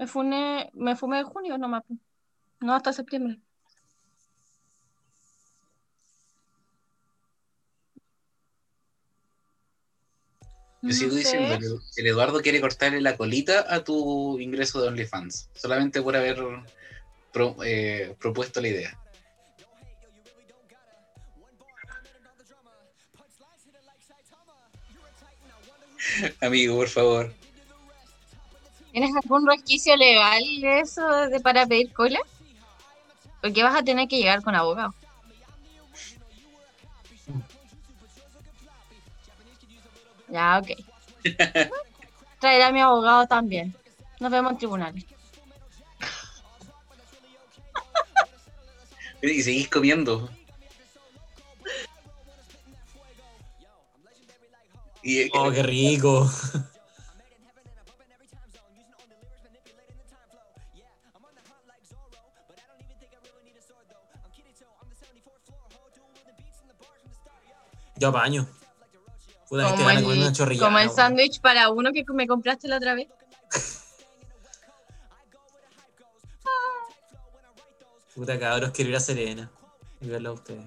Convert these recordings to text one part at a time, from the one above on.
Me fumé, me fumé en junio nomás. po. No hasta septiembre. Yo sigo No diciendo que el Eduardo quiere cortarle la colita a tu ingreso de OnlyFans, solamente por haber pro- eh, propuesto la idea. Amigo, por favor. ¿Tienes algún resquicio legal de eso de, para pedir cola? Porque vas a tener que llegar con abogado. Ya, ok. Traeré a mi abogado también. Nos vemos en tribunales. Y seguís comiendo. Y, Oh, qué rico. Yo apaño. Puta, que te Como comer una el, chorrillana. como el sándwich para uno que me compraste la otra vez. Puta cabros, quiero ir a Serena. Y verlo a ustedes.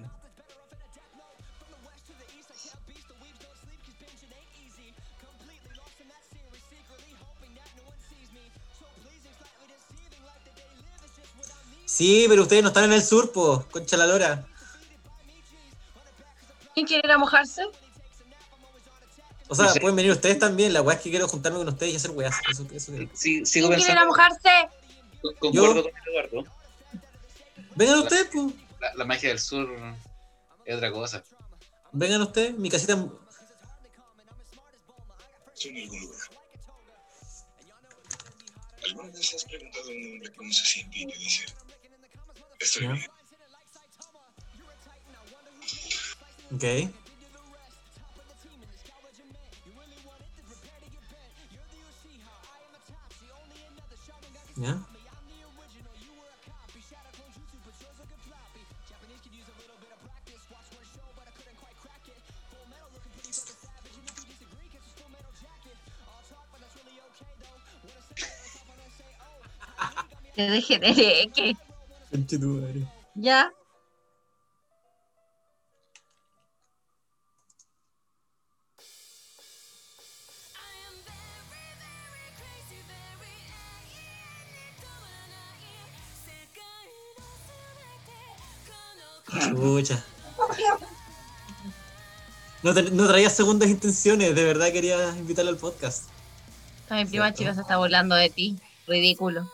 Sí, pero ustedes no están en el sur, po, concha la lora. ¿Quién quiere ir a mojarse? O sea, No sé. pueden venir ustedes también. La weá es que quiero juntarme con ustedes y hacer weas. Eso, eso sí, sigo ¿Quién quiere ir a mojarse? Concuerdo con Eduardo. Vengan ustedes, po. La, la magia del sur es otra cosa. Vengan ustedes. Mi casita. en algún lugar. ¿Alguna vez has preguntado a un hombre cómo se siente y te dice, estoy bien? Ok. ¿Ya? Te que Conche tu madre. ya. Chucha. No, tra- no traía segundas intenciones, de verdad quería invitarlo al podcast. Mi prima Cierto. chica se está burlando de ti. Ridículo.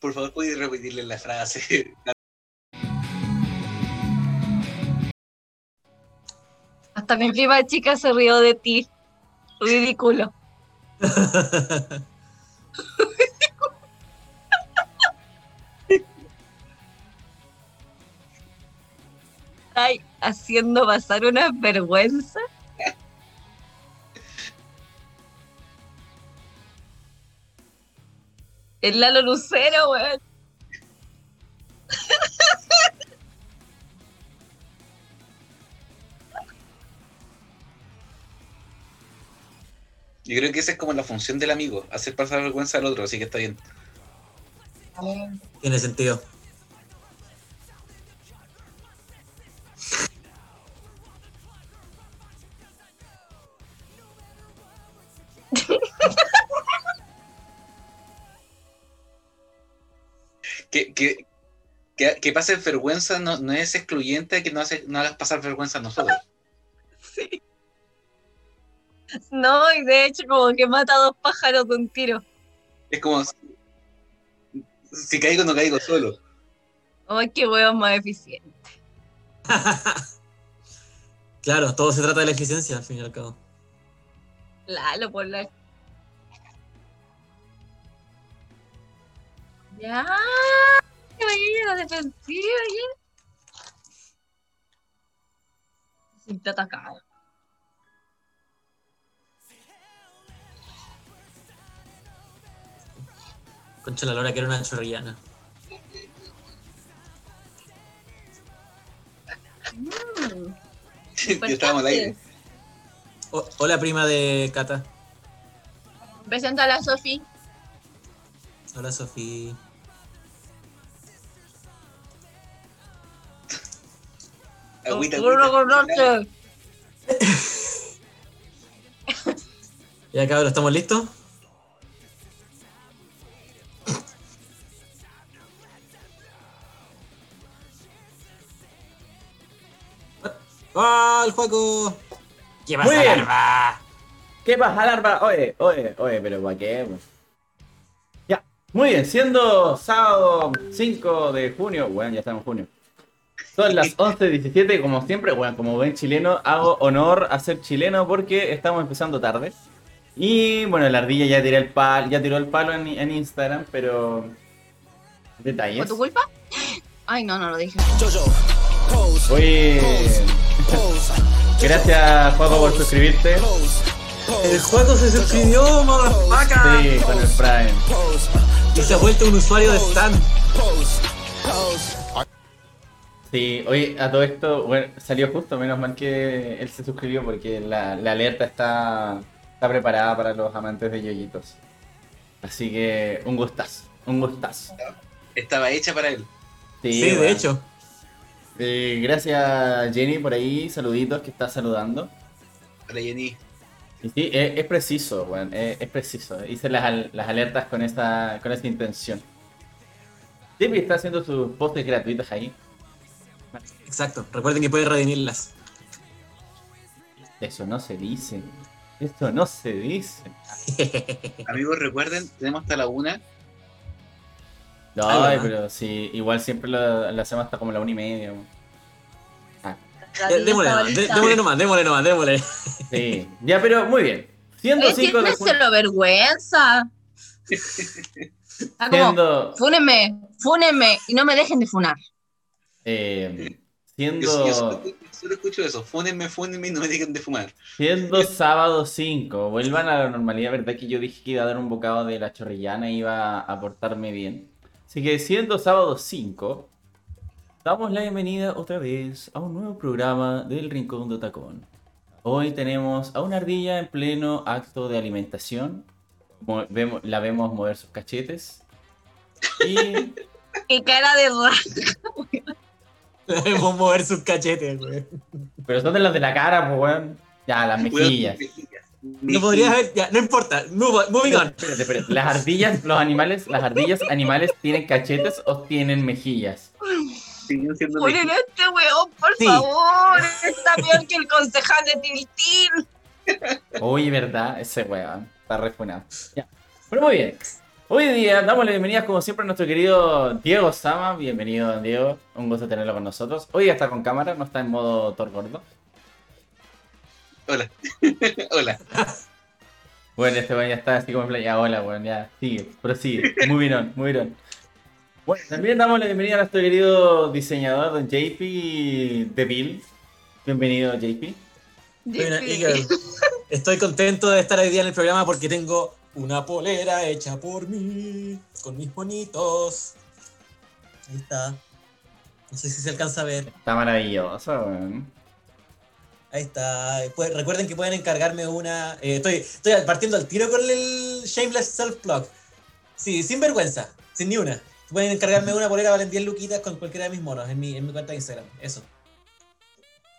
Por favor, puedes repetirle la frase. Hasta mi prima chica se rió de ti. Ridículo. Ay, haciendo pasar una vergüenza. El Lalo Lucero, weón. Yo creo que esa es como la función del amigo, hacer pasar vergüenza al otro, así que está bien. Tiene sentido. Que, que, que, que pases vergüenza no, no es excluyente que no, hace, no hagas pasar vergüenza a nosotros. No, y de hecho como que mata a dos pájaros de un tiro. Es como, si caigo, no caigo solo. Ay, qué huevo más eficiente. claro, todo se trata de la eficiencia, al fin y al cabo. Lalo, por la... Ya, que vaya a la defensiva, ya. Se siente atacado. Concha la lora que era una chorrillana. Mm, estábamos al aire. Hola, prima de Cata. Presento a la Sofi. Hola, Sofi. Agüita, agüita. ya, cabrón, ¿estamos listos? ¡Ah, el Juaco! ¿Qué Muy pasa, bien. larva? ¿Qué pasa, larva? Oye, oye, oye, pero ¿para qué? Ya, muy bien, siendo sábado 5 de junio, bueno, ya estamos en junio. Son las 11.17, como siempre, bueno, como buen chileno, hago honor a ser chileno porque estamos empezando tarde. Y bueno, la ardilla ya tiró el palo, ya tiró el palo en, en Instagram, pero. ¿Por Detalles. tu culpa? Ay, no, no lo dije. Oye. Gracias, Juaco, por suscribirte. El Juaco se suscribió, motherfucker. Sí, con el Prime. Y se ha vuelto un usuario de Stan. Sí, oye, a todo esto, bueno, salió justo, menos mal que él se suscribió porque la, la alerta está, está preparada para los amantes de yoyitos. Así que un gustazo, un gustazo. Estaba hecha para él. Sí, de bueno. hecho. Eh, gracias Jenny por ahí, saluditos que está saludando. Para Jenny. Y sí, es, es preciso, bueno, es, es preciso. Hice las, las alertas con esa, con esa intención. Tipi está haciendo sus postes gratuitos ahí. Exacto. Recuerden que pueden redimirlas. Eso no se dice. Esto no se dice. Amigos, recuerden, tenemos hasta la una. No, Ah, ay, pero sí, igual siempre lo, lo hacemos hasta como la una y media. Eh, Démosle nomás, dé- démosle nomás, démosle nomás, démosle. Sí, ya, pero muy bien. Siendo Es 5 de junio. cero vergüenza. Está como, Siendo, fúnenme, fúnenme y no me dejen de funar. eh, Yo, yo siendo, solo, solo escucho eso. Fúnenme, fúnenme y no me dejen de fumar. siendo sábado 5, vuelvan a la normalidad, ¿verdad? Que yo dije que iba a dar un bocado de la chorrillana y iba a portarme bien. Así que siendo sábado 5, damos la bienvenida otra vez a un nuevo programa del Rincón de Tacón. Hoy tenemos a una ardilla en pleno acto de alimentación. Mo- vemos- la vemos mover sus cachetes. Y Qué cara de ra- Debemos mover sus cachetes, güey. Pero son de las de la cara, pues, weón. Ya, las mejillas. No podrías haber, ya, no importa. Move, moving on. Espérate, espérate. Las ardillas, los animales, las ardillas animales tienen cachetes o tienen mejillas. Siguen siendo este weón, por Sí. favor. Está peor que el concejal de Tiltil. Uy, verdad, ese weón. Está refunado. Ya. Pero muy bien. Hoy día damos la bienvenida, como siempre, a nuestro querido Diego Sama. Bienvenido, Diego. Un gusto tenerlo con nosotros. Hoy está con cámara, no está en modo Thor gordo. Hola. Hola. Bueno, este weón ya está así como en playa. Hola, weón, ya. Sigue, prosigue. Muy bien, muy bien. Bueno, también damos la bienvenida a nuestro querido diseñador, don JP Deville. Bienvenido, JP. E-girl. Estoy contento de estar hoy día en el programa porque tengo una polera hecha por mí, con mis bonitos. Ahí está. No sé si se alcanza a ver. Está maravilloso, weón. Ahí está. Pues, recuerden que pueden encargarme una. eh, estoy, estoy partiendo al tiro con el Shameless Self Plug. Sí, sin vergüenza, sin ni una. Pueden encargarme una polera, valen 10 luquitas con cualquiera de mis monos en mi, en mi cuenta de Instagram. Eso.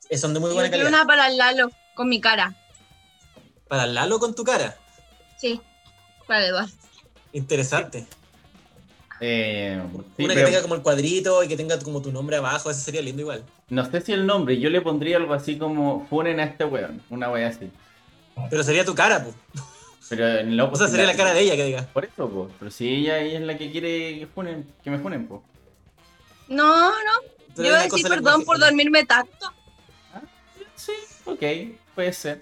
Eh, Son de muy Yo buena quiero calidad. una para el Lalo, con mi cara. Para Lalo con tu cara. Sí, para Eduardo. Interesante. Eh, sí, una pero que tenga como el cuadrito y que tenga como tu nombre abajo, ese sería lindo igual. No sé si el nombre, yo le pondría algo así como funen a este weón. Una wea así. Pero sería tu cara, pues. Pero no, O sea, sería la cara de ella que diga. Por eso, pues. Pero si ella, ella es la que quiere que, funen, que me funen, pues. No, no. Pero Yo iba a decir perdón por dormirme tanto. Sí, ok, puede ser.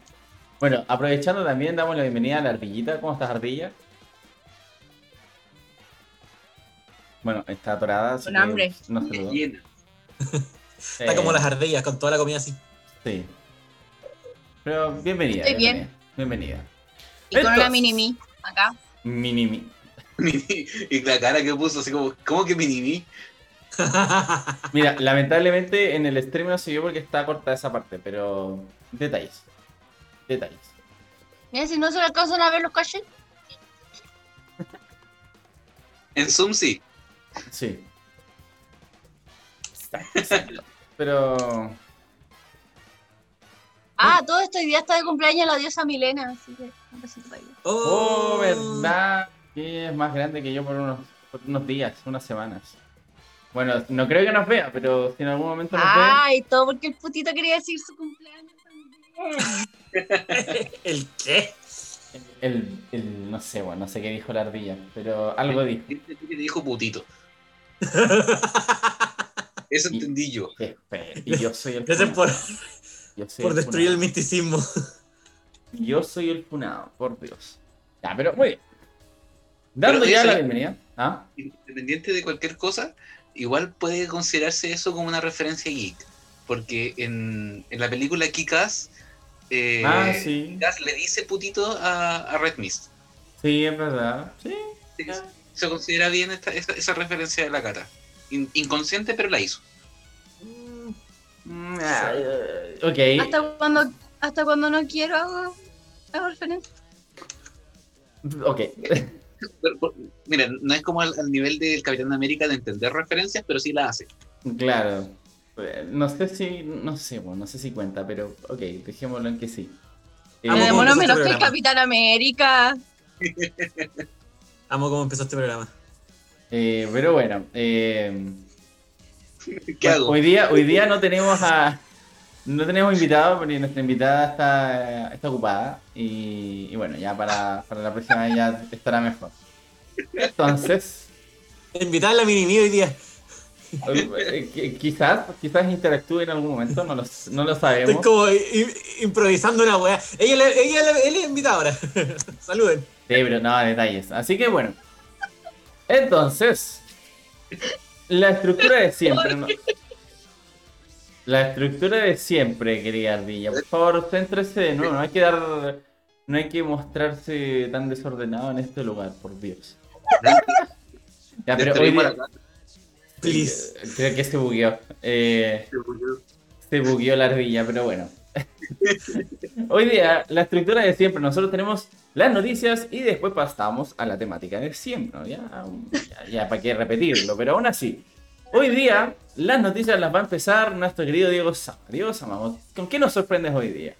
Bueno, aprovechando también, damos la bienvenida a la ardillita. ¿Cómo estás, ardilla? Bueno, está atorada. Con hambre. No saludó. Está como las ardillas, con toda la comida así. Sí. Pero bienvenida. Estoy bien. Bienvenida. bienvenida. Y con una mini mi acá. Mini mi. y la cara que puso, así como, ¿cómo que mini Mira, lamentablemente en el stream no se vio porque está corta esa parte, pero detalles. Detalles. Mira, si no se le alcanzan a ver los caches. En Zoom sí. Sí. Exacto, exacto. Pero Ah, todo esto hoy día está de cumpleaños la diosa Milena, así que un besito para ella. Oh, verdad que es más grande que yo por unos, por unos días, unas semanas. Bueno, no creo que nos vea, pero si en algún momento nos Ay, todo porque el putito quería decir su cumpleaños también. ¿El qué? el, el- no sé, bueno, no sé qué dijo la ardilla, pero algo dijo. Gente que te dijo putito. Eso Y- entendí yo. Y yo soy el Gracias por. Yo soy por el destruir el funado. misticismo. Yo soy el funado, por Dios. Ya, pero muy bien. Dando Pero ya eso- la bienvenida. ¿Ah? Independiente de cualquier cosa, igual puede considerarse eso como una referencia geek. Porque en, en la película Kick-Ass, eh, ah, sí. Kick-Ass le dice putito a, a Red Mist. Sí, es verdad. Sí. Sí, Se considera bien esta- esa, esa referencia de la cata. In- inconsciente, pero la hizo. Mm, ah, ok. Hasta cuando, hasta cuando no quiero hago, hago referencia. Ok. Mira, no es como al, al nivel del Capitán América de entender referencias, pero sí la hace. Claro. Eh, No sé si. No sé, bueno, no sé si cuenta, pero ok, dejémoslo en que sí. Eh, Amo empezó menos este que el. Capitán América. Amo cómo empezó este programa. Eh, pero bueno. eh, ¿Qué hago? Hoy día, hoy día no tenemos a. No tenemos invitado porque nuestra invitada está, está ocupada. Y, y bueno, ya para, para la próxima vez ya estará mejor. Entonces, Invitar a la mini hoy día. eh, qui- quizás, quizás interactúe en algún momento, no lo, no lo Estoy sabemos. como improvisando una weá. Ella, la- ella, la- él es invitado ahora. Saluden. Sí, pero no, detalles. Así que bueno. Entonces, la estructura de siempre. ¿no? La estructura de siempre, querida Ardilla. Por favor, céntrese de nuevo. No hay que dar. No hay que mostrarse tan desordenado en este lugar, por Dios. Ya, pero hoy día-. Please. Creo que se bugueó. Eh, se bugueó la ardilla, pero bueno. Hoy día, la estructura de siempre, nosotros tenemos las noticias y después pasamos a la temática de siempre, ¿no? Ya, ya, ya para qué repetirlo, pero aún así. Hoy día, las noticias las va a empezar nuestro querido Diego Sama. Diego Sama, ¿con qué nos sorprendes hoy día?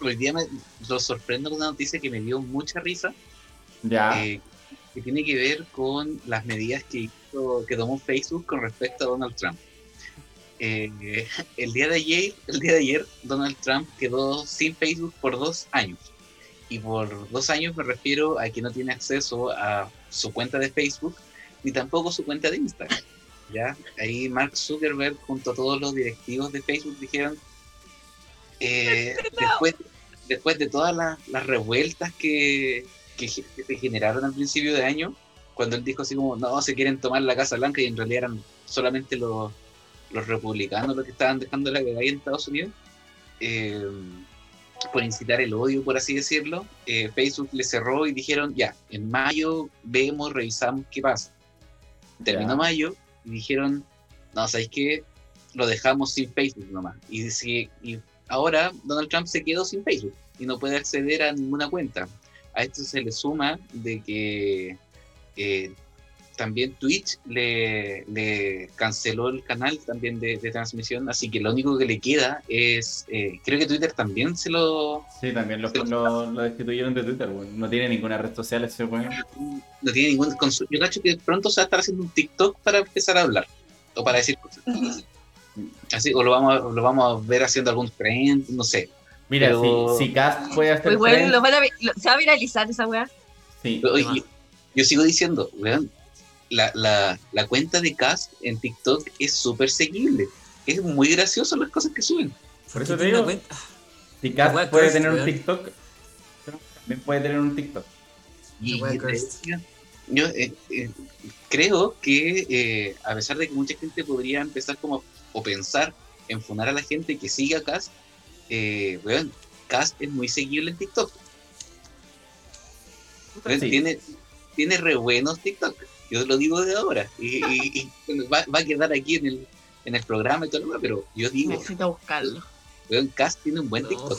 Hoy día me lo sorprendo con una noticia que me dio mucha risa, Ya, eh, que tiene que ver con las medidas que, hizo- que tomó Facebook con respecto a Donald Trump. Eh, el, día de ayer, el día de ayer, Donald Trump quedó sin Facebook por dos años. Y por dos años me refiero a que no tiene acceso a su cuenta de Facebook ni tampoco su cuenta de Instagram. ¿ya? Ahí Mark Zuckerberg junto a todos los directivos de Facebook dijeron, eh, después, después de todas las, las revueltas que, que se generaron al principio de año, cuando él dijo así como, no, se quieren tomar la Casa Blanca y en realidad eran solamente los, los republicanos los que estaban dejando la cagada ahí en Estados Unidos, eh, por incitar el odio, por así decirlo, eh, Facebook le cerró y dijeron, ya, en mayo vemos, revisamos qué pasa. Terminó Ya. mayo y dijeron, no, ¿sabéis qué? Lo dejamos sin Facebook nomás. Y, si, y ahora Donald Trump se quedó sin Facebook y no puede acceder a ninguna cuenta. A esto se le suma de que eh, también Twitch le, le canceló el canal también de, de transmisión, así que lo único que le queda es, eh, creo que Twitter también se lo, sí, también lo, lo, lo destituyeron de Twitter, bueno, no tiene ninguna red social ese weón. no tiene ningún Yo cacho que pronto se va a estar haciendo un TikTok para empezar a hablar o para decir cosas. Así, o lo vamos, a, lo vamos a ver haciendo algún trend, no sé. Mira, Pero- si, si Cast puede hacer Muy bueno, trend, lo van a se va a viralizar esa weá. sí, Pero, oye, yo sigo diciendo, weón, la, la, la cuenta de Cast en TikTok es súper seguible. Es muy gracioso las cosas que suben. por eso te digo, si Wea puede tener un. TikTok, también puede tener un TikTok. Y, yo eh, eh, creo que eh, a pesar de que mucha gente podría empezar como o pensar en funar a la gente que siga a Cast, eh, weón, Cast es muy seguible en TikTok. Sí. Tiene, tiene re buenos TikTok. Yo lo digo de ahora. Y, y- y, va, va a quedar aquí en el, en el programa y todo lo demás, pero yo digo, Necesito buscarlo. weón, Cast tiene un buen TikTok.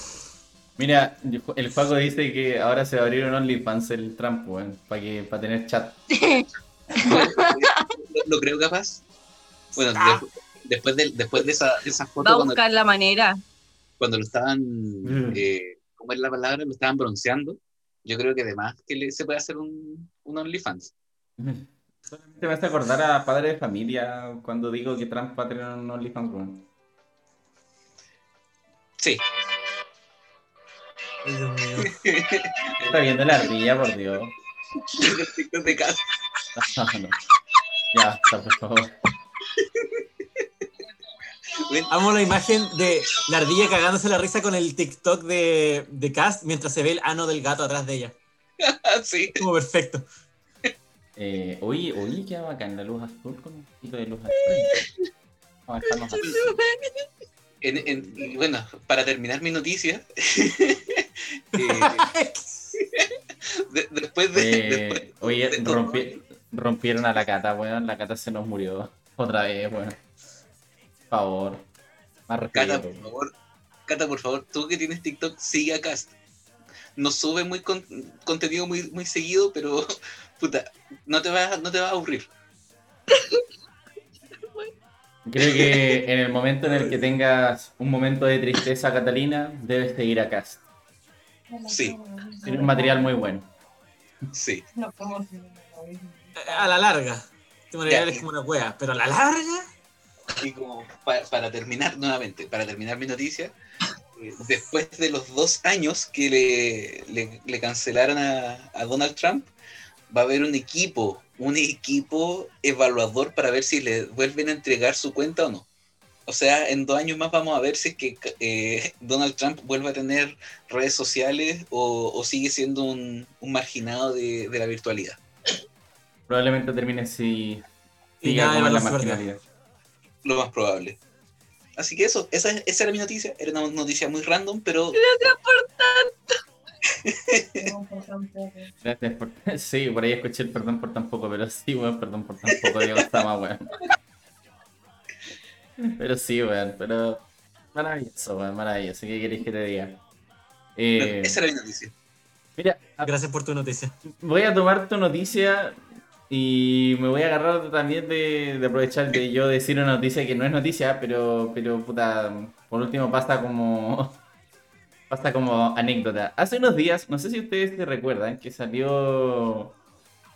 Mira, el Juaco dice que ahora se va a abrir un OnlyFans el Trump, weón, para que para tener chat. lo, lo creo capaz. Bueno, Ah. de- después, de, después de esa, de esa foto, Va a cuando, buscar la manera. cuando lo estaban, Mm. eh, ¿cómo es la palabra? Lo estaban bronceando. Yo creo que además que le- se puede hacer un, un OnlyFans. Solamente me hace acordar a padre de familia cuando digo que Trump va a tener un OnlyFans. Sí. Ay, Dios mío. Está viendo la ardilla, por Dios. El TikTok de Cast. No. Ya, basta, por favor. Amo la imagen de la ardilla cagándose la risa con el TikTok de, de Cast mientras se ve el ano del gato atrás de ella. sí. Como perfecto. Eh, oye, oye, qué bacán la luz azul con un poquito de luz azul. Vamos a dejarnos así. En- bueno, para terminar mi noticia, eh, de- después de. después- oye, de todo- rompi- rompieron a la cata, weón. La cata se nos murió. Otra vez, weón. Por favor. Más Cata, respeto. por favor, Cata, por favor, tú que tienes TikTok, sigue a Cast. No sube muy con- contenido muy, muy seguido, pero puta, no te vas, no te vas a aburrir. Creo que en el momento en el que tengas un momento de tristeza, Catalina, debes seguir a Cast. Sí. Tiene un material muy bueno. Sí. A la larga. Este material es como una wea, pero a la larga. Y como pa- para terminar nuevamente, para terminar mi noticia, después de los dos años que le, le- le cancelaron a, a Donald Trump, va a haber un equipo, un equipo evaluador para ver si le vuelven a entregar su cuenta o no. O sea, en dos años más vamos a ver si es que eh, Donald Trump vuelve a tener redes sociales o, o sigue siendo un, un marginado de, de la virtualidad. Probablemente termine si como en la marginalidad. Lo más probable. Así que eso, esa, esa era mi noticia. Era una noticia muy random, pero Gracias por... Sí, por ahí escuché el perdón por tan poco, pero sí, weón, perdón por tan poco, Diego Sama, weón. Pero sí, weón, pero maravilloso, weón, maravilloso. ¿Qué queréis que te diga? Eh, esa era mi noticia. mira, Gracias por tu noticia. voy a tomar tu noticia y me voy a agarrar también de, de aprovechar de yo decir una noticia que no es noticia, pero, pero puta, por último pasa como pasa como anécdota. Hace unos días, no sé si ustedes se recuerdan, que salió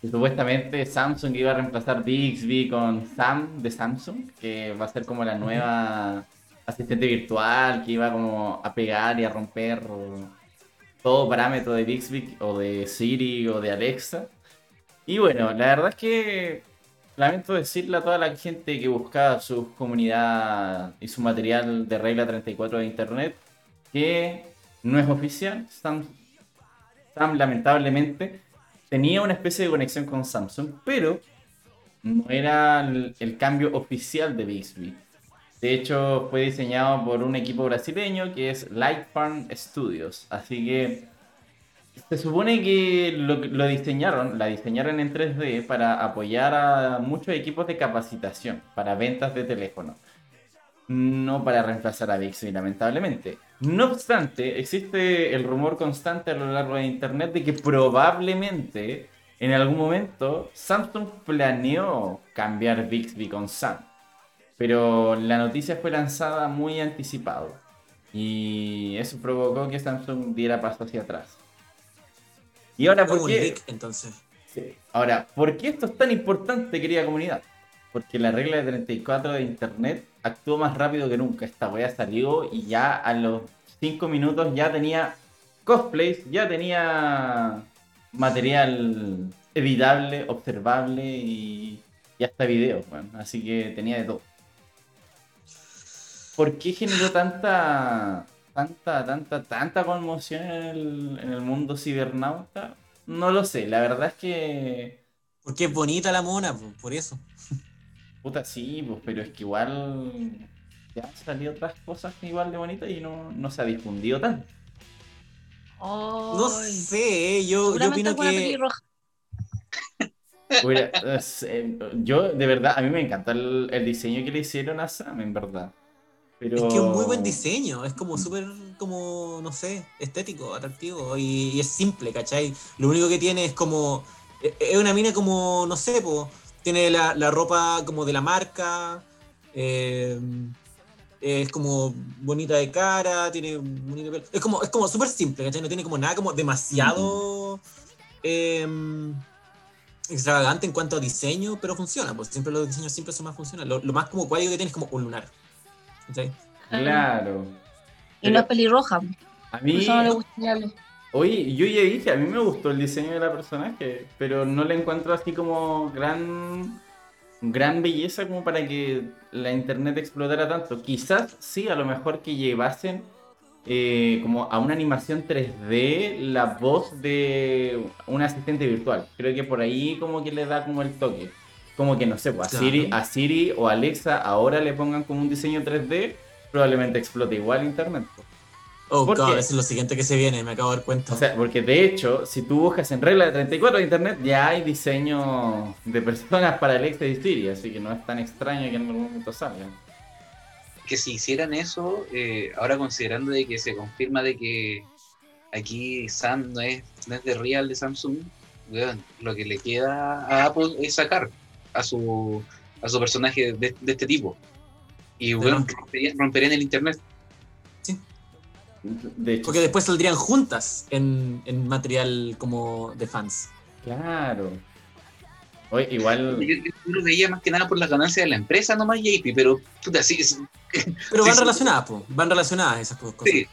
que supuestamente Samsung iba a reemplazar Bixby con Sam de Samsung, que va a ser como la nueva asistente virtual, que iba como a pegar y a romper todo parámetro de Bixby o de Siri o de Alexa. Y bueno, la verdad es que lamento decirle a toda la gente que buscaba su comunidad y su material de regla 34 de internet que no es oficial. Sam, lamentablemente tenía una especie de conexión con Samsung, pero no era el, el cambio oficial de Bixby. De hecho, fue diseñado por un equipo brasileño que es Light Farm Studios. Así que se supone que lo, diseñaron, la diseñaron en 3D para apoyar a muchos equipos de capacitación para ventas de teléfono. No para reemplazar a Bixby, lamentablemente. No obstante, existe el rumor constante a lo largo de internet de que probablemente en algún momento Samsung planeó cambiar Bixby con Sam. Pero la noticia fue lanzada muy anticipado. Y eso provocó que Samsung diera paso hacia atrás. Y ahora, ¿por qué? leak, entonces. Sí. Ahora, ¿por qué esto es tan importante, querida comunidad? Porque la regla de 34 de internet actuó más rápido que nunca. Esta wea salió y ya a los 5 minutos ya tenía cosplays, ya tenía material editable, observable y, y hasta videos. Así que tenía de todo. ¿Por qué generó tanta, tanta, tanta, tanta conmoción en el, en el mundo cibernauta? No lo sé, la verdad es que. Porque es bonita la mona, po, por eso. Puta, sí, pues, pero es que igual. Ya han salido otras cosas igual de bonitas y no, no se ha difundido tanto. No sé, yo, yo opino que. eh, yo, de verdad, a mí me encanta el, el diseño que le hicieron a Sam, en verdad. Pero... Es que es un muy buen diseño, es como súper, como, no sé, estético, atractivo y, y es simple, ¿cachai? Lo único que tiene es como, e- es una mina como, no sé, po, tiene la, la ropa como de la marca, eh, es como bonita de cara, tiene bonito pelo. Es como, es como súper simple, ¿cachai? No tiene como nada como demasiado eh, extravagante en cuanto a diseño, pero funciona, pues siempre los diseños simples son más funcionales. Lo, lo más como cuático que tiene es como un lunar. Claro. Y no es pelirroja. A mí, eso no le gusta mirarle. oye, yo ya dije, a mí me gustó el diseño de la personaje, pero no le encuentro así como gran, gran belleza como para que la internet explotara tanto. Quizás sí, a lo mejor que llevasen eh, como a una animación 3D la voz de un asistente virtual. Creo que por ahí como que le da como el toque. Como que no sé, pues, a, Claro. Siri, a Siri o Alexa ahora le pongan como un diseño 3D, probablemente explote igual internet. pues. Oh, ¿Por God, qué? eso es lo siguiente que se viene, me acabo de dar cuenta. O sea, porque de hecho, si tú buscas en regla de 34 de internet, ya hay diseño de personas para Alexa y Siri, así que no es tan extraño que en algún momento salgan. que si hicieran eso, eh, ahora considerando de que se confirma de que aquí Sam no es, no es de real de Samsung, weón, lo que le queda a Apple es sacar a su, a su personaje de, de este tipo. Y Pero- romperían, romperían el internet. De hecho, Porque después saldrían juntas en, en material como de fans. claro. Oye, igual. Yo, yo lo veía más que nada por las ganancias de la empresa, nomás JP, pero puta, sí, sí, Pero Sí, van sí. relacionadas, po, van relacionadas esas cosas. sí,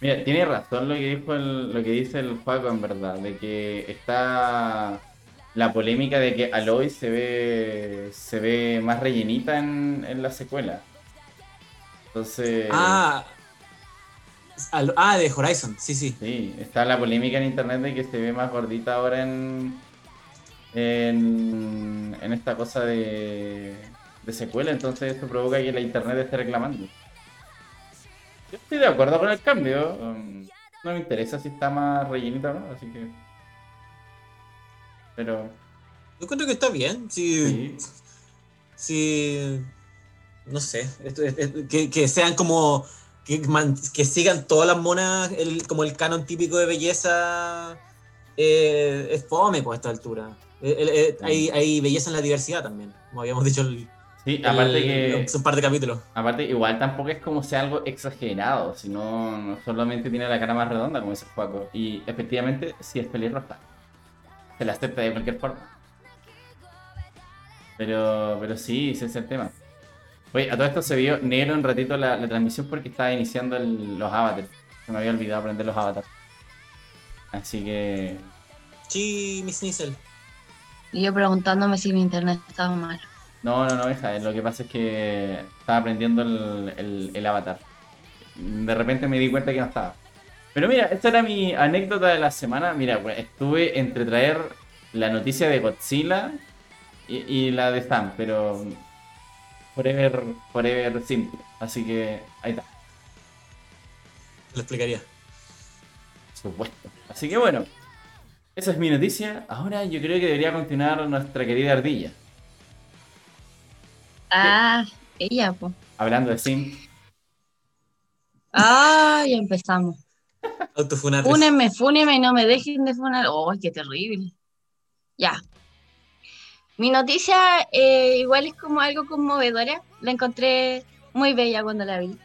Mira, tiene razón lo que dijo el- lo que dice el Juaco en verdad, de que está la polémica de que Aloy se ve se ve más rellenita en, en la secuela. Entonces, Ah, al- ah, de Horizon, sí, sí. sí, está la polémica en internet de que se ve más gordita ahora en en, en esta cosa de, de secuela, entonces eso provoca que la internet esté reclamando. Yo estoy de acuerdo con el cambio. um, no me interesa si está más rellenita o no, así que. Pero. Yo creo que está bien. Sí, Sí. sí, no sé, esto- es- es- que, que sean como, que, man- que sigan todas las monas, el- como el canon típico de belleza, eh, es fome por esta altura. Eh, eh, hay, hay belleza en la diversidad también, como habíamos dicho el, Sí, aparte el- que. hace un par de capítulos. Aparte, igual tampoco es como sea algo exagerado, sino no solamente tiene la cara más redonda, como dice Juaco. Y efectivamente, sí es pelirroja. Se la acepta de cualquier forma. Pero, pero sí, ese es el tema. Oye, a todo esto se vio negro un ratito la, la transmisión porque estaba iniciando el- los avatars. Se me había olvidado aprender los avatars. Así que. Sí, Miss Nizzle. Y yo preguntándome si mi internet estaba mal. No, no, no, hija. Lo que pasa es que estaba aprendiendo el, el- el avatar. De repente me di cuenta que no estaba. Pero mira, esta era mi anécdota de la semana. Mira, pues, estuve entre traer la noticia de Godzilla y, y la de Sam, pero forever, forever simple. Así que ahí está, Lo explicaría. por supuesto. Así que bueno, esa es mi noticia. Ahora yo creo que debería continuar nuestra querida ardilla. Ah, ella, pues. Hablando de Sim. Ah, ya empezamos. Autofunatres. Fúnenme, fúnenme y no me dejen de funar. ¡Oh, qué terrible! Ya. Mi noticia eh, igual es como algo conmovedora. La encontré muy bella cuando la vi.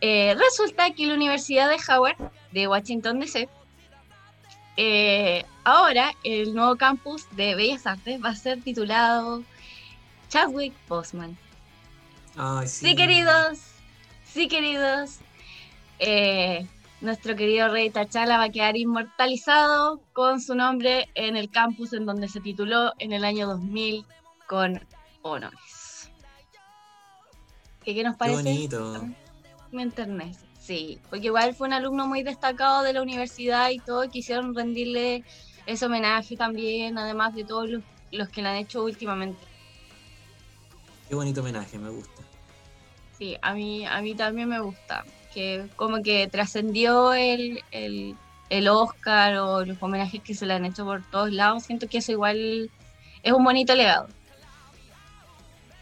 Eh, resulta que la Universidad de Howard, de Washington DC, eh, ahora el nuevo campus de Bellas Artes va a ser titulado Chadwick Boseman. Ay, sí. Sí, queridos, sí, queridos. Eh, nuestro querido rey T'Challa va a quedar inmortalizado con su nombre en el campus en donde se tituló en el año 2000 con honores. ¿Qué, qué nos Qué parece? bonito. Me enternece. Sí, porque igual fue un alumno muy destacado de la universidad y todo, quisieron rendirle ese homenaje también, además de todos los, los que le han hecho últimamente. Qué bonito homenaje, me gusta. Sí, a mí, a mí también me gusta. Que como que trascendió el, el, el Oscar o los homenajes que se le han hecho por todos lados. Siento que eso igual es un bonito legado.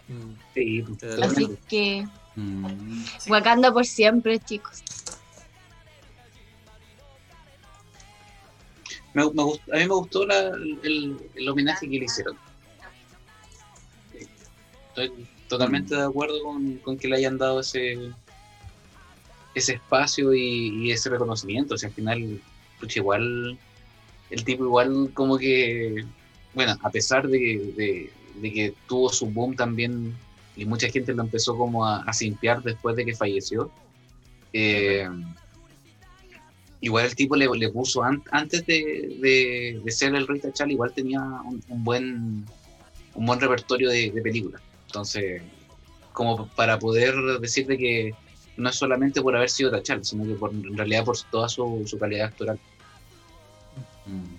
Mm. Sí, pues, Así que Mm, sí. Wakanda por siempre, chicos. Me, me gust- a mí me gustó la- el, el homenaje que le hicieron. Estoy totalmente de acuerdo con, con que le hayan dado ese ese espacio y, ese reconocimiento. O sea, al final, pucha, igual, el tipo igual como que, bueno, a pesar de, de- de que tuvo su boom también y mucha gente lo empezó como a, a después de que falleció, eh, igual el tipo le, puso an- antes de, de- ser el rey T'Challa igual tenía un, buen un buen repertorio de, películas entonces como para poder decir de que no es solamente por haber sido T'Challa sino que por, en realidad por toda su, su calidad actoral Mm.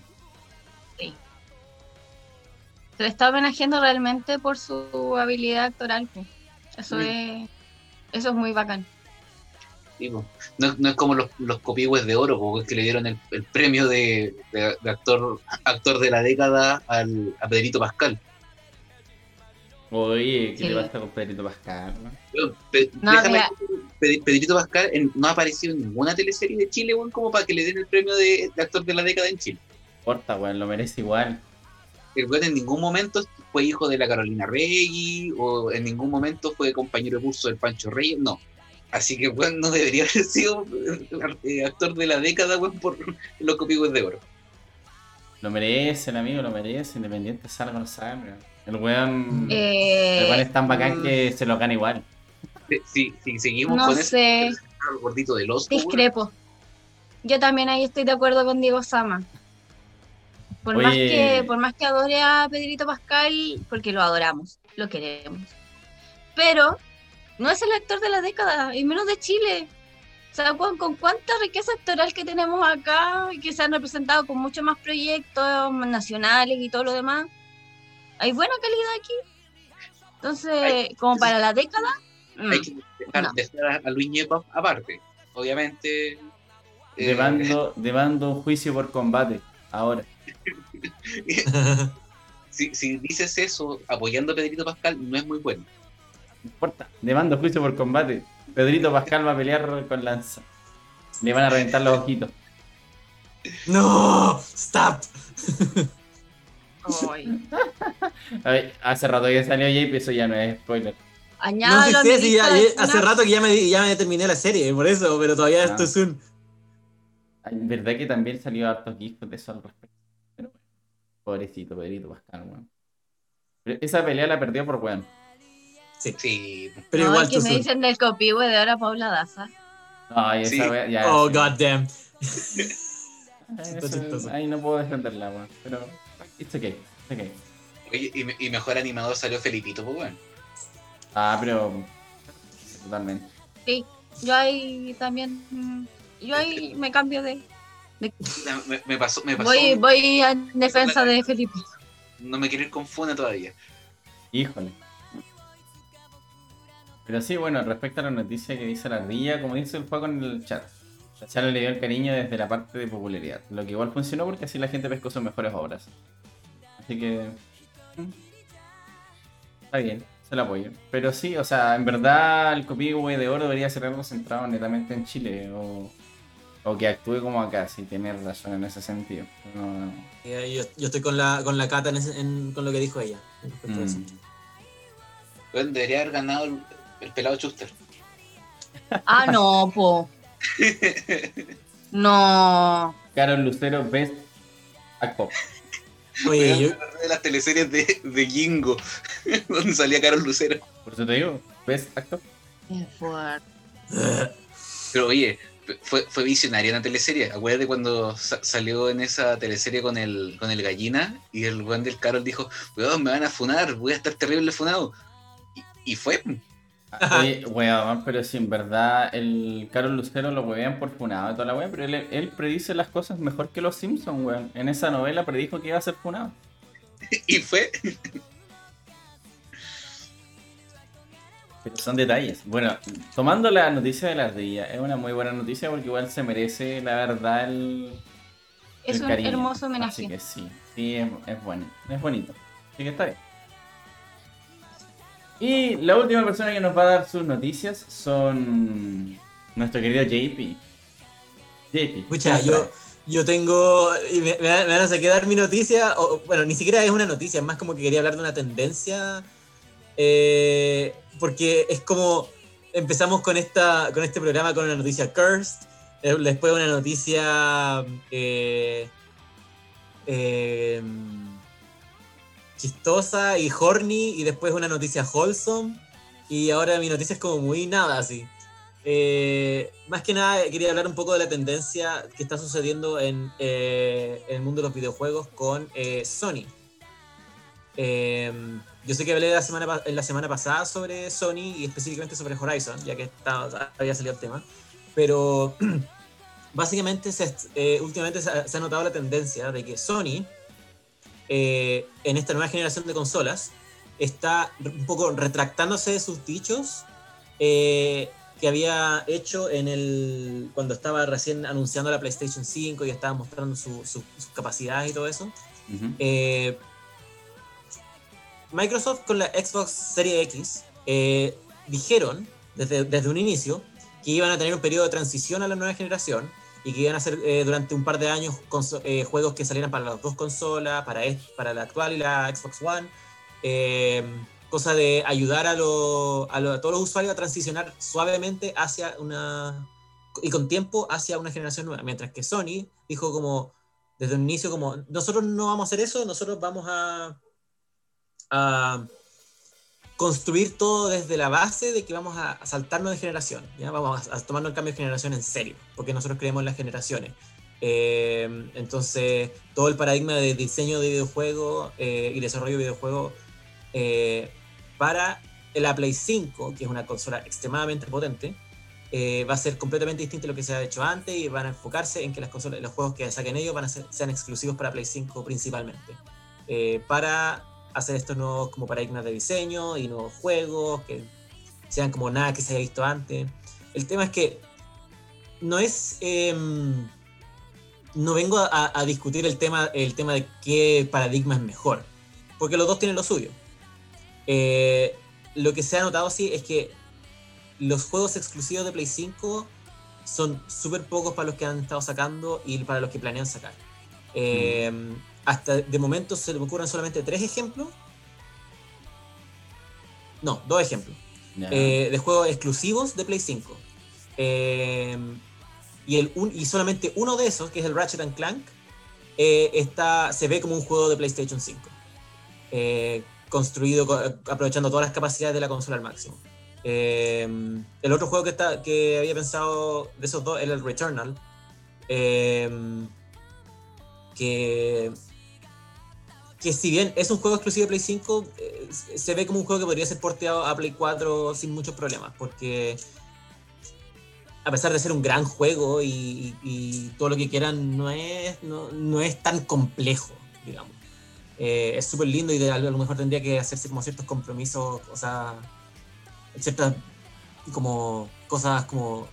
Se le está homenajeando realmente por su habilidad actoral. Eso Sí. es eso es muy bacán. No, no es como los, los copihue de oro porque es que le dieron el, el premio de, de- de actor actor de la década al, a Pedrito Pascal Oye, ¿qué Sí. le pasa con Pedrito Pascal? no? Weón, Pe- No, déjame Pedrito Pascal en- no ha aparecido en ninguna teleserie de Chile, weón, como para que le den el premio de, de actor de la década en Chile. No importa, weón, lo merece igual. El weón en ningún momento fue hijo de la Carolina Regui, o en ningún momento fue compañero de curso del Pancho Reyes, no. Así que, weón, no debería haber sido eh, actor de la década, weón, por los copigos de oro. Lo merece el amigo, lo merece, independiente salga o no salga. El weón, Eh, el weón es tan bacán que se lo gana igual. Si, si seguimos no con ese sé, el gordito del oso, weón, discrepo. Yo también ahí estoy de acuerdo con Diego Sama. Por más que por más que adore a Pedrito Pascal, porque lo adoramos, lo queremos. Pero no es el actor de la década, y menos de Chile. O sea, con, con cuánta riqueza actoral que tenemos acá y que se han representado con muchos más proyectos nacionales y todo lo demás. Hay buena calidad aquí. Entonces, Hay- como para la década, mm, hay que dejar, no. dejar a- a Luis aparte. Obviamente. eh, Demando, demando un juicio por combate. Ahora. si, si dices eso apoyando a Pedrito Pascal, no es muy bueno. No importa. Demando juicio por combate. Pedrito Pascal va a pelear con Lanza. Le van a reventar los ojitos. no, stop. ay. Hace rato que salió Jape, eso ya no es spoiler. No Añádalo a sé si sí, ya- hace rato que ya me, ya me terminé la serie, por eso, pero todavía Ah. esto es un. Verdad que también salió hartos gifs de eso al respecto. Pero bueno. Pobrecito Pedrito Pascal, weón. Pero esa pelea la perdió por weón. Sí, Pero No, igual que me soon. dicen del copihue de ahora Paula Daza. Ay, esa Sí. wea- ya. Oh, sí. god damn. Ay, no puedo defenderla, weón. Pero. It's okay. It's okay. Oye, y, me- y mejor animador salió Felipito, pues bueno. Ah, pero. Totalmente. Sí, yo ahí también. mm, Yo ahí me cambio de. Me, me pasó, me pasó. Voy, voy en defensa de Felipe. No me quiero ir con Funa todavía. Híjole. Pero sí, bueno, respecto a la noticia que dice la ardilla, como dice el juego en el chat. La Chalo le dio el cariño desde la parte de popularidad. Lo que igual funcionó porque así la gente pescó sus mejores obras. Así que. Está bien, se lo apoyo. Pero sí, o sea, en verdad el copihue de oro debería ser algo centrado netamente en Chile. O, o que actúe como acá, si tiene razón en ese sentido. No, Eh, Yo, yo estoy con la, con la cata en ese- en- con lo que dijo ella. eso. mm. Bueno, debería haber ganado el, el pelado Chuster. Ah, no, po. No. Carol Lucero, Best Actor. Oye, yo, de las teleseries de, de Jingo, donde salía Carol Lucero. Por eso te digo, Best Actor. Qué fuerte. Pero oye, fue, fue visionaria en la teleserie. Acuérdate cuando sa- salió en esa teleserie con el, con el gallina y el weón del Carol dijo, weón, me van a funar, voy a estar terrible funado. Y, y fue. Oye, weón, pero si en verdad el Carol Lucero lo huevean por funado y toda la wea, pero él, él predice las cosas mejor que los Simpsons, weón. En esa novela predijo que iba a ser funado. Y fue. Pero son detalles. Bueno, tomando la noticia de la ardilla, es una muy buena noticia porque igual se merece, la verdad, el, Es el un cariño. hermoso Así homenaje. que sí, sí, es, es bueno, es bonito. Así que está bien. Y la última persona que nos va a dar sus noticias son nuestro querido JP. JP. Escucha, ¿qué yo, yo tengo. Me, me van a sacar dar mi noticia. o- bueno, ni siquiera es una noticia, es más como que quería hablar de una tendencia. eh, porque es como. Empezamos con, esta, con este programa con una noticia cursed. eh, Después una noticia. eh, eh, chistosa y horny. Y después una noticia wholesome. Y ahora mi noticia es como muy nada así. Eh, más que nada quería hablar un poco de la tendencia que está sucediendo en, eh, el mundo de los videojuegos con eh, Sony. Eh, yo sé que hablé en la semana pasada sobre Sony y específicamente sobre Horizon, ya que había salido el tema. Pero básicamente eh, últimamente se ha notado la tendencia de que Sony, eh, en esta nueva generación de consolas, está un poco retractándose de sus dichos eh, que había hecho en el cuando estaba recién anunciando la PlayStation 5 y estaba mostrando su- su- sus capacidades y todo eso. Eh, Microsoft con la Xbox Series X eh, dijeron desde, desde un inicio que iban a tener un periodo de transición a la nueva generación y que iban a hacer eh, durante un par de años eh, juegos que salieran para las dos consolas, para, para la actual y la Xbox One. eh, cosa de ayudar a, lo- a, todos los usuarios a transicionar suavemente hacia una y con tiempo hacia una generación nueva, mientras que Sony dijo como desde un inicio como nosotros no vamos a hacer eso, nosotros vamos a construir todo desde la base de que vamos a, saltarnos de generación, vamos a, a tomarnos el cambio de generación en serio, porque nosotros creemos en las generaciones. Eh, entonces, todo el paradigma de diseño de videojuegos eh, y desarrollo de videojuegos eh, para la Play 5, que es una consola extremadamente potente, va a ser completamente distinto a lo que se ha hecho antes y van a enfocarse en que las consolas, los juegos que saquen ellos van a ser, sean exclusivos para Play 5 principalmente. Para hacer estos nuevos como paradigmas de diseño y nuevos juegos que sean como nada que se haya visto antes. El tema es que no es... em, no vengo a, a discutir el tema, el tema de qué paradigma es mejor, porque los dos tienen lo suyo. Eh, lo que se ha notado sí es que los juegos exclusivos de Play 5 son súper pocos para los que han estado sacando y para los que planean sacar. Eh, Hasta de momento se me ocurren solamente tres ejemplos. No, dos ejemplos. Eh, de juegos exclusivos de Play 5. Eh, y, el, un- y solamente uno de esos, que es el Ratchet and Clank, eh, está, se ve como un juego de PlayStation 5. Eh, construido co- aprovechando todas las capacidades de la consola al máximo. El otro juego que, está, que había pensado de esos dos era el Returnal. que, que si bien es un juego exclusivo de Play 5, eh, se ve como un juego que podría ser porteado a Play 4 sin muchos problemas, porque a pesar de ser un gran juego y, todo lo que quieran, no es, no, no es tan complejo, digamos. Eh, es súper lindo y a lo mejor tendría que hacerse como ciertos compromisos, o sea, ciertas como cosas como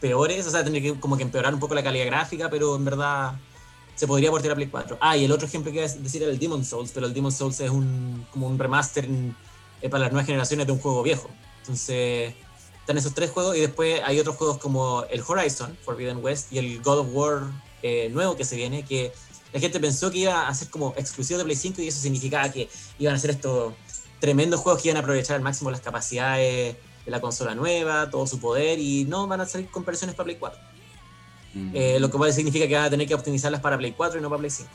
peores, o sea, tendría que como que empeorar un poco la calidad gráfica, pero en verdad se podría portear a Play 4. Ah, y el otro ejemplo que iba a decir era el Demon Souls, pero el Demon Souls es un como un remaster eh, para las nuevas generaciones de un juego viejo. Entonces, están esos tres juegos y después hay otros juegos como el Horizon, Forbidden West, y el God of War eh, nuevo que se viene, que la gente pensó que iba a ser como exclusivo de Play 5 y eso significaba que iban a ser estos tremendos juegos que iban a aprovechar al máximo las capacidades de la consola nueva, todo su poder, y no van a salir con versiones para Play 4. Eh, lo cual significa que van a tener que optimizarlas para Play 4 y no para Play 5.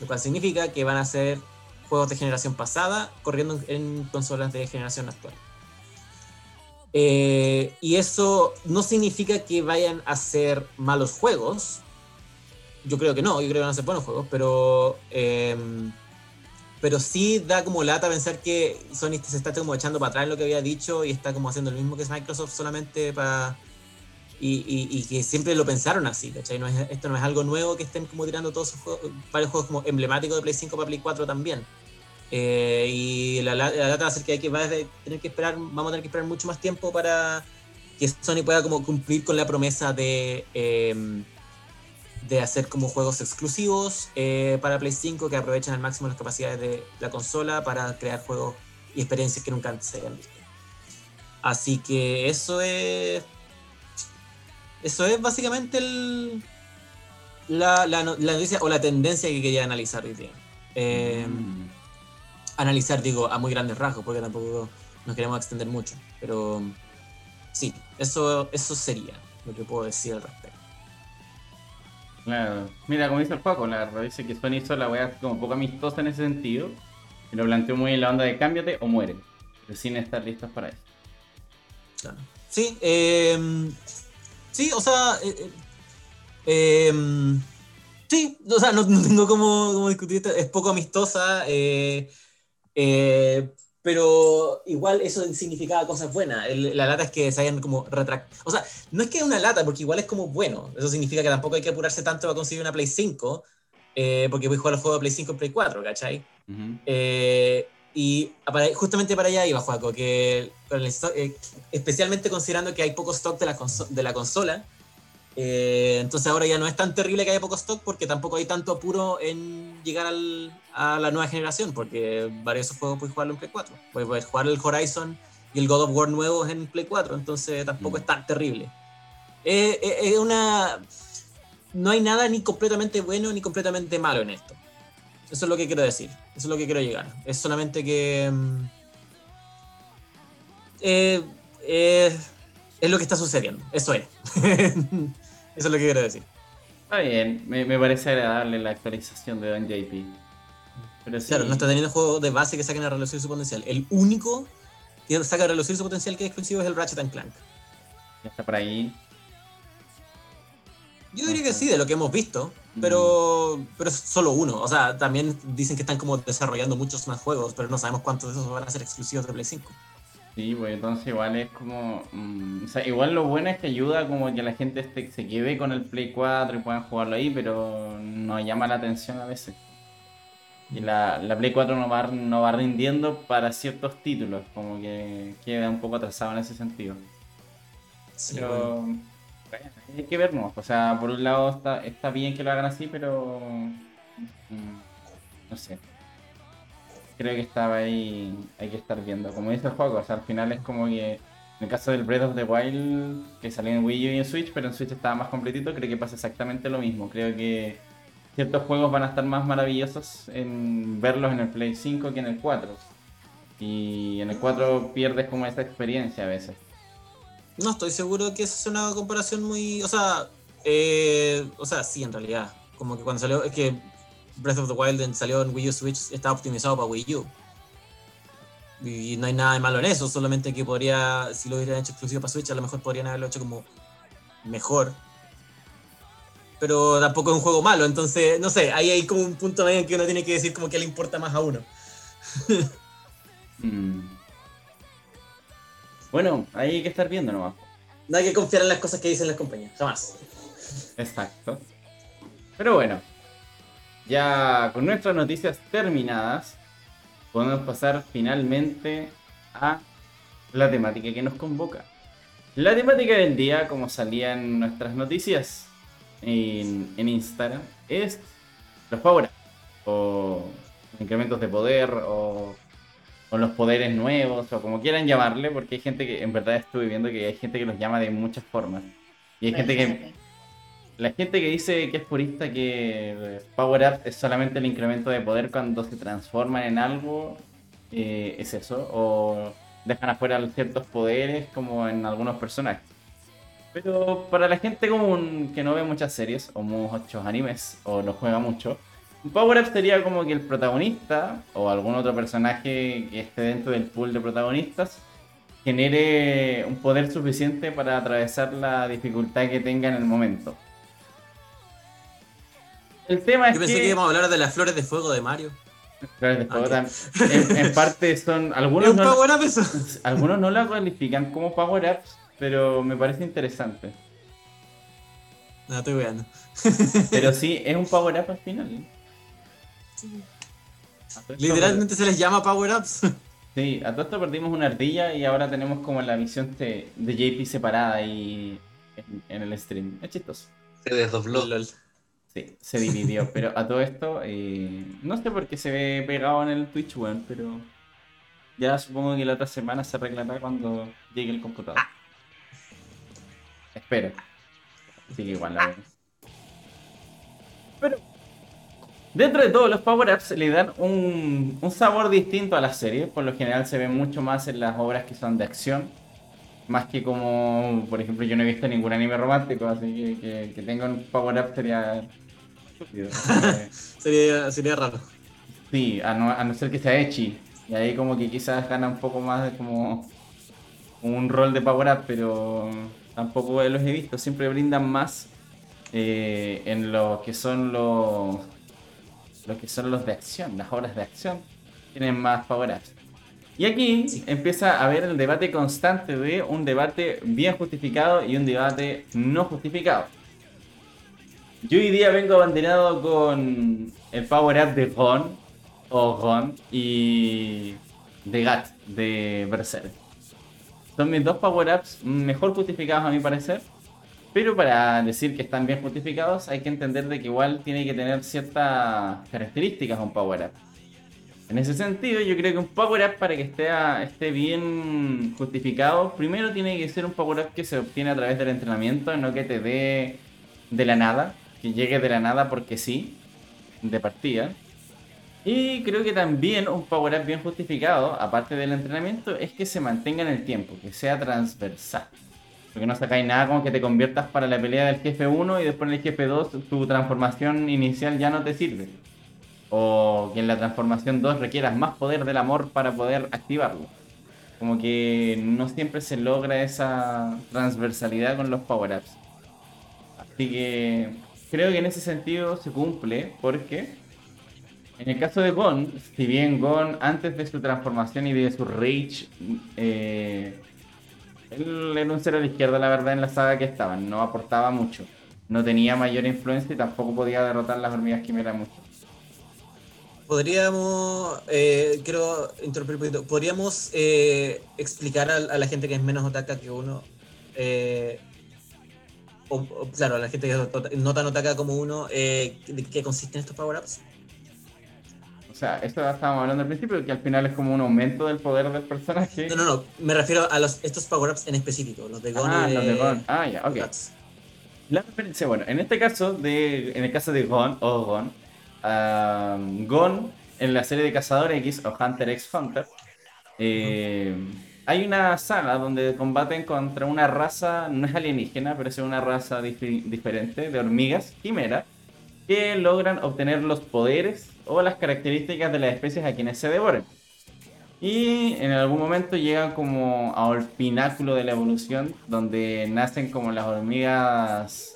Lo cual significa que van a ser juegos de generación pasada corriendo en, consolas de generación actual. Eh, y eso no significa que vayan a ser malos juegos. Yo creo que no, yo creo que van a ser buenos juegos, pero, eh, pero sí da como lata pensar que Sony se está como echando para atrás lo que había dicho y está como haciendo lo mismo que Microsoft solamente para y, y- y que siempre lo pensaron así, ¿cachai? No es- esto no es algo nuevo que estén como tirando todos sus juegos, varios juegos como emblemáticos de Play 5 para Play 4 también. Eh, y la, la, la lata va a ser que hay que va a tener que esperar, vamos a tener que esperar mucho más tiempo para que Sony pueda como cumplir con la promesa de, eh, de hacer como juegos exclusivos eh, para Play 5 que aprovechen al máximo las capacidades de la consola para crear juegos y experiencias que nunca antes se habían visto. Así que eso es. Eso es básicamente el, la, la no- la noticia o la tendencia que quería analizar hoy día. Eh, Mm. analizar, digo, a muy grandes rasgos, porque tampoco nos queremos extender mucho. Pero sí, eso, eso sería lo que puedo decir al respecto. Claro. Mira, como dice el Paco, la verdad dice que Sony hizo la weá como poco amistosa en ese sentido. Y lo planteó muy en la onda de cámbiate o muere. Sin estar listos para eso. Claro. Sí, eh, sí, o sea, eh, eh, eh, sí, o sea, no, no tengo cómo, cómo discutir esto, es poco amistosa, eh, pero igual eso significaba cosas buenas. El- la lata es que se hayan como retractado, o sea, no es que es una lata, porque igual es como bueno, eso significa que tampoco hay que apurarse tanto para conseguir una Play 5, eh, porque voy a jugar los juegos de Play 5 en Play 4, ¿cachai? Ujú. Eh, y para- justamente para allá iba, Juaco, que con el stock- eh, especialmente considerando que hay poco stock de la, de la consola, eh, entonces ahora ya no es tan terrible que haya poco stock porque tampoco hay tanto apuro en llegar al- a la nueva generación, porque varios de esos juegos puedes jugarlo en Play 4. Puedes, puedes jugar el Horizon y el God of War nuevos en Play 4, entonces tampoco Mm. es tan terrible. Eh, eh, es una... No hay nada ni completamente bueno ni completamente malo en esto. Eso es lo que quiero decir. Eso es lo que quiero llegar. Es solamente que. mm, eh, eh, es lo que está sucediendo. Eso es. Eso es lo que quiero decir. Está bien, me, me parece agradable la actualización de Don JP. Pero sí, Claro, no está teniendo juegos de base que saquen a relucir su potencial. El único que saca a relucir su potencial que es exclusivo es el Ratchet and Clank. ya está por ahí. Yo diría que sí, de lo que hemos visto, pero, Mm. pero es solo uno. O sea, también dicen que están como desarrollando muchos más juegos, pero no sabemos cuántos de esos van a ser exclusivos de Play 5. Sí, pues entonces igual es como... mm, o sea, igual lo bueno es que ayuda como que la gente este- se quede con el Play 4 y puedan jugarlo ahí, pero no llama la atención a veces. Y la, la Play 4 no va, no va rindiendo para ciertos títulos, como que queda un poco atrasado en ese sentido. Sí, Pero bueno, hay que vernos. O sea, por un lado está, está bien que lo hagan así, pero mm, no sé. Creo que estaba ahí, hay que estar viendo. Como dice el juego, o sea, al final es como que en el caso del Breath of the Wild, que salió en Wii U y en Switch, pero en Switch estaba más completito, creo que pasa exactamente lo mismo. Creo que ciertos juegos van a estar más maravillosos en verlos en el Play 5 que en el 4. Y en el 4 pierdes como esa experiencia a veces. No estoy seguro que esa sea una comparación muy. O sea, eh, o sea, sí, en realidad. Como que cuando salió. Es que Breath of the Wild salió en Wii U Switch, estaba optimizado para Wii U. Y no hay nada de malo en eso, solamente que podría. Si lo hubieran hecho exclusivo para Switch, a lo mejor podrían haberlo hecho como mejor. Pero tampoco es un juego malo, entonces, no sé, ahí hay como un punto medio en que uno tiene que decir como que le importa más a uno. Mm. Bueno, ahí hay que estar viendo nomás. No hay que confiar en las cosas que dicen las compañías, jamás. Exacto. Pero bueno, ya con nuestras noticias terminadas, podemos pasar finalmente a la temática que nos convoca. La temática del día, como salía en nuestras noticias en, en Instagram, es los power o incrementos de poder o, o los poderes nuevos o como quieran llamarle, porque hay gente que en verdad estuve viendo que hay gente que los llama de muchas formas. Y hay gente que la gente que dice que es purista que Power Up es solamente el incremento de poder cuando se transforman en algo, eh, es eso, o dejan afuera ciertos poderes como en algunos personajes. Pero para la gente común que no ve muchas series o muchos animes o no juega mucho, un Power Up sería como que el protagonista o algún otro personaje que esté dentro del pool de protagonistas genere un poder suficiente para atravesar la dificultad que tenga en el momento. El tema es Yo pensé que, que íbamos a hablar de las flores de fuego de Mario. Claro, después Ah, tam- en, en parte son ¿Es algunos un no, power up eso? algunos no la califican como power ups, pero me parece interesante. No, estoy weando. Pero sí, es un power up al final. Literalmente se les llama power ups. Sí, a todo esto perdimos una ardilla y ahora tenemos como la visión de, de JP separada ahí en, en el stream. Es chistoso. Se desdobló. Lol. Sí, se dividió, pero a todo esto, eh, no sé por qué se ve pegado en el Twitch, weón, pero ya supongo que la otra semana se arreglará cuando llegue el computador. Espero. Así que igual la veo. Pero dentro de todos los power-ups le dan un, un sabor distinto a la serie. Por lo general se ve mucho más en las obras que son de acción. Más que como, por ejemplo, yo no he visto ningún anime romántico, así que que, que tenga un power-up sería Sería, sería raro. Sí, a no, a no ser que sea Echi. Y ahí como que quizás gana un poco más de como un rol de power up, pero tampoco los he visto. Siempre brindan más eh, en lo que son los lo que son los de acción, las obras de acción. Tienen más power ups. Y aquí Sí. empieza a haber el debate constante de un debate bien justificado y un debate no justificado. Yo hoy día vengo abanderado con el power up de Gon o Gon y de Gat de Berserk. Son mis dos power ups mejor justificados a mi parecer. Pero para decir que están bien justificados hay que entender de que igual tiene que tener ciertas características un power up. En ese sentido, yo creo que un power up para que esté, esté bien justificado, primero tiene que ser un power up que se obtiene a través del entrenamiento, no que te dé de la nada, que llegue de la nada porque sí, de partida. Y creo que también un power up bien justificado, aparte del entrenamiento, es que se mantenga en el tiempo, que sea transversal. Porque no sacáis nada como que te conviertas para la pelea del jefe 1 y después en el jefe 2 tu transformación inicial ya no te sirve. O que en la transformación 2 requieras más poder del amor para poder activarlo. Como que no siempre se logra esa transversalidad con los power-ups. Así que creo que en ese sentido se cumple porque en el caso de Gon, si bien Gon antes de su transformación y de su rage, eh, él era un cero a la izquierda la verdad en la saga que estaba, no aportaba mucho. No tenía mayor influencia y tampoco podía derrotar las hormigas quimera mucho. Podríamos, eh, quiero interrumpir un poquito, podríamos eh, explicar a, la gente que es menos otaka que uno, eh, o, claro, a la gente que no tan otaka como uno, eh, de qué consisten estos power-ups. O sea, eso ya estábamos hablando al principio, que al final es como un aumento del poder del personaje. No, no, no, me refiero a los, estos power-ups en específico, los de Gon Ah, y los de Gon. Ah, ya, ok. La referencia, bueno, en este caso, de, en el caso de Gon o Gon, Gon en la serie de Cazador X o Hunter x Hunter, eh, hay una saga donde combaten contra una raza, no es alienígena, pero es una raza diferente de hormigas, quimera, que logran obtener los poderes o las características de las especies a quienes se devoren. Y en algún momento llegan como al pináculo de la evolución, donde nacen como las hormigas,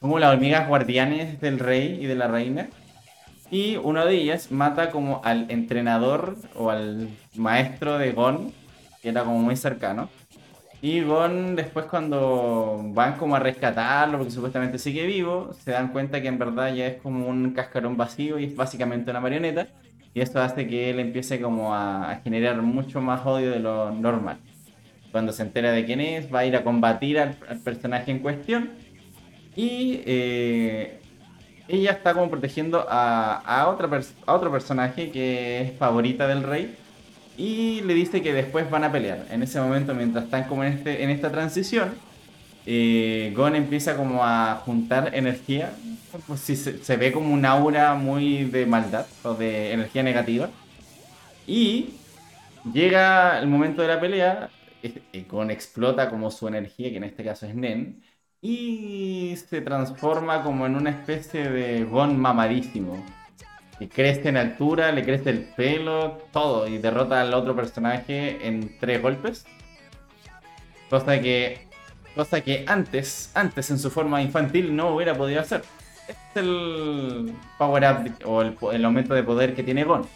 como las hormigas guardianes del rey y de la reina. Y una de ellas mata como al entrenador o al maestro de Gon, que era como muy cercano. Y Gon después cuando van como a rescatarlo, porque supuestamente sigue vivo, se dan cuenta que en verdad ya es como un cascarón vacío y es básicamente una marioneta. Y esto hace que él empiece como a, generar mucho más odio de lo normal. Cuando se entera de quién es, va a ir a combatir al, personaje en cuestión. Y eh, ella está como protegiendo a, a, otra a otro personaje que es favorita del rey. Y le dice que después van a pelear. En ese momento, mientras están como en, este, en esta transición, eh, Gon empieza como a juntar energía. Pues si se, ve como un aura muy de maldad o de energía negativa. Y llega el momento de la pelea. eh, Gon explota como su energía, que en este caso es Nen. Y se transforma como en una especie de Gon mamadísimo. Que crece en altura, le crece el pelo, todo. Y derrota al otro personaje en tres golpes. Cosa que Cosa que antes, antes en su forma infantil no hubiera podido hacer. Este es el power up o el, el aumento de poder que tiene Gon.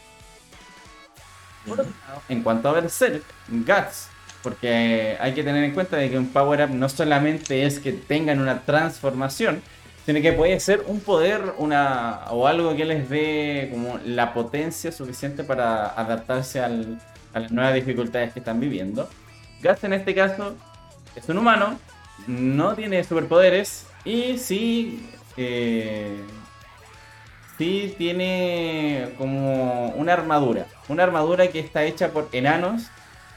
Por otro lado, En cuanto a Berserk, Guts, porque hay que tener en cuenta de que un power up no solamente es que tengan una transformación, sino que puede ser un poder una, o algo que les dé como la potencia suficiente para adaptarse a las nuevas dificultades que están viviendo. Guts en este caso es un humano, no tiene superpoderes y sí eh, sí tiene como una armadura. Una armadura que está hecha por enanos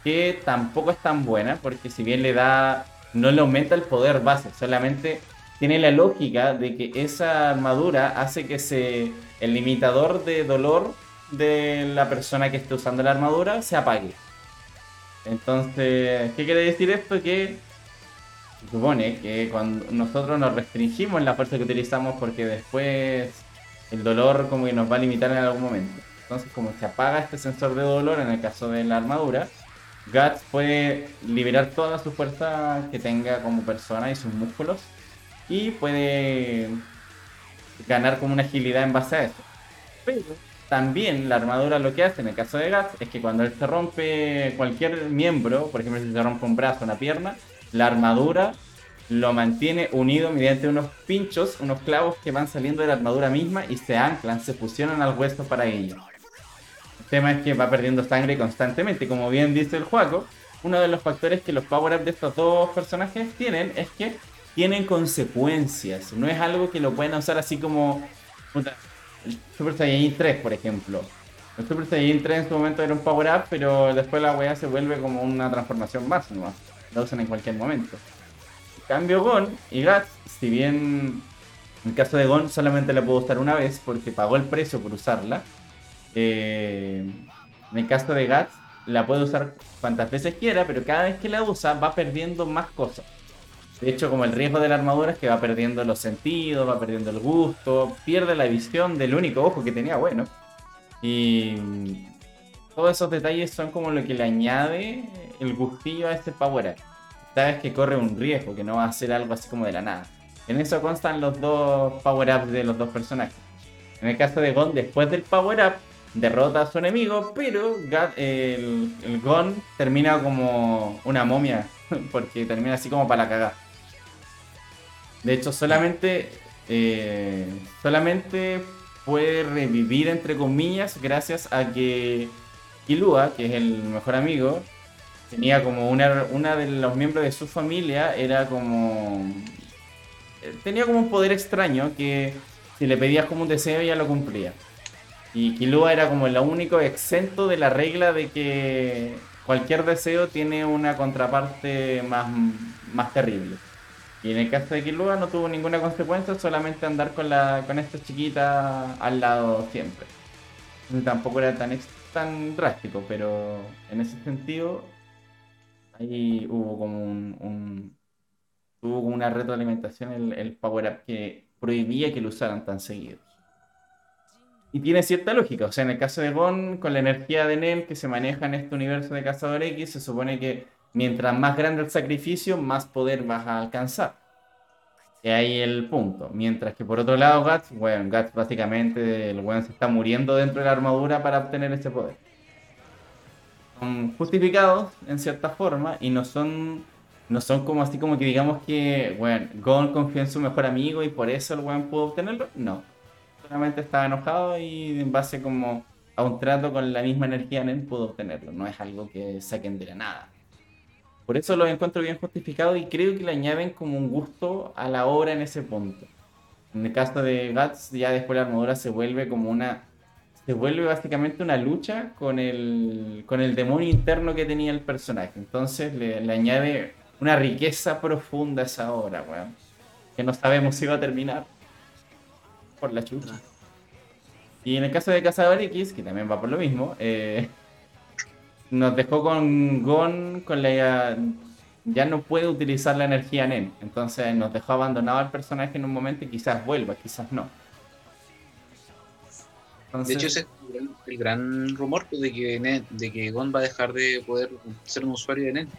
que tampoco es tan buena porque si bien le da, no le aumenta el poder base, solamente tiene la lógica de que esa armadura hace que se, el limitador de dolor de la persona que esté usando la armadura se apague. Entonces, ¿qué quiere decir esto? Que supone que cuando nosotros nos restringimos en la fuerza que utilizamos porque después el dolor como que nos va a limitar en algún momento. Entonces, como se apaga este sensor de dolor en el caso de la armadura, Guts puede liberar toda su fuerza que tenga como persona y sus músculos y puede ganar como una agilidad en base a eso. Pero también la armadura lo que hace en el caso de Guts es que cuando él se rompe cualquier miembro, por ejemplo si se rompe un brazo o una pierna, la armadura lo mantiene unido mediante unos pinchos, unos clavos que van saliendo de la armadura misma y se anclan, se fusionan al hueso para ello. El tema es que va perdiendo sangre constantemente, como bien dice el juego, uno de los factores que los power-ups de estos dos personajes tienen es que tienen consecuencias, no es algo que lo pueden usar así como el Super Saiyajin 3, por ejemplo. El Super Saiyajin 3 en su momento era un power-up, pero después la weá se vuelve como una transformación más, ¿no? La usan en cualquier momento. En cambio, Gon y Guts, si bien en el caso de Gon solamente la puedo usar una vez porque pagó el precio por usarla, eh, en el caso de Guts la puede usar cuantas veces quiera, pero cada vez que la usa va perdiendo más cosas. De hecho, como el riesgo de la armadura es que va perdiendo los sentidos, va perdiendo el gusto, pierde la visión del único ojo que tenía bueno. Y todos esos detalles son como lo que le añade el gustillo a este power up. Sabes que corre un riesgo, que no va a ser algo así como de la nada. En eso constan los dos power ups de los dos personajes. En el caso de Gon, después del power up, derrota a su enemigo, pero el, el Gon termina como una momia, porque termina así como para la cagada. De hecho, solamente, eh, solamente puede revivir, entre comillas, gracias a que Killua, que es el mejor amigo, tenía como una, una de los miembros de su familia, era como... eh, Tenía como un poder extraño que si le pedías como un deseo ya lo cumplía. Y Killua era como el único exento de la regla de que cualquier deseo tiene una contraparte más, más terrible. Y en el caso de Killua no tuvo ninguna consecuencia, solamente andar con la con esta chiquita al lado siempre. Tampoco era tan, tan drástico, pero en ese sentido ahí hubo como un, un- tuvo como una retroalimentación el, power up que prohibía que lo usaran tan seguido. Y tiene cierta lógica, o sea, en el caso de Gon, con la energía de Nen que se maneja en este universo de Cazador X, se supone que mientras más grande el sacrificio, más poder vas a alcanzar. Y ahí el punto. Mientras que por otro lado, Guts, bueno, Guts básicamente el weón se está muriendo dentro de la armadura para obtener ese poder. Son justificados en cierta forma y no son no son como así como que digamos que, bueno, Gon confió en su mejor amigo y por eso el weón pudo obtenerlo. No. Solamente estaba enojado y en base como a un trato con la misma energía en él pudo obtenerlo. No es algo que saquen de la nada. Por eso lo encuentro bien justificado y creo que le añaden como un gusto a la obra en ese punto. En el caso de Guts, ya después la armadura se vuelve como una. Se vuelve básicamente una lucha con el, con el demonio interno que tenía el personaje. Entonces le, le añade una riqueza profunda a esa obra, weón. Que no sabemos si va a terminar. Por la chucha. Y en el caso de Cazador X, que también va por lo mismo, eh, nos dejó con Gon con la ya no puede utilizar la energía Nen. Entonces nos dejó abandonado al personaje en un momento y quizás vuelva, quizás no. De hecho, ese es el, el gran rumor pues, de que, Nen- de que Gon va a dejar de poder ser un usuario de NEN.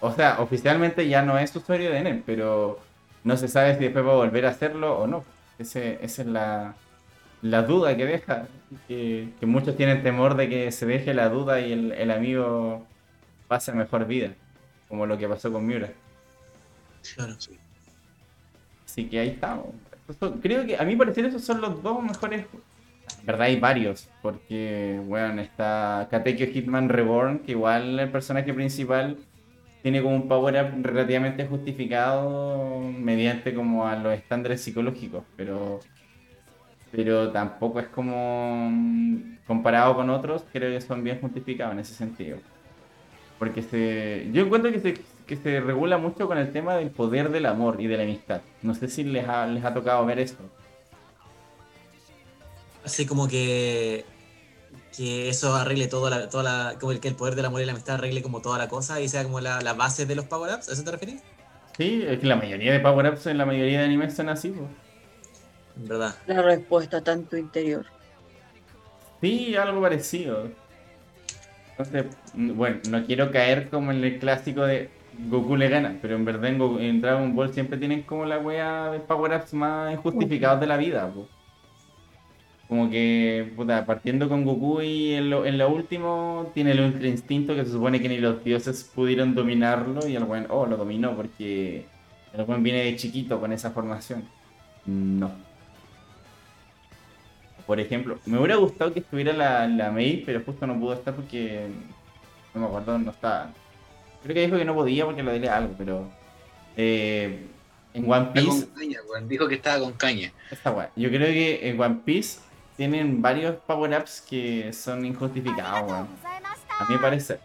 o sea, oficialmente ya no es usuario de Nen, pero no se sabe si después va a volver a hacerlo o no. Ese, esa es la, la duda que deja. Que, que muchos tienen temor de que se deje la duda y el, el amigo pase mejor vida. Como lo que pasó con Miura. Claro. Así que ahí estamos. Creo que a mí parecer esos son los dos mejores. En verdad hay varios, porque bueno, está Katekyo Hitman Reborn, que igual el personaje principal tiene como un power up relativamente justificado mediante como a los estándares psicológicos, pero pero tampoco es como mm, comparado con otros, creo que son bien justificados en ese sentido. Porque se, yo encuentro que se, que se regula mucho con el tema del poder del amor y de la amistad. No sé si les ha, les ha tocado ver eso. Así como que, que eso arregle toda la, toda la, como el, que el poder del amor y la amistad arregle como toda la cosa y sea como la, la base de los power-ups, ¿a eso te referís? Sí, es que la mayoría de power-ups en la mayoría de animes son así. pues. En verdad. La respuesta está en tu interior. Sí, algo parecido. Entonces, bueno, no quiero caer como en el clásico de Goku le gana, pero en verdad en, Goku- en Dragon Ball siempre tienen como la wea de power-ups más injustificados de la vida. po. Como que, puta, partiendo con Goku y en lo, en lo último tiene el Ultra Instinto que se supone que ni los dioses pudieron dominarlo y el buen, oh, lo dominó porque el buen viene de chiquito con esa formación. No. Por ejemplo, me hubiera gustado que estuviera la, la Mei, pero justo no pudo estar porque no me acuerdo, no estaba. Creo que dijo que no podía porque lo diría algo, pero eh, en One Está con Piece, caña. Dijo que estaba con caña. esta wea, yo creo que en One Piece tienen varios power-ups que son injustificados, weón. A mi parecer.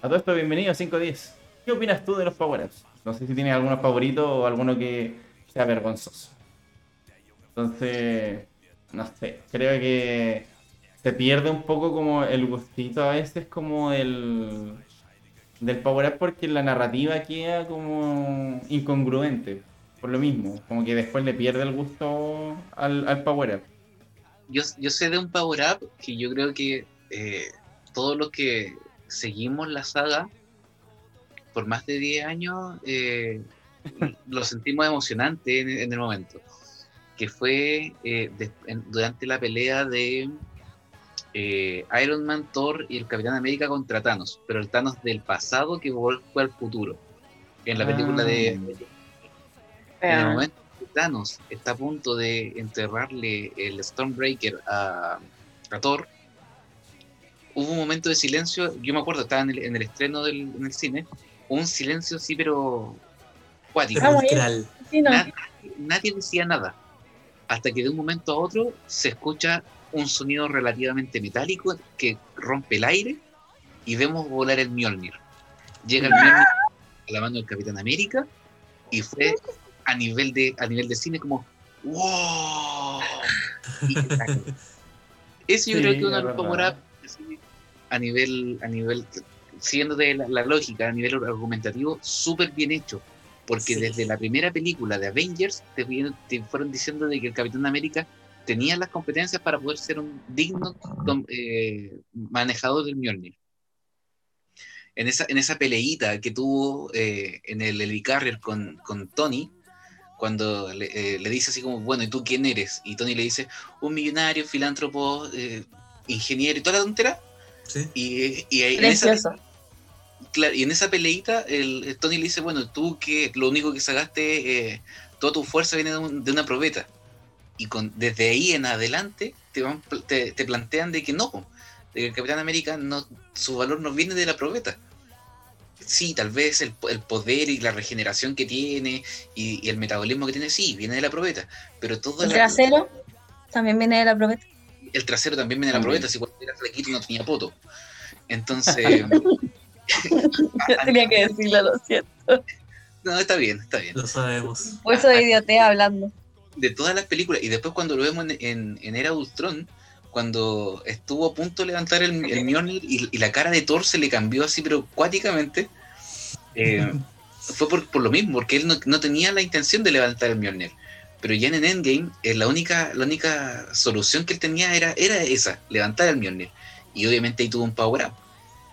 A todo esto, bienvenido a 510. ¿Qué opinas tú de los power-ups? No sé si tienes algunos favoritos o alguno que sea vergonzoso. Entonces, no sé, creo que se pierde un poco como el gustito a veces como del, del power up porque la narrativa queda como incongruente. Por lo mismo, como que después le pierde el gusto al, al power up. Yo, yo sé de un power up que yo creo que eh, todos los que seguimos la saga por más de 10 años eh, lo sentimos emocionante en, en el momento. Que fue eh, de- en- durante la pelea de eh, Iron Man, Thor y el Capitán América contra Thanos, pero el Thanos del pasado que fue al futuro. En la película de en el momento que Thanos está a punto de enterrarle el Stormbreaker a, a Thor, hubo un momento de silencio. Yo me acuerdo, estaba en el, en el estreno del, en el cine, un silencio sí, pero cuático. Ah, bueno. Sepulcral. Sí, no. Nadie, nadie decía nada. Hasta que de un momento a otro se escucha un sonido relativamente metálico que rompe el aire y vemos volar el Mjolnir. Llega el Mjolnir a la mano del Capitán América y fue a nivel de, a nivel de cine como ¡Wow! Y- Ese yo Sí, creo que es power-ups así, a nivel, a nivel, siguiendo de la, la lógica, a nivel argumentativo, súper bien hecho. Porque Sí. desde la primera película de Avengers te, fueron diciendo de que el Capitán América tenía las competencias para poder ser un digno eh, manejador del Mjolnir. En esa, en esa peleita que tuvo eh, en el Helicarrier con, con Tony, cuando le, eh, le dice así como, bueno, ¿y tú quién eres? Y Tony le dice, un millonario, filántropo, eh, ingeniero y toda la tontera. Sí. Y, y ahí- en esa. Claro, y en esa peleita, el, el Tony le dice, bueno, tú que lo único que sacaste, eh, toda tu fuerza viene de, un- de una probeta. Y con, desde ahí en adelante te, van, te, te plantean de que no, de que el Capitán América no, su valor no viene de la probeta. Sí, tal vez el, el poder y la regeneración que tiene y, y el metabolismo que tiene, sí, viene de la probeta. Pero todo El la- trasero también viene de la probeta. el trasero también viene de la probeta, si cuando era flaquito no tenía poto. Entonces, Tenía que decirlo, lo siento. no, está bien, está bien. Lo sabemos. Eso de idiotea hablando. de todas las películas. Y después cuando lo vemos en, en, en Era Ultron, cuando estuvo a punto de levantar el, el Mjolnir y, y la cara de Thor se le cambió así, pero cuáticamente, eh, fue por, por lo mismo, porque él no, no tenía la intención de levantar el Mjolnir. Pero ya en Endgame, eh, la, única, la única solución que él tenía era, era esa, levantar el Mjolnir. Y obviamente ahí tuvo un power up.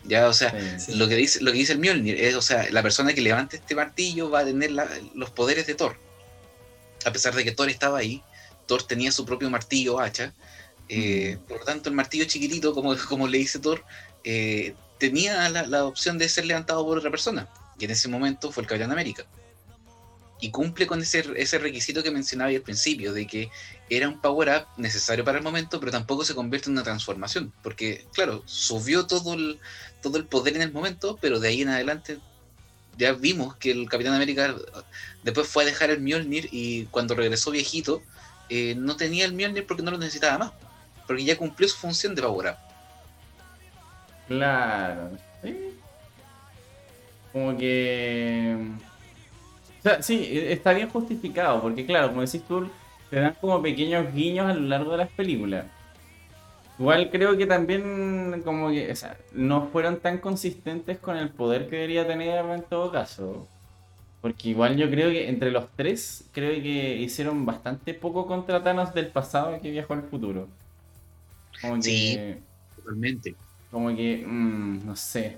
Ya, o sea, Sí. lo que dice lo que dice el Mjolnir es, o sea, la persona que levante este martillo va a tener la- los poderes de Thor. A pesar de que Thor estaba ahí, Thor tenía su propio martillo hacha. eh, Por lo tanto, el martillo chiquitito, como, como le dice Thor, eh, tenía la, la opción de ser levantado por otra persona. Y en ese momento fue el Capitán América. Y cumple con ese, ese requisito que mencionaba al principio, de que era un power-up necesario para el momento, pero tampoco se convierte en una transformación. Porque, claro, subió todo el, todo el poder en el momento, pero de ahí en adelante ya vimos que el Capitán América después fue a dejar el Mjolnir y cuando regresó viejito, eh, no tenía el Mjolnir porque no lo necesitaba más. Porque ya cumplió su función de Power Up. Claro. Sí. Como que. O sea, sí, está bien justificado, porque claro, como decís tú, te dan como pequeños guiños a lo largo de las películas. Igual creo que también como que, o sea, no fueron tan consistentes con el poder que debería tener en todo caso. Porque igual yo creo que entre los tres, creo que hicieron bastante poco contra Thanos del pasado que viajó al futuro. Como que, Sí. Totalmente. como que, mm, no sé,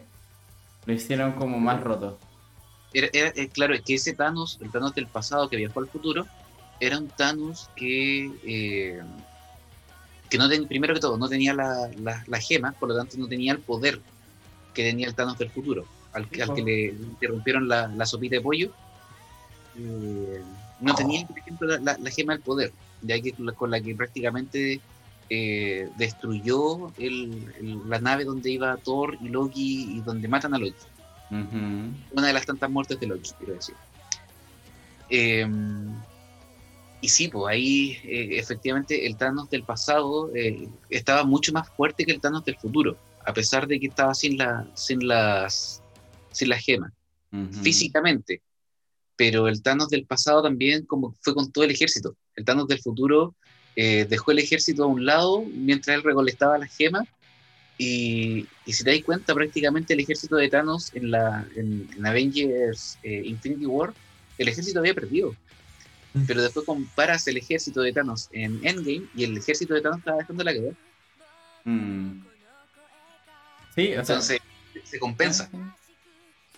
lo hicieron como más roto. Era, era- eh, claro, es que ese Thanos, el Thanos del pasado que viajó al futuro, era un Thanos que, eh, que no ten- primero que todo, no tenía la, la, la gema, por lo tanto no tenía el poder que tenía el Thanos del futuro, al, que- al que le interrumpieron la, la sopita de pollo. eh, no tenía, por ejemplo, la, la- la gema del poder, ya que con la, con la que prácticamente eh, destruyó el- el- la nave donde iba Thor y Loki y donde matan a Loki una de las tantas muertes de Loki, quiero decir. Eh, y sí, pues ahí eh, efectivamente el Thanos del pasado eh, estaba mucho más fuerte que el Thanos del futuro, a pesar de que estaba sin, la, sin, las, sin las gemas, físicamente. Pero el Thanos del pasado también como fue con todo el ejército. El Thanos del futuro eh, dejó el ejército a un lado mientras él recolectaba las gemas y, y si te das cuenta, prácticamente el ejército de Thanos en, la, en, en Avengers Infinity War, el ejército había perdido. Pero después comparas el ejército de Thanos en Endgame y el ejército de Thanos estaba dejando la cagar. Mm. Sí, o sea, Entonces, se compensa.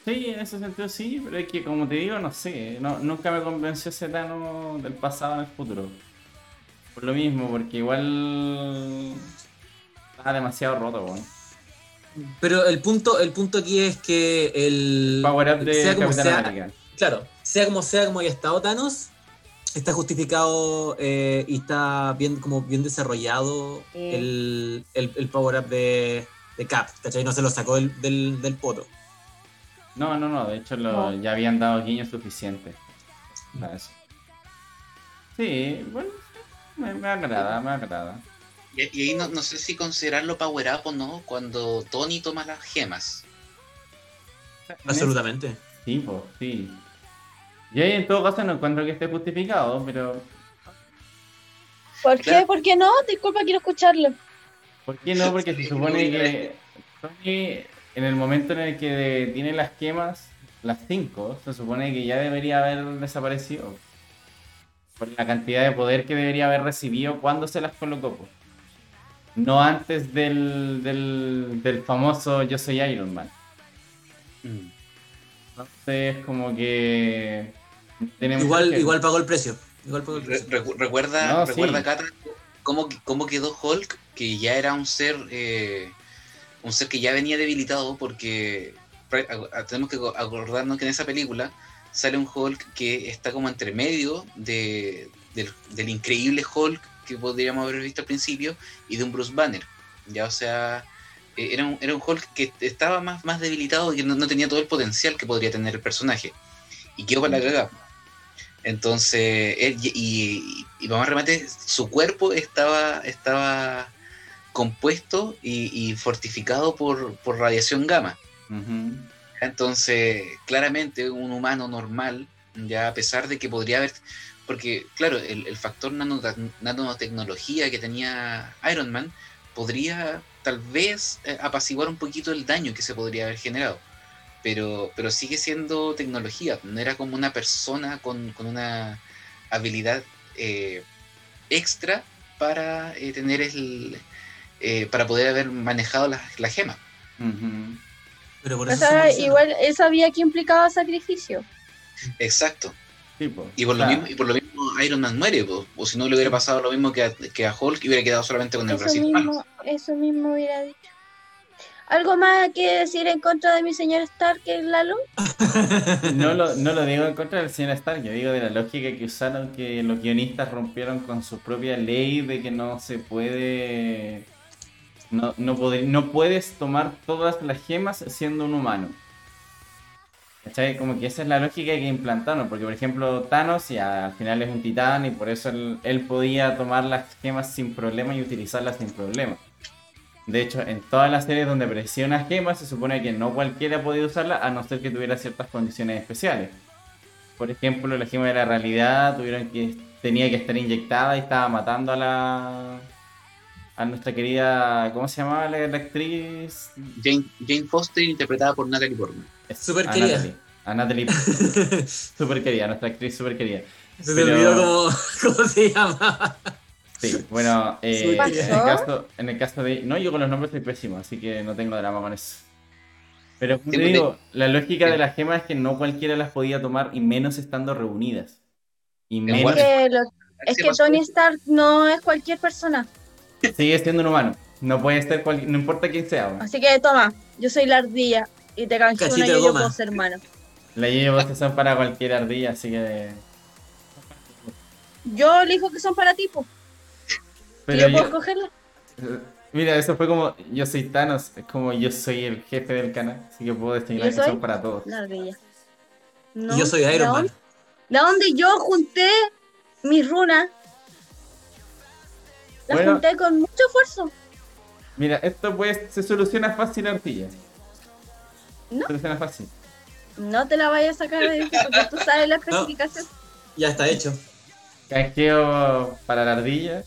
Sí, en ese sentido sí, pero es que como te digo, no sé, no, nunca me convenció ese Thanos del pasado en el futuro. Por lo mismo, porque igual está demasiado roto, weón. Pero el punto, el punto aquí es que el. Power up de sea como Capitán sea, América. Claro, sea como sea, como haya estado Thanos, está justificado eh, y está bien, como bien desarrollado el, el, el power up de, de Cap, ¿cachai? No se lo sacó del, del, del poto. No, no, no, de hecho lo- No. ya habían dado guiños suficientes. para eso. Sí, bueno, me, me agrada, me agrada. Y, y ahí no, no sé si considerarlo power up o no cuando Tony toma las gemas. Absolutamente. Sí, pues, sí. Y ahí en todo caso no encuentro que esté justificado, pero ¿Por qué? ¿Por qué no? Disculpa, quiero escucharlo. ¿por qué no? Porque se supone que Tony, en el momento en el que tiene las quemas, las 5, se supone que ya debería haber desaparecido. Por la cantidad de poder que debería haber recibido cuando se las colocó. pues. No antes del, del, del famoso Yo soy Iron Man. Mm. Entonces, como que. Igual, que- igual pagó el precio. Igual pagó el Re- precio. recu- recuerda, No, recuerda sí. Cata, cómo, cómo quedó Hulk, que ya era un ser, eh, un ser que ya venía debilitado, porque pre- a- a- tenemos que aco- acordarnos que en esa película sale un Hulk que está como entre medio de, del, del increíble Hulk que podríamos haber visto al principio y de un Bruce Banner. Ya, o sea, eh, era un, era un Hulk que estaba más, más debilitado y que no, no tenía todo el potencial que podría tener el personaje. Y quedó para la cagada. Entonces, él, y, y, y más remate, su cuerpo estaba, estaba compuesto y, y fortificado por, por radiación gamma. Entonces, claramente un humano normal, ya a pesar de que podría haber, porque claro, el, el factor nano- nanotecnología que tenía Iron Man podría tal vez eh, apaciguar un poquito el daño que se podría haber generado, pero, pero sigue siendo tecnología, no era como una persona con, con una habilidad eh, extra para eh, tener el... eh, para poder haber manejado la, la gema. Pero por O eso sea, igual él sabía que implicaba sacrificio. Exacto. Sí. Y por, lo mismo, y por lo mismo Iron Man muere, po. o si no le hubiera pasado lo mismo que a, que a Hulk y hubiera quedado solamente con el Eso mismo, eso mismo hubiera dicho. ¿Algo más que decir en contra de mi señor Stark, Lalo? No lo, no lo digo en contra del señor Stark, yo digo de la lógica que usaron que los guionistas rompieron con su propia ley de que no se puede. No, no, no puedes tomar todas las gemas siendo un humano. ¿Cachai? Como que esa es la lógica que implantaron, porque por ejemplo Thanos ya al final es un titán y por eso él podía tomar las gemas sin problema y utilizarlas sin problema. De hecho, en todas las series donde aparecía una gema se supone que no cualquiera podía usarla a no ser que tuviera ciertas condiciones especiales. Por ejemplo, la gema de la realidad tuvieron que tenía que estar inyectada y estaba matando a la a nuestra querida ¿cómo se llamaba la, la actriz? Jane, Jane Foster, interpretada por Natalie Portman. A querida. Natalie. A Natalie. super querida, nuestra actriz super querida. Se Pero- me olvidó cómo, cómo se llama. Sí, bueno, eh, ¿Qué en, el caso, en el caso de... No, yo con los nombres soy pésimo, así que no tengo drama con eso. Pero como te digo, la lógica de las gemas es que no cualquiera las podía tomar y menos estando reunidas. Y Es menos que, lo- es que Tony Stark no es cualquier persona. sigue siendo un humano. No puede ser cual- no importa quién sea. Así que toma, yo soy la ardilla y te canso Cachito una yo puedo ser hermano. La J son para cualquier ardilla, así que... Yo elijo que son para ti, po. ¿Y Pero yo yo- puedo escogerla. Mira, eso fue como yo soy Thanos, es como yo soy el jefe del canal, así que puedo designar ¿Yo que soy? son para todos. La No, yo soy ¿de Iron Man. ¿De dónde yo junté mis runas? Las Bueno. junté con mucho esfuerzo. Mira, esto pues se soluciona fácil ardilla. No. Se soluciona fácil. No te la vayas a sacar de porque tú sabes la especificación. Ya está hecho. Canjeo para la ardilla.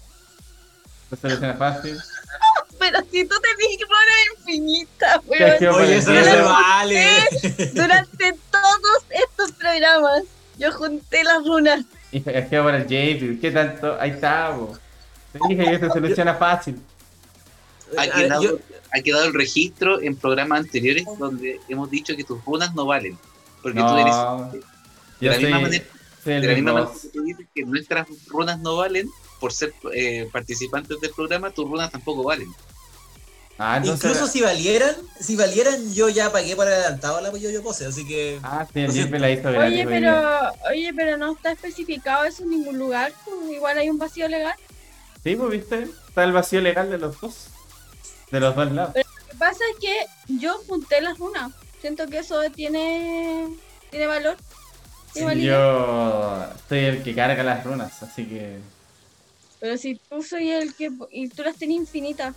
Se soluciona fácil. Pero si tú tenés runas infinitas, weón. Oye, eso no se vale. Durante todos estos programas, yo junté las runas. Y canjeo para el JP. ¿Qué tanto? Ahí está, bo. Te dije que se soluciona fácil. Ha quedado, yo- ha quedado el registro en programas anteriores donde hemos dicho que tus runas no valen. Porque tú eres. No. De la misma soy, manera, soy el de la misma manera que tú dices que nuestras runas no valen, por ser eh, participantes del programa, tus runas tampoco valen. Ah, entonces- Incluso si valieran, si valieran, yo ya pagué por adelantado la yo yo pose, así que. Ah, sí, el la hizo gratis. Oye, pero, día. oye, pero no está especificado eso en ningún lugar. pues, Igual hay un vacío legal. Sí, pues viste. Está el vacío legal de los dos. De los dos lados. Lo que pasa es que yo junté las runas. Siento que eso tiene, tiene valor. Tiene. Yo soy el que carga las runas, así que. Pero si tú soy el que. Y tú las tenías infinitas.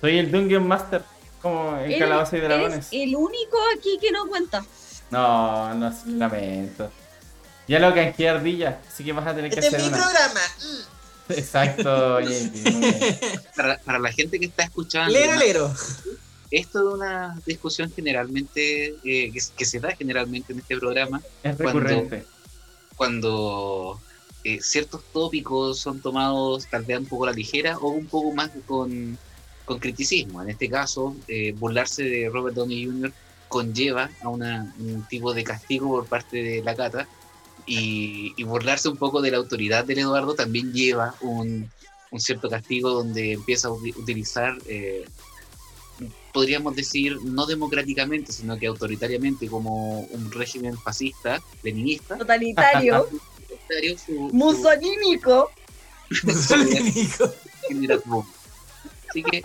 Soy el Dungeon Master, como el Eres- calabozo y eres dragones. el único aquí que no cuenta. No, no lamento. Ya lo canjeé ardilla, así que vas a tener que Este es hacer mi una. programa. Exacto, JP, muy bien. Para, para la gente que está escuchando, Lero, lero. esto es una discusión generalmente, eh, que, que se da generalmente en este programa, Es Cuando- recurrente. cuando eh, ciertos tópicos son tomados tal vez un poco a la ligera o un poco más con, con criticismo. En este caso, eh, burlarse de Robert Downey Jr. conlleva a una- un tipo de castigo por parte de la cata y, y burlarse un poco de la autoridad del Eduardo también lleva un, un cierto castigo donde empieza a uti- utilizar, eh, podríamos decir, no democráticamente, sino que autoritariamente como un régimen fascista, leninista, Totalitario. su- su-. Así que,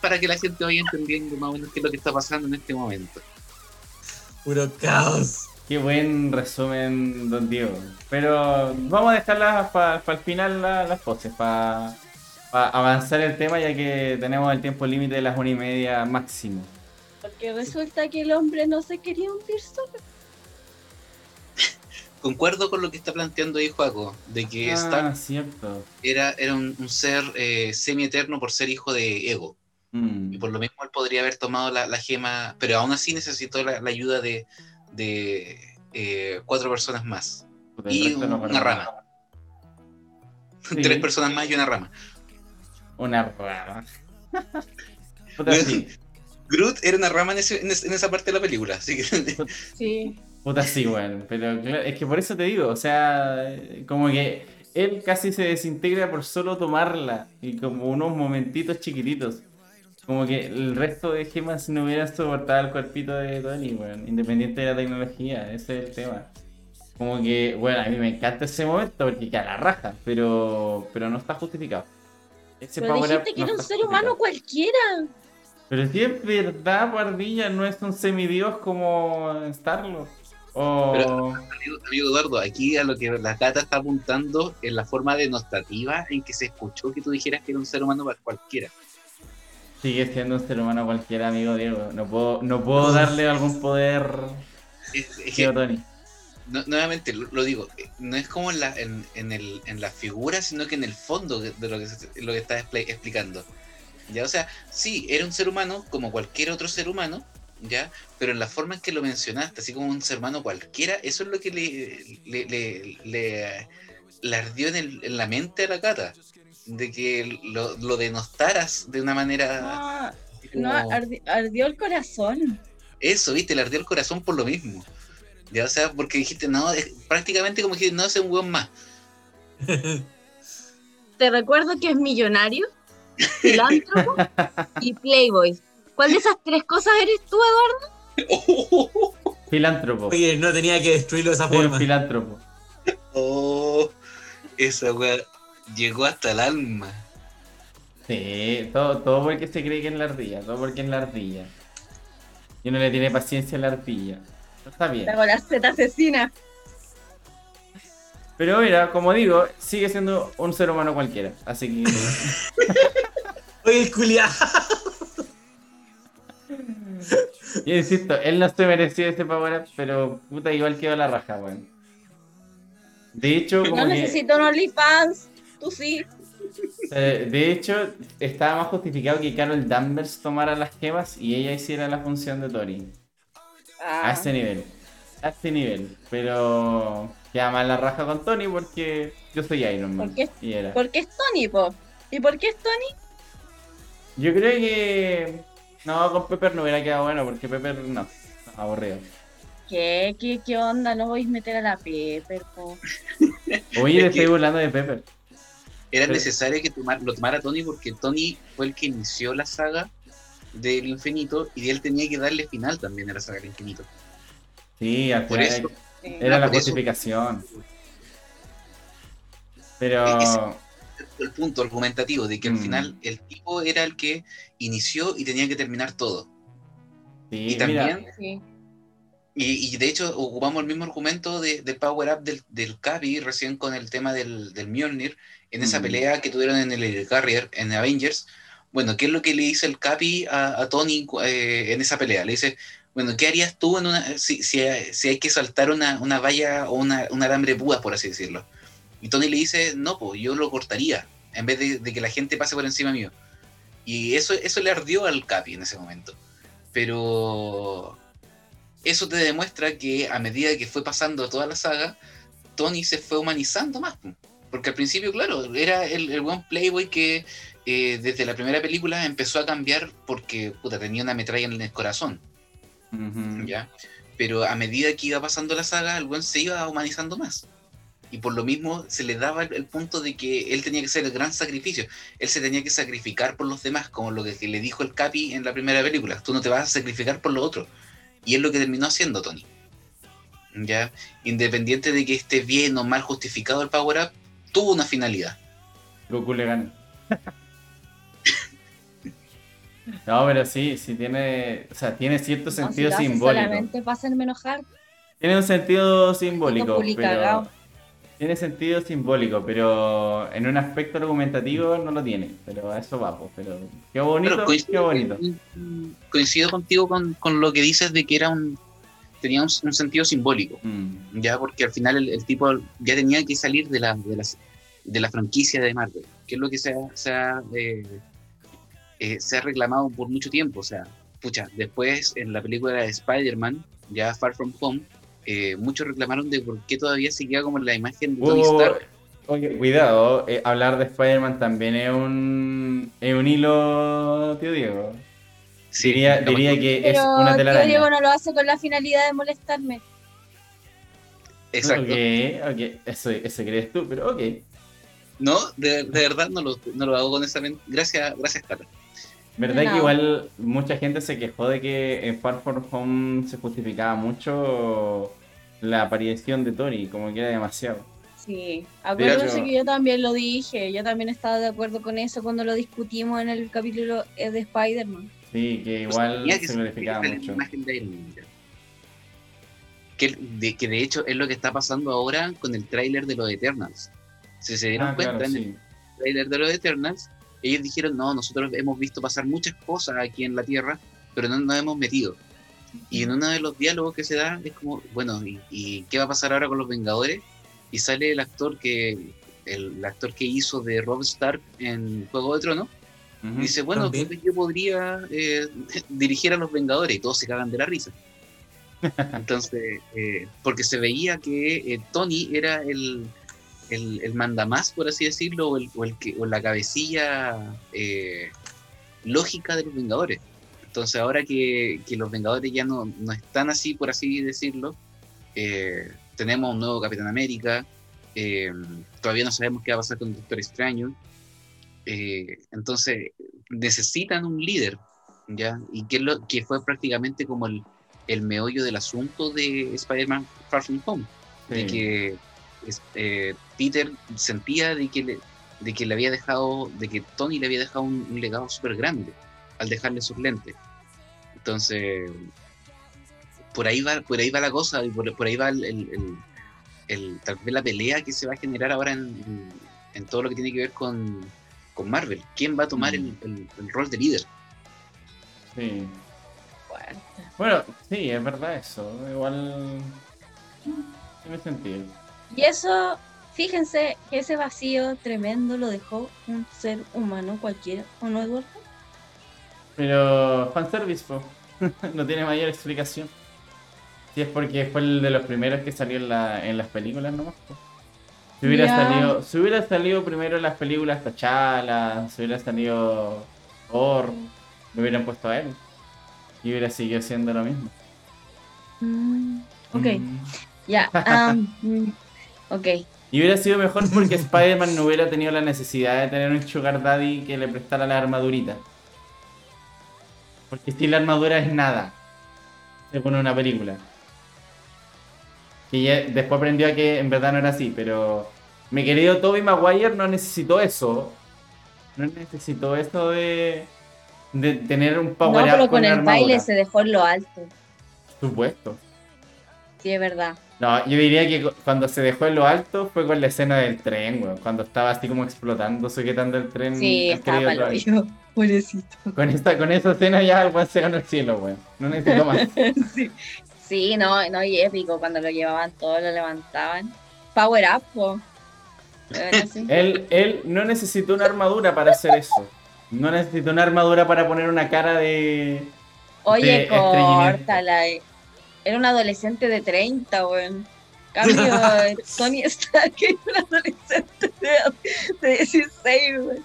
para que la gente vaya entendiendo más o menos qué es lo que está pasando en este momento. Puro caos. Qué buen resumen, don Diego. Pero vamos a dejarlas para el final la- las poses, para avanzar el tema, ya que tenemos el tiempo límite de las una y media máximo. Porque resulta que el hombre no se quería hundir solo. Concuerdo con lo que está planteando ahí Joaco, de que Ah, Stark cierto. era, era un, un ser eh, semi-eterno por ser hijo de Ego. Mm. Y por lo mismo él podría haber tomado la, la gema, pero aún así necesitó la, la ayuda de, de eh, cuatro personas más. Y no una rama. Sí. Tres personas más y una rama. Una rama. Groot era una rama en, ese- en ese- en esa parte de la película, así que Sí. Puta, sí, bueno. Pero claro, es que por eso te digo, o sea, como que él casi se desintegra por solo tomarla. Y como unos momentitos chiquititos. Como que el resto de gemas no hubieran soportado el cuerpito de Tony, weón. Independiente de la tecnología, ese es el tema. Como que, bueno, a mí me encanta ese momento porque queda la raja, pero, pero no está justificado. Ese Pero dijiste que no era un ser humano cualquiera. Pero si es verdad, Pardilla no es un semidios como Starlord. O... Amigo, amigo Eduardo, aquí a lo que la Cata está apuntando es la forma denostativa en que se escuchó que tú dijeras que era un ser humano cualquiera. Sigue siendo un ser humano cualquiera, amigo Diego. No puedo, no puedo darle algún poder Es, Tony. no- nuevamente, lo, lo digo, eh, no es como en la, en, en el, en la figura, sino que en el fondo de lo que, se- lo que estás expli- explicando. ¿Ya? O sea, sí, era un ser humano como cualquier otro ser humano, ¿ya? Pero en la forma en que lo mencionaste, así como un ser humano cualquiera, eso es lo que le, le, le, le- le ardió en, el- en la mente a la cata. De que lo, lo denostaras de una manera. No, como- no, ardi- ardió el corazón. Eso, viste, le ardió el corazón por lo mismo. Ya, o sea, porque dijiste, no, es prácticamente como que no es un weón más. Te recuerdo que es millonario, filántropo y playboy. ¿Cuál de esas tres cosas eres tú, Eduardo? Filántropo. Oye, no tenía que destruirlo de esa Soy un forma. filántropo. Oh, esa weá llegó hasta el alma. Sí, todo, todo porque se cree que es la ardilla, todo porque es la ardilla. Y uno le tiene paciencia a la ardilla. No está bien. Con la Z asesina. Pero mira, como digo, sigue siendo un ser humano cualquiera. Así que. Oye, el culiao. Yo insisto, él no se merecía ese power up, pero puta, igual quedó la raja, weón. De hecho, como No que- necesito un OnlyFans. Tú sí. eh, de hecho, estaba más justificado que Carol Danvers tomara las gemas y ella hiciera la función de Tori. A Ah, ese nivel. A ese nivel. Pero queda mal la raja con Tony porque yo soy Iron Man. ¿Por qué? Y era. porque es Tony, po. ¿Y por qué es Tony? Yo creo que. No, con Pepper no hubiera quedado bueno porque Pepper no. aburrido. ¿Qué? ¿Qué, qué onda? No voy a meter a la Pepper, po. Oye, te estoy burlando de Pepper. Era Pero- necesario que tomar- lo tomara Tony porque Tony fue el que inició la saga del infinito y él tenía que darle final también a la saga del infinito. Sí, al Por eso, era la justificación. Pero. Ese- el punto argumentativo de que al Mm. final el tipo era el que inició y tenía que terminar todo. Sí, y también- Sí. Y, y de hecho ocupamos el mismo argumento de, del power up del, del Cavi recién con el tema del, del Mjolnir en esa Mm. pelea que tuvieron en el Carrier, en Avengers. Bueno, ¿qué es lo que le dice el Capi a, a Tony eh, en esa pelea? Le dice, bueno, ¿qué harías tú en una, si, si, si hay que saltar una, una valla o una, un alambre púa, por así decirlo? Y Tony le dice, no, pues yo lo cortaría, en vez de, de que la gente pase por encima mío. Y eso, eso le ardió al Capi en ese momento. Pero eso te demuestra que a medida que fue pasando toda la saga, Tony se fue humanizando más. po. Porque al principio, claro, era el, el buen Playboy que eh, desde la primera película empezó a cambiar porque puta, tenía una metralla en el corazón. ¿ya? Pero a medida que iba pasando la saga, el buen se iba humanizando más. Y por lo mismo se le daba el, el punto de que él tenía que ser el gran sacrificio. Él se tenía que sacrificar por los demás, como lo que, que le dijo el Capi en la primera película. Tú no te vas a sacrificar por lo otro. Y es lo que terminó haciendo Tony. ¿Ya? Independiente de que esté bien o mal justificado el Power Up, tuvo una finalidad. Goku le gana. No, pero sí, sí tiene, o sea, tiene cierto No, si sentido simbólico. Solamente para hacerme enojar. Tiene un sentido simbólico, pero. Tiene sentido simbólico, pero en un aspecto argumentativo no lo tiene. Pero a eso va, pues, pero qué bonito, Pero qué coincido, bonito. coincido contigo con, con lo que dices de que era un tenía un, un sentido simbólico. Mm, ya porque al final el, el tipo ya tenía que salir de la, de la, de la franquicia de Marvel, que es lo que se ha, se ha, eh, eh, se ha reclamado por mucho tiempo. O sea, pucha, después en la película de Spider-Man, ya Far From Home, eh, muchos reclamaron de por qué todavía seguía como la imagen de Tony Oh, Stark. oye, cuidado, eh, hablar de Spider-Man también es un, es un hilo, tío Diego. Sí, diría, diría que es una tío telaraña. Diego no lo hace con la finalidad de molestarme. Exacto. Ok, ok, eso, eso crees tú, pero ok. No, de, de verdad no lo, no lo hago con esa mente. Gracias, gracias, Cata. ¿Verdad No. que igual mucha gente se quejó de que en Far From Home se justificaba mucho la aparición de Tori, como que era demasiado? Sí, acuérdense que yo también lo dije, yo también estaba de acuerdo con eso cuando lo discutimos en el capítulo eh, de Spider-Man. Sí, que Pues igual que se ser glorificaba la mucho. que, de, que de hecho es lo que está pasando ahora con el tráiler de los Eternals. Si se dieron Ah, cuenta claro, en el tráiler de los Eternals, ellos dijeron, no, nosotros hemos visto pasar muchas cosas aquí en la Tierra, pero no nos hemos metido. Y en uno de los diálogos que se da es como, bueno, ¿y, y qué va a pasar ahora con los Vengadores? Y sale el actor que el, el actor que hizo de Rob Stark en Juego de Tronos, Ujú. y dice, bueno, yo podría eh, dirigir a los Vengadores y todos se cagan de la risa. Entonces, eh, porque se veía que eh, Tony era el, el, el mandamás, por así decirlo, o, el, o, el que, o la cabecilla eh, lógica de los Vengadores. Entonces, ahora que, que los Vengadores ya no, no están así, por así decirlo, eh, tenemos un nuevo Capitán América, eh, todavía no sabemos qué va a pasar con el Doctor Extraño. entonces, necesitan un líder, ¿ya? Y que, lo, que fue prácticamente como el, el meollo del asunto de Spider-Man Far From Home de Sí. que es- eh, Peter sentía de que, le, de que le había dejado, de que Tony le había dejado un, un legado súper grande al dejarle sus lentes. Entonces, por ahí va, por ahí va la cosa, y por, por ahí va el, el- el- el- tal vez la pelea que se va a generar ahora en, en- en todo lo que tiene que ver con, con Marvel. ¿Quién va a tomar el, el- el rol de líder? Sí. Fuerte. Bueno, sí, es verdad eso. Igual. Tiene sentido. Y eso, fíjense que ese vacío tremendo lo dejó un ser humano cualquiera, ¿o no, Eduardo? Pero. Fanservice, po. no tiene mayor explicación. Si es porque fue el de los primeros que salió en, la, en las películas nomás. po. Si hubiera, salido, si hubiera salido primero en las películas T'Challa, si hubiera salido Thor, lo hubieran puesto a él. Y hubiera seguido siendo lo mismo. Mm, ok, Mm. ya. ok. Y hubiera sido mejor porque Spider-Man no hubiera tenido la necesidad de tener un Sugar Daddy que le prestara la armadurita. Porque si la armadura es nada, según una película. Y ya después aprendió a que en verdad no era así, pero mi querido Toby Maguire no necesitó eso. No necesitó eso de, de tener un No, power up pero con el armadura. baile se dejó en lo alto. Por supuesto. Sí, es verdad. No, yo diría que cu- cuando se dejó en lo alto fue con la escena del tren, weón. Cuando estaba así como explotando, sujetando el tren. Sí, estaba yo. Pobrecito. Con esta, con esa escena ya el se ganó el cielo, weón. No necesito más. sí. sí, no, no, y épico. Cuando lo llevaban todos, lo levantaban. Power up, po. Él, él no necesitó una armadura para hacer eso. No necesitó una armadura para poner una cara de. Oye, de córtala. Era un adolescente de 30, weón. Cambio, eh, Tony Stark era un adolescente de, de 16, weón.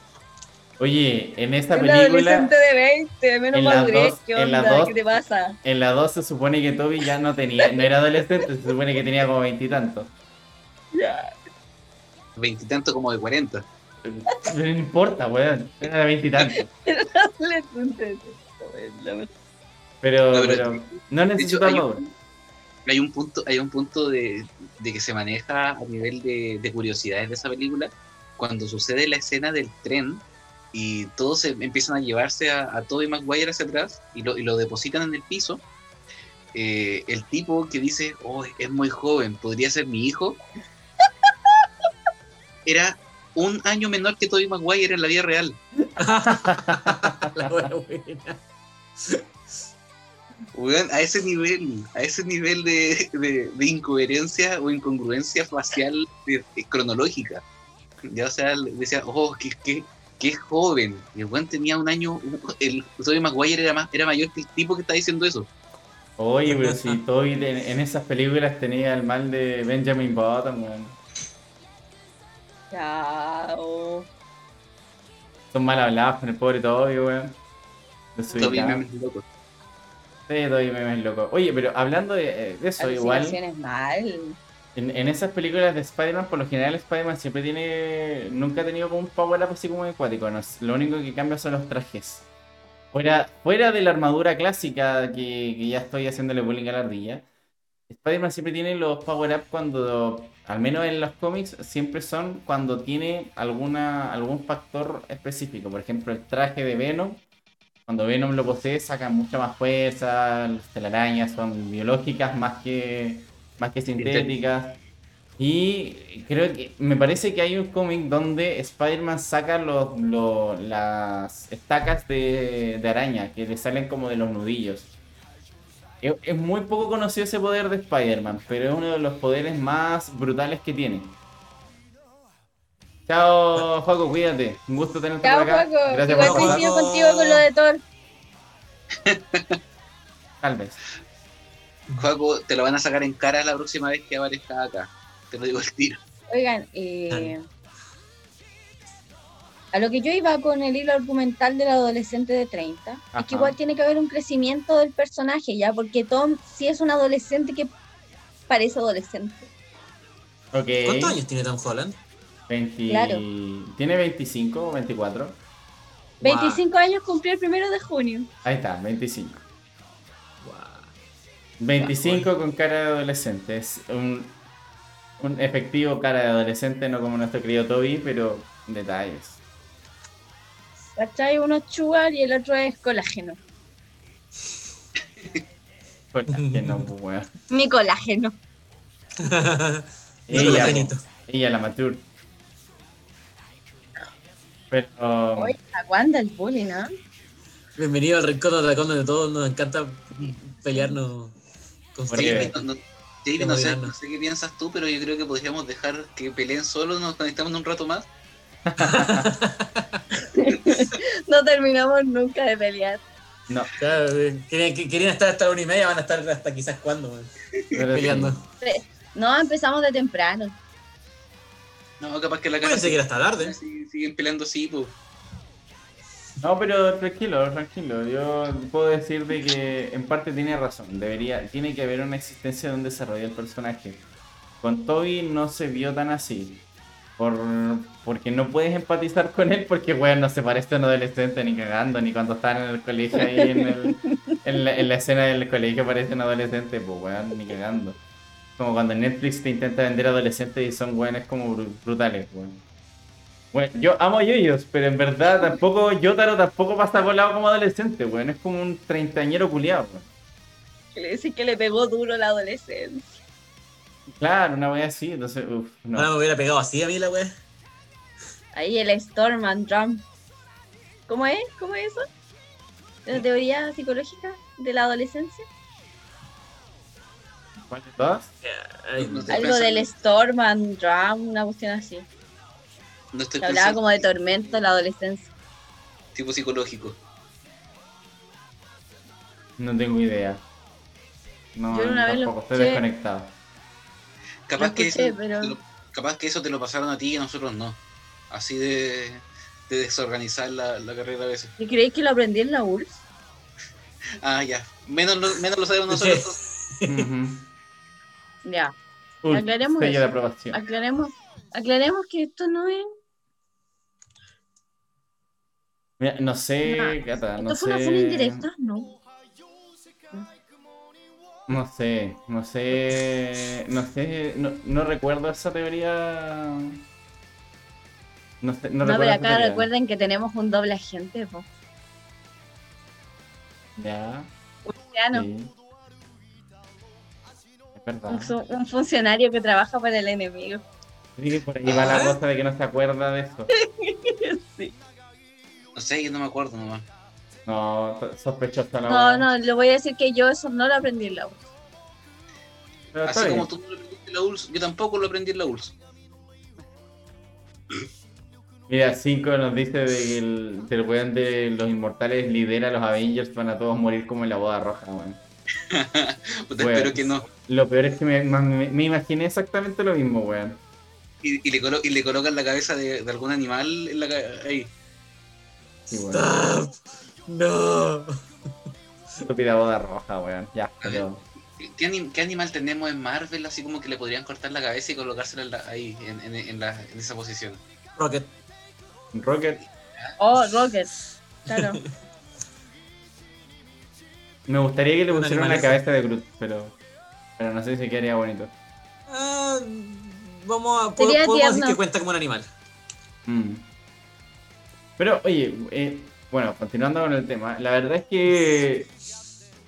Oye, en esta Un película, adolescente de 20, menos madurez. dos- ¿Qué onda? dos- ¿Qué te pasa? en la 2 se supone que Toby ya no tenía, no era adolescente, se supone que tenía como veintitantos. Ya. Veintitantos como de cuarenta. No importa, weón. Era de veintitantos. Adolescente de 30, weón. Pero, No, pero- pero no hecho, necesito hay un, hay un punto, hay un punto de, de que se maneja a nivel de, de curiosidades de esa película, cuando sucede la escena del tren y todos se empiezan a llevarse a, a Tobey Maguire hacia atrás y lo, y lo depositan en el piso. eh, el tipo que dice, oh, es muy joven, podría ser mi hijo, era un año menor que Tobey Maguire en la vida real. La buena. Weón, a ese nivel, a ese nivel de, de- de incoherencia o incongruencia facial de- de cronológica. Ya, o sea, decía, oh, qué, qué, qué joven. Y el weón tenía un año, el Tobey Maguire era, más, era mayor que el tipo que está diciendo eso. Oye, pero si Toby en, en esas películas tenía el mal de Benjamin Button, weón. Chao. Son mal hablados con el pobre Toby, weón. Desubicado. memes loco. Sí, Toby memes loco. Oye, pero hablando de, eh, de eso, igual, mal. en, en esas películas de Spider-Man, por lo general Spider-Man siempre tiene, nunca ha tenido como un power up así como acuático, ¿no? lo único que cambia son los trajes. Fuera, fuera de la armadura clásica que, que ya estoy haciéndole bullying a la ardilla, Spider-Man siempre tiene los power up cuando, al menos en los cómics, siempre son cuando tiene alguna, algún factor específico. Por ejemplo, el traje de Venom, cuando Venom lo posee, saca mucha más fuerza, las telarañas son biológicas más que más que sintéticas. Y creo que me parece que hay un cómic donde Spider-Man saca los, los- las estacas de, de araña que le salen como de los nudillos. Es, es muy poco conocido ese poder de Spider-Man, pero es uno de los poderes más brutales que tiene. Chao, Juaco, cuídate. Un gusto tenerte Chao, por acá. Juaco. Gracias Igual por coincido contigo con lo de Thor. Tal vez. Juaco, te lo van a sacar en cara la próxima vez que aparezca acá. Te lo digo el tiro. Oigan, eh, a lo que yo iba con el hilo argumental del adolescente de 30, es que igual tiene que haber un crecimiento del personaje, ¿ya? Porque Tom sí es un adolescente que parece adolescente. ¿Cuántos años tiene Tom Holland? 20... Claro. ¿Tiene 25 o 24? 25 años cumplió el primero de junio. Ahí está, 25. Guau. 25 con cara de adolescente. Es un, un efectivo cara de adolescente, no como nuestro querido Toby, pero detalles. ¿Cachai? Uno es sugar y el otro es colágeno. Colágeno, pues, weón. Mi colágeno. No Ella, ella, la mature. Pero. Oye, aguanta el bullying, ¿no? Bienvenido al rincón de Atacón donde todos nos encanta pelearnos con Porque- No, no, sé, no sé qué piensas tú, pero yo creo que podríamos dejar que peleen solos, nos conectamos un rato más. No terminamos nunca de pelear. No, Claro, eh, querían, que- querían estar hasta la una y media, van a estar hasta quizás cuándo, sí. peleando. No, empezamos de temprano. No, capaz que la cara Pueden seguir hasta tarde. sig- siguen peleando así, pues. No, pero tranquilo, tranquilo. Yo puedo decir de que en parte tiene razón. Debería, tiene que haber una existencia de un desarrollo del personaje. Con Toby no se vio tan así. Por, porque no puedes empatizar con él porque, weón, no se parece a un adolescente ni cagando, ni cuando están en el colegio ahí en, el- en la, en la escena del colegio parece un adolescente, pues, weón, ni cagando. Como cuando Netflix te intenta vender adolescentes y son weones como bru- brutales, weón. Bueno, yo amo a Yoyos, pero en verdad tampoco, Yotaro tampoco pasa colado como adolescente, weón. Es como un treintañero culiado, weón. Que le decís que le pegó duro la adolescencia. Claro, una wea así, entonces, uff, no. Ahora me hubiera pegado así a mí la wea. Ahí el Storm and Drum. ¿Cómo es? ¿Cómo es eso? ¿La teoría psicológica de la adolescencia? ¿Cuál de todas? No sé. Algo pensando. del Storm and Drum, una cuestión así. No estoy hablaba pensando como de tormento en la adolescencia. tipo psicológico. No tengo idea. No, Yo una vez lo tampoco, estoy desconectado. Capaz, Lo que escuché, eso, pero- te lo- capaz que eso te lo pasaron a ti y a nosotros no. Así de, de desorganizar la, la carrera a veces. ¿Y creéis que lo aprendí en la URSS? Ah, ya. Menos lo, menos lo sabemos nosotros. Ujú. Ya, Ul, Aclaremos sello eso. de aprobación. aclaremos, aclaremos que esto no es. Mira, no sé, Cata, no ¿Esto fue una funa indirecta? No. No sé, no sé, no sé, no, no recuerdo esa teoría. No, sé, no, No, recuerdo pero acá recuerden que tenemos un doble agente, po. Ya, no, sí. Verdad. un, fu- un funcionario que trabaja para el enemigo. Sí, que por ahí va la cosa de que no se acuerda de eso. Sí. No sé, yo no me acuerdo nomás. No, so- sospechoso la No, no, le voy a decir que yo eso no lo aprendí en la. Pero está Así bien. como tú no lo aprendiste en la ULS, yo tampoco lo aprendí en la ULS. Mira, 5 nos dice de que el, del weón de los inmortales lidera a los Avengers, van a todos morir como en la boda roja, weón. Bueno. espero que no. Lo peor es que me, me- me imaginé exactamente lo mismo, weón. Y, y le, colo- y le colocan la cabeza de, de algún animal en la ahí. Sí, weón. Stop. No. Estúpida boda roja, weón. Ya, pero. ¿Qué, anim- qué animal tenemos en Marvel así como que le podrían cortar la cabeza y colocársela en la- ahí, en, en- en la- en esa posición? Rocket. Rocket, Oh, Rocket. Claro. me gustaría que le pusieran animalejo. cabeza de Groot, pero. Pero no sé si quedaría bonito. Ah, vamos a. Sería Podemos decir que cuenta como un animal. Mm. Pero, oye, eh, bueno, continuando con el tema, la verdad es que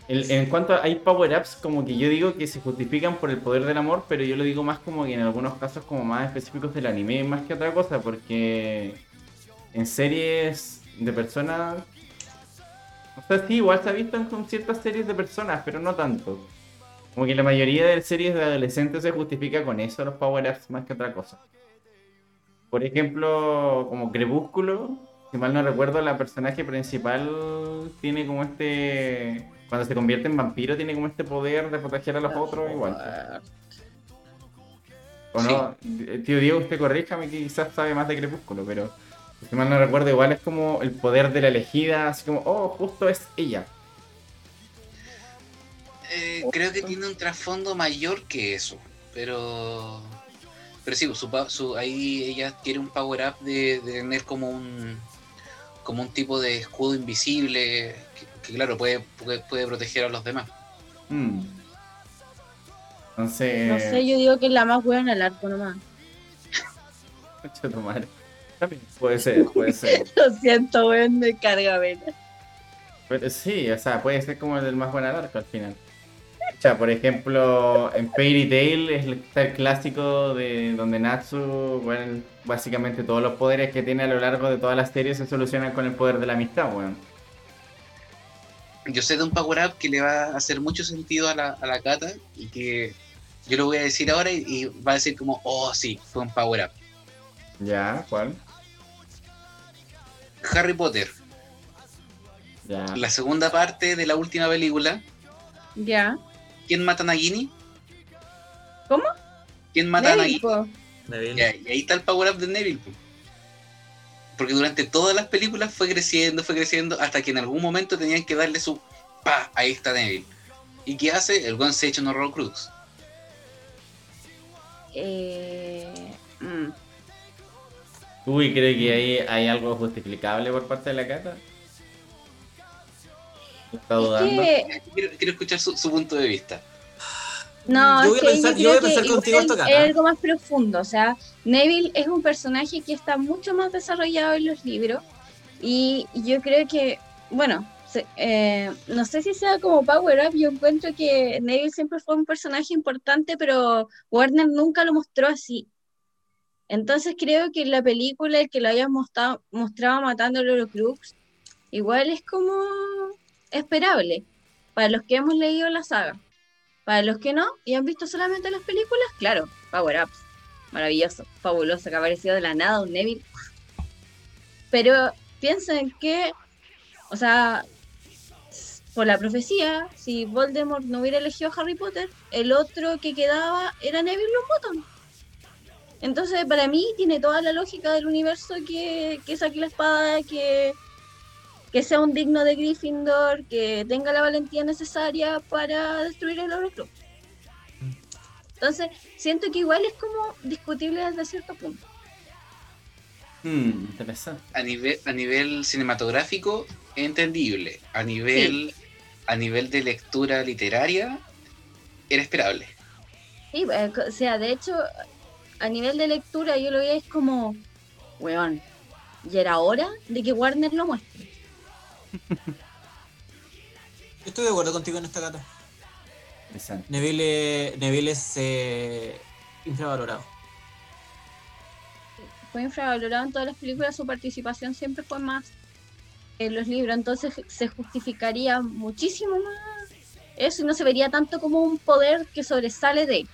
El- en cuanto a, hay power-ups, como que yo digo que se justifican por el poder del amor, pero yo lo digo más como que en algunos casos como más específicos del anime, más que otra cosa, porque en series de personas... O sea, sí, igual se ha visto en con ciertas series de personas, pero no tanto. Como que la mayoría de series de adolescentes se justifica con eso, los power-ups, más que otra cosa. Por ejemplo, como Crepúsculo, si mal no recuerdo, la personaje principal tiene como este. Cuando se convierte en vampiro, tiene como este poder de proteger a los otros igual. ¿O no? Eh, Tío Diego, usted corríjame que quizás sabe más de Crepúsculo, pero si mal no recuerdo, igual es como el poder de la elegida, así como, oh, justo es ella. Eh, creo que tiene un trasfondo mayor que eso, pero pero sí, su, pa- su- ahí ella quiere un power up de, de tener como un como un tipo de escudo invisible que, que, claro puede, puede puede proteger a los demás. Hmm. Entonces. No sé, yo digo que es la más buena al arco nomás. Puede ser, puede ser. Lo siento, weón, me carga vena. Pero sí, o sea, puede ser como el del más buen al arco al final. O sea, por ejemplo, en Fairy Tail es el, está el clásico de donde Natsu, bueno, básicamente todos los poderes que tiene a lo largo de todas las series se solucionan con el poder de la amistad, weón. Yo sé de un power up que le va a hacer mucho sentido a la, a la Kata y que yo lo voy a decir ahora y, y va a decir como, oh sí, fue un power up. Ya, ¿cuál? Harry Potter, Ya. la segunda parte de la última película, Ya. ¿Quién mata a Nagini? ¿Cómo? ¿Quién mata a Nagini? Neville. Y ahí está el power up de Neville. po. Porque durante todas las películas fue creciendo, fue creciendo, hasta que en algún momento tenían que darle su pa, ahí está Neville. ¿Y qué hace? El One se echa un Horrocrux. Eh, mm. Uy, creo que ahí hay algo justificable por parte de la Cata. Está Es dudando. que, Quiero, quiero escuchar su, su punto de vista. no, Yo voy es a que pensar- yo yo voy a creo pensar que contigo esto, es algo más profundo. O sea, Neville es un personaje que está mucho más desarrollado en los libros. Y yo creo que, bueno, se- eh, no sé si sea como Power Up, yo encuentro que Neville siempre fue un personaje importante, pero Warner nunca lo mostró así. Entonces creo que en la película el que lo hayan mostrado, mostrado matando a Horcrux, igual es como esperable para los que hemos leído la saga. Para los que no y han visto solamente las películas, claro, Power Ups. Maravilloso, fabuloso, que apareció de la nada un Neville. Pero piensen que, o sea, por la profecía, si Voldemort no hubiera elegido a Harry Potter, el otro que quedaba era Neville Longbottom. Entonces, para mí, tiene toda la lógica del universo que, que saque la espada, que, que sea un digno de Gryffindor, que tenga la valentía necesaria para destruir el Horcrux. Entonces, siento que igual es como discutible desde cierto punto. Hmm, interesante. A nivel, a nivel cinematográfico, entendible. A nivel, a nivel de lectura literaria, era esperable. Sí, eh, o sea, de hecho, a nivel de lectura yo lo veía es como, weón, ya era hora de que Warner lo muestre. Estoy de acuerdo contigo en esta gata. Interesante. Neville, Neville es eh, infravalorado. Fue infravalorado en todas las películas, su participación siempre fue más en los libros, entonces se justificaría muchísimo más eso y no se vería tanto como un poder que sobresale de él.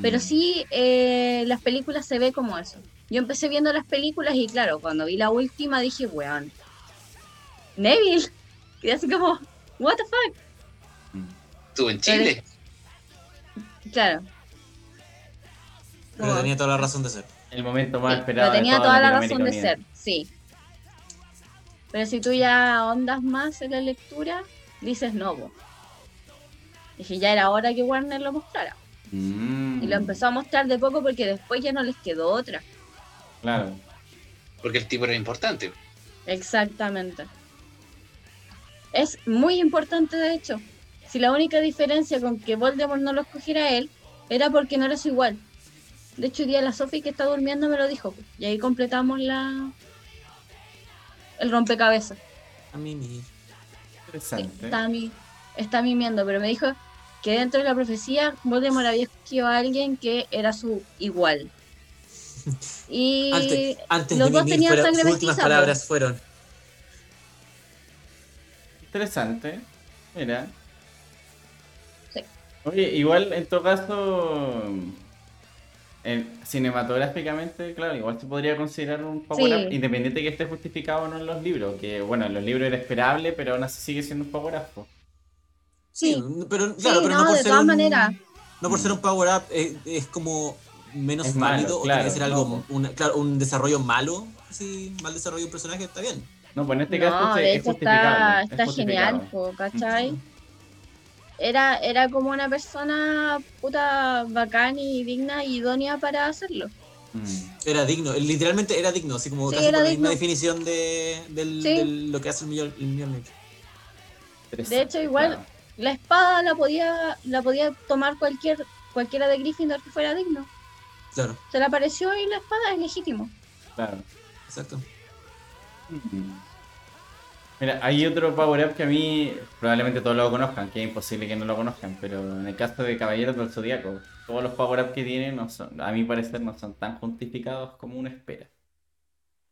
Pero Mm. sí, eh, las películas se ve como eso. Yo empecé viendo las películas y claro, cuando vi la última dije, weón, Neville. Quedé así como, what the fuck. Estuvo en Chile. Claro. Pero tenía toda la razón de ser. El momento más sí, esperado. pero de tenía toda toda la razón de ser, sí. Pero si tú ya ahondas más en la lectura, dices no. Dije, ya era hora que Warner lo mostrara. Mm, Y lo empezó a mostrar de poco porque después ya no les quedó otra. Claro. Porque el tipo era importante. Exactamente. Es muy importante, de hecho. Si la única diferencia con que Voldemort no lo escogiera a él era porque no eres igual. De hecho, hoy día la Sophie que está durmiendo me lo dijo. pues, Y ahí completamos la el rompecabezas. A mí. Sí. Tami. está mimiendo, pero me dijo que dentro de la profecía Voldemort había escogido a alguien que era su igual. Y Antes, antes los de dos tenían sangre sus últimas mestiza, palabras fueron. Interesante. Mira. Sí. Oye, igual en todo caso, en- cinematográficamente, claro, igual se podría considerar un power Sí. up, independiente que esté justificado o no en los libros. Que bueno, en los libros era esperable, pero aún así sigue siendo un power up. po. Sí, Sí. pero claro, Sí, pero no, no, por de ser todas un, maneras. No por ser un power up eh, es como menos Es malo, válido o claro, tiene que ser algo, no. una- claro, un desarrollo malo, sí, mal desarrollo de un personaje está bien. No, pues en este caso No, de es hecho está, es está genial, po, ¿cachai? Era, era como una persona puta bacán y digna y idónea para hacerlo. Mm. Era digno, literalmente era digno, así como Sí, casi era por la misma definición de, del, Sí. del- lo que hace el millón, el millón De hecho, igual- Claro. La espada la podía, la podía tomar cualquier, cualquiera de Gryffindor que fuera digno. Claro, Se le apareció y la espada es legítimo. Claro. exacto. Mira, hay otro power up que a mí probablemente todos lo conozcan, que es imposible que no lo conozcan, pero en el caso de Caballeros del Zodíaco, todos los power up que tienen, no son, a mi parecer, no son tan justificados como uno espera.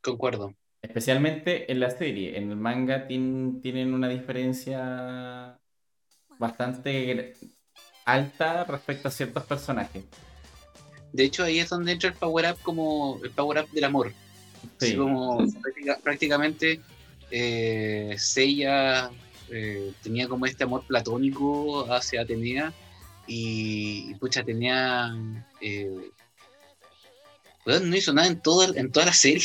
Concuerdo. Especialmente en la serie. En el manga tien- tienen una diferencia bastante alta respecto a ciertos personajes. De hecho, ahí es donde entra el power up como el power up del amor. Así Sí. como práctica- prácticamente eh, Seiya eh, tenía como este amor platónico hacia Atenea y, y, pucha, Atenea eh, no hizo nada en toda, en toda la serie.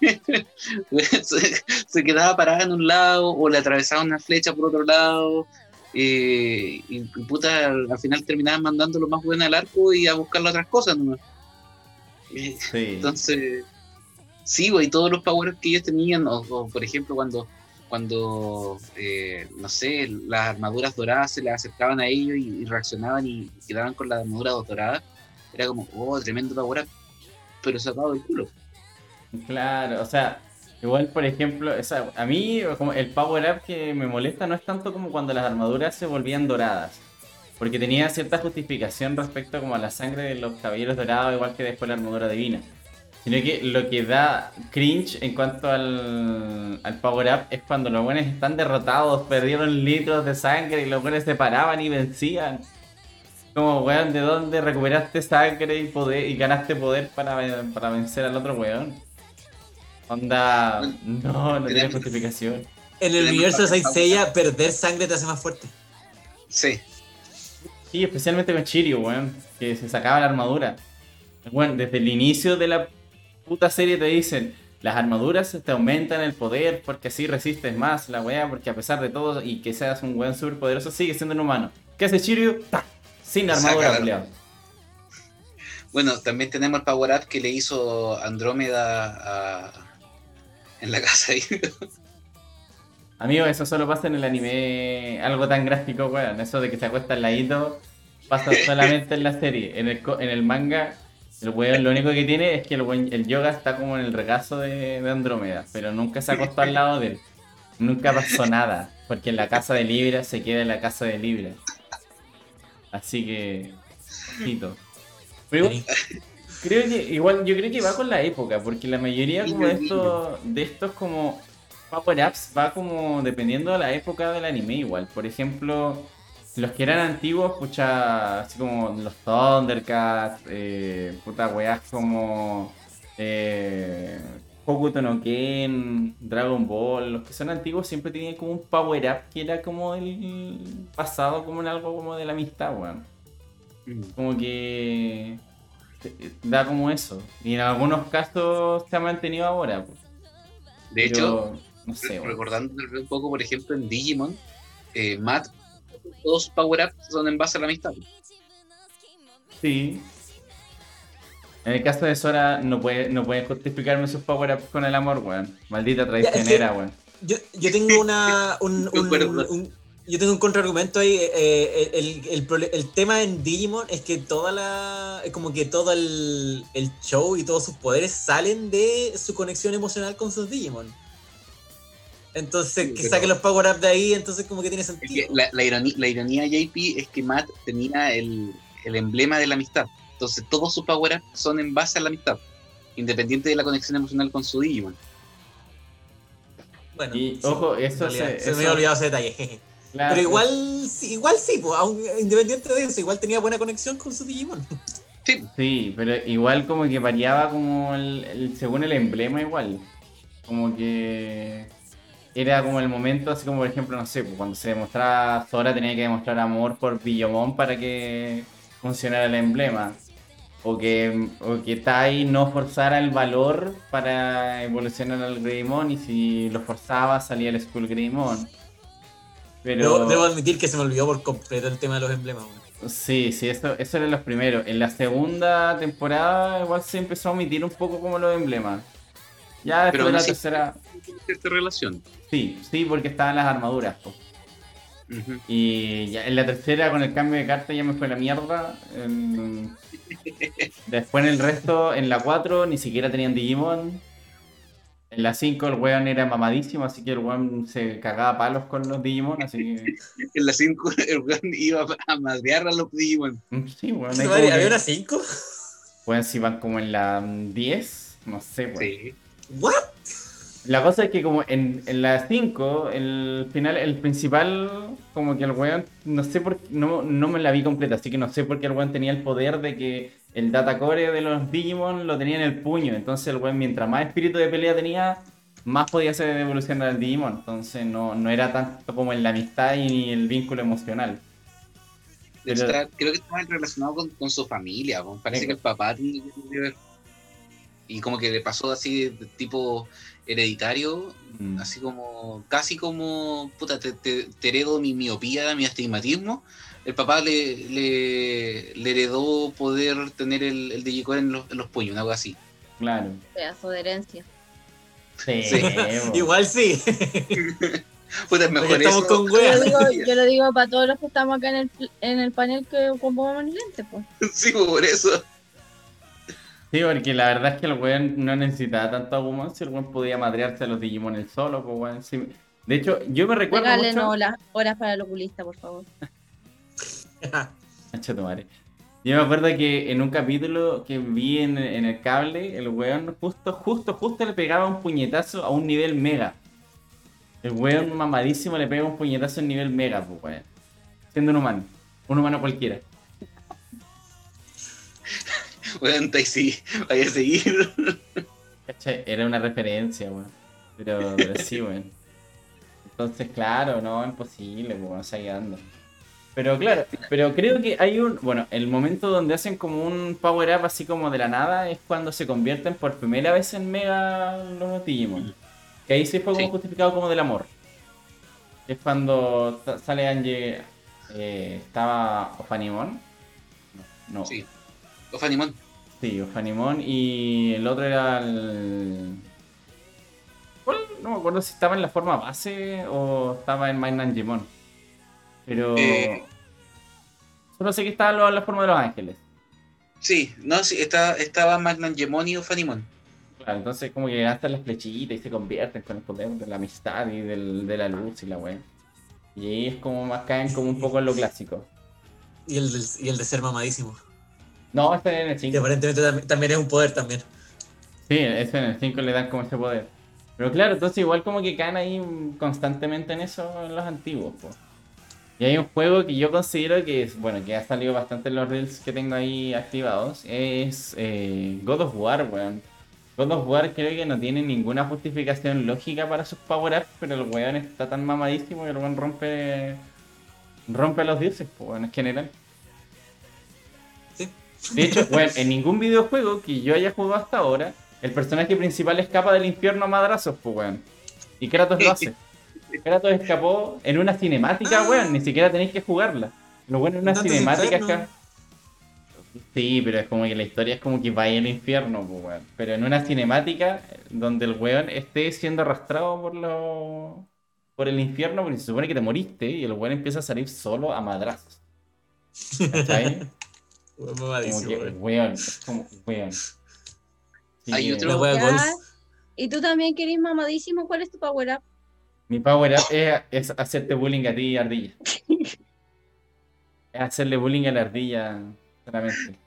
se, se quedaba parada en un lado o le atravesaba una flecha por otro lado. eh, y, y puta, al, al final terminaban mandando lo más bueno al arco y a buscar otras cosas nomás. Sí. entonces, sí, güey, todos los power que ellos tenían, o, por ejemplo, cuando, cuando eh, no sé, las armaduras doradas se les acercaban a ellos y, reaccionaban y quedaban con la armadura dorada, era como, oh, tremendo power up, pero sacado del culo. Claro, o sea, igual por ejemplo, esa, a mí como el power up que me molesta no es tanto como cuando las armaduras se volvían doradas, porque tenía cierta justificación respecto como a la sangre de los caballeros dorados, igual que después la armadura divina. Sino que lo que da cringe en cuanto al, al power up es cuando los buenos están derrotados, perdieron litros de sangre y los buenos se paraban y vencían. Como, weón, ¿de dónde recuperaste sangre y poder y ganaste poder para, para vencer al otro weón? Onda, no, no tiene justificación. En el universo de Saint. Seiya, perder sangre te hace más fuerte. Sí, Sí, especialmente con Chirio, weón, que se sacaba la armadura. Bueno, desde el inicio de la puta serie te dicen, las armaduras te aumentan el poder porque así resistes más la weá, porque a pesar de todo y que seas un weón súper poderoso, sigues siendo un humano. ¿Qué hace? ¡Ta! Sin armadura, la- bueno, también tenemos el power up que le hizo Andrómeda a- en la casa ahí. Amigo, eso solo pasa en el anime, algo tan gráfico, weón. Eso de que se acuesta al ladito pasa solamente en la serie. En el, en el manga, el weón lo único que tiene es que el, weón- el yoga está como en el regazo de, de Andrómeda, pero nunca se acostó al lado de él. Nunca pasó nada, porque en la casa de Libra se queda en la casa de Libra. Así que, ojito. Pero igual, creo que, igual, yo creo que va con la época, porque la mayoría como de estos, de estos como power ups va como dependiendo de la época del anime igual. Por ejemplo, los que eran antiguos, pucha, así como los Thundercats, eh, puta weas como eh, Hokuto no Ken, Dragon Ball, los que son antiguos siempre tenían como un power up que era como el pasado, como en algo como de la amistad, weón. Como que eh, da como eso. Y en algunos casos se ha mantenido ahora. pues. De hecho, no sé, recordando un poco, por ejemplo, en Digimon, eh, Matt, todos sus power ups son en base a la amistad. Sí. En el caso de Sora, no puede, no puede justificarme sus power-ups con el amor, weón. Maldita traicionera, weón. Yo, yo tengo una. Un, un- Concuerdo. un- yo tengo un contraargumento ahí. eh, el, el prole- el tema en Digimon es que toda la. es como que todo el, el show y todos sus poderes salen de su conexión emocional con sus Digimon. Entonces, Sí, que pero- saque los power up de ahí, entonces como que tiene Es que sentido. la, la ironía, la ironía, JP, es que Matt tenía el, el emblema de la amistad. Entonces, todos sus power ups son en base a la amistad, independiente de la conexión emocional con su Digimon. Bueno, Y sí, ojo, eso realidad, se- se, me había olvidado ese detalle. jeje. Claro, Pero igual, sí, igual sí, pues, aun- independiente de eso, igual tenía buena conexión con su Digimon. Sí, Sí, pero igual como que variaba como el, el- según el emblema igual. Como que era como el momento, así como por ejemplo, no sé, pues, cuando se demostraba Sora tenía que demostrar amor por Billomon para que funcionara el emblema. O que, o que Tai no forzara el valor para evolucionar al Greymon y si lo forzaba salía el Skull Greymon. Pero... Debo, debo admitir que se me olvidó por completo el tema de los emblemas. Sí, sí, eso, eso eran los primeros. En la segunda temporada igual se empezó a omitir un poco como los emblemas. Ya después Pero de la tercera... cierta relación. Sí, sí, porque estaban las armaduras. Y ya en la tercera con el cambio de carta ya me fue la mierda. En- Después en el resto, en la 4 ni siquiera tenían Digimon. En la 5 el weón era mamadísimo, así que el weón se cagaba a palos con los Digimon, así que... En la 5 el weón iba a madrear a los Digimon. mm, Sí, weón. ¿Qué ahí madre, como ¿Había que- una 5? Weón, si van como en la 10, no sé, weón. Sí. ¿What? La cosa es que como en, en la 5, el final, el principal, como que el weón, no sé por no, no me la vi completa, así que no sé por qué el weón tenía el poder de que el datacore de los Digimon lo tenía en el puño. Entonces el weón, mientras más espíritu de pelea tenía, más podía hacer evolucionar al Digimon. Entonces no, no era tanto como en la amistad y el vínculo emocional. Hecho, creo que estaba relacionado con, con su familia. Parece Sí. que el papá tenía que ver. Y como que le pasó así de tipo hereditario, Mm. así como, casi como, puta, te, te- te heredo mi miopía, mi astigmatismo. El papá le, le, le heredó poder tener el, el Digicore en los, en los puños, algo así. Claro. Pedazo de herencia. Sí. Igual sí. Puta, es mejor estamos eso. con Yo lo digo, yo lo digo para todos los que estamos acá en el, en el panel que ocupamos lentes, pues. sí, por eso. Sí, porque la verdad es que el weón no necesitaba tanto Agumon si el weón podía madrearse a los Digimon él solo, pues weón. sí. De hecho, yo me recuerdo Regálenos mucho... las horas para el oculista, por favor. Tu madre. Yo me acuerdo que en un capítulo que vi en, en el cable, el weón justo, justo, justo le pegaba un puñetazo a un nivel mega. El weón mamadísimo le pega un puñetazo en nivel mega, pues weón. Siendo un humano. Un humano cualquiera. Bueno, ahí sí, vaya a seguir. ¿Cachai? Era una referencia, weón. Pero, pero sí, weón. Entonces, claro, no, imposible, seguir dando. Pero claro, pero creo que hay un. Bueno, el momento donde hacen como un power up así como de la nada es cuando se convierten por primera vez en mega los Digimon. Que ahí sí fue como Sí. justificado como del amor. Es cuando sale Angie. eh, estaba Ofanimon. No, no. Sí. O Fanimon. Sí, Ofanimon y el otro era el... ¿Cuál? No me acuerdo si estaba en la forma base o estaba en Mainangemon. Pero... Eh. Solo sé que estaba en la forma de los ángeles. Sí, no, sí, está, estaba Magnangemon y Fanimon. Claro, entonces como que gastan las flechitas y se convierten con el poder de la amistad y del- de la luz y la wea. Y ahí es como más caen como un poco en lo clásico. Y el, del- y el de ser mamadísimo. No, este en el Que 5. aparentemente tam- también es un poder también. Sí, ese en el 5 le dan como ese poder. Pero claro, entonces igual como que caen ahí constantemente en eso en los antiguos. po. Y hay un juego que yo considero que es, bueno, que ha salido bastante en los reels que tengo ahí activados, es eh, God of War, weón. God of War creo que no tiene ninguna justificación lógica para sus power-ups, pero el weón está tan mamadísimo que el weón rompe, rompe a los dioses, weón, en general. De hecho, bueno, en ningún videojuego que yo haya jugado hasta ahora, el personaje principal escapa del infierno a madrazos, pues, weón. Y Kratos lo hace. Kratos escapó en una cinemática, Ah. weón, ni siquiera tenéis que jugarla. Lo bueno en una cinemática es que... Sí, pero es como que la historia es como que vaya al infierno, pues, weón. Pero en una cinemática donde el weón esté siendo arrastrado por los... por el infierno, porque se supone que te moriste y el weón empieza a salir solo a madrazos. ¿Cachai? Como mamadísimo, que, weón. como, weón. Sí, Hay otro-. ¿Y tú también querés mamadísimo? ¿Cuál es tu power up? Mi power up es, es hacerte bullying a ti, ardilla. Es hacerle bullying a la ardilla solamente.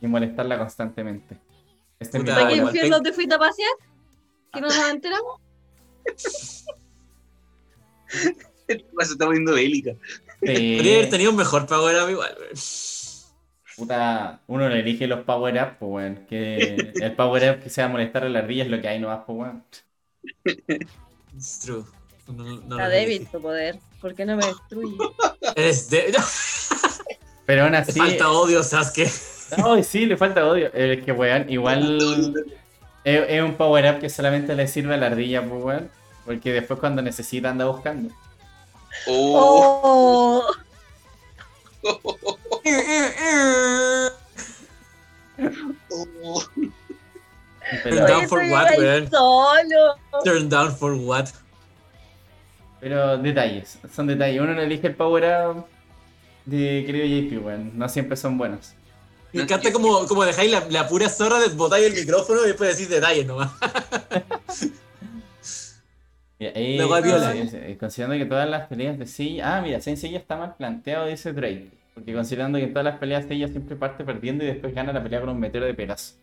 Y molestarla constantemente. Este es mi Puta, ¿Para qué infierno te fuiste a pasear? ¿Que no nos enteramos? Se está poniendo bélica. Sí. Podría haber tenido un mejor power up igual, weón. Puta, uno le elige los power up, pues weón. Que el power up que sea molestar a la ardilla es lo que hay nomás, pues weón. It's true. No, no Está débil tu poder. ¿Por qué no me destruye? Eres de... Pero aún así. falta odio, Sasuke. Ay, sí, le falta odio. Es que weón, igual. Es, es un power up que solamente le sirve a la ardilla, pues weón. Porque después cuando necesita anda buscando. Oh, ¡Oh! oh. Pero, Down for what, weón? solo. Turn down for what? pero detalles, son detalles. Uno no elige el power up de querido JP, weón. No siempre son buenos. Me encanta como, como dejáis la, la pura zorra, desbotáis el micrófono y después decís detalles nomás. Mira, eh, considerando que todas las peleas de Seiya. Ah, mira, Saint Seiya está mal planteado, dice Drake. Porque considerando que en todas las peleas Seiya siempre parte perdiendo y después gana la pelea con un meteoro de Pegaso.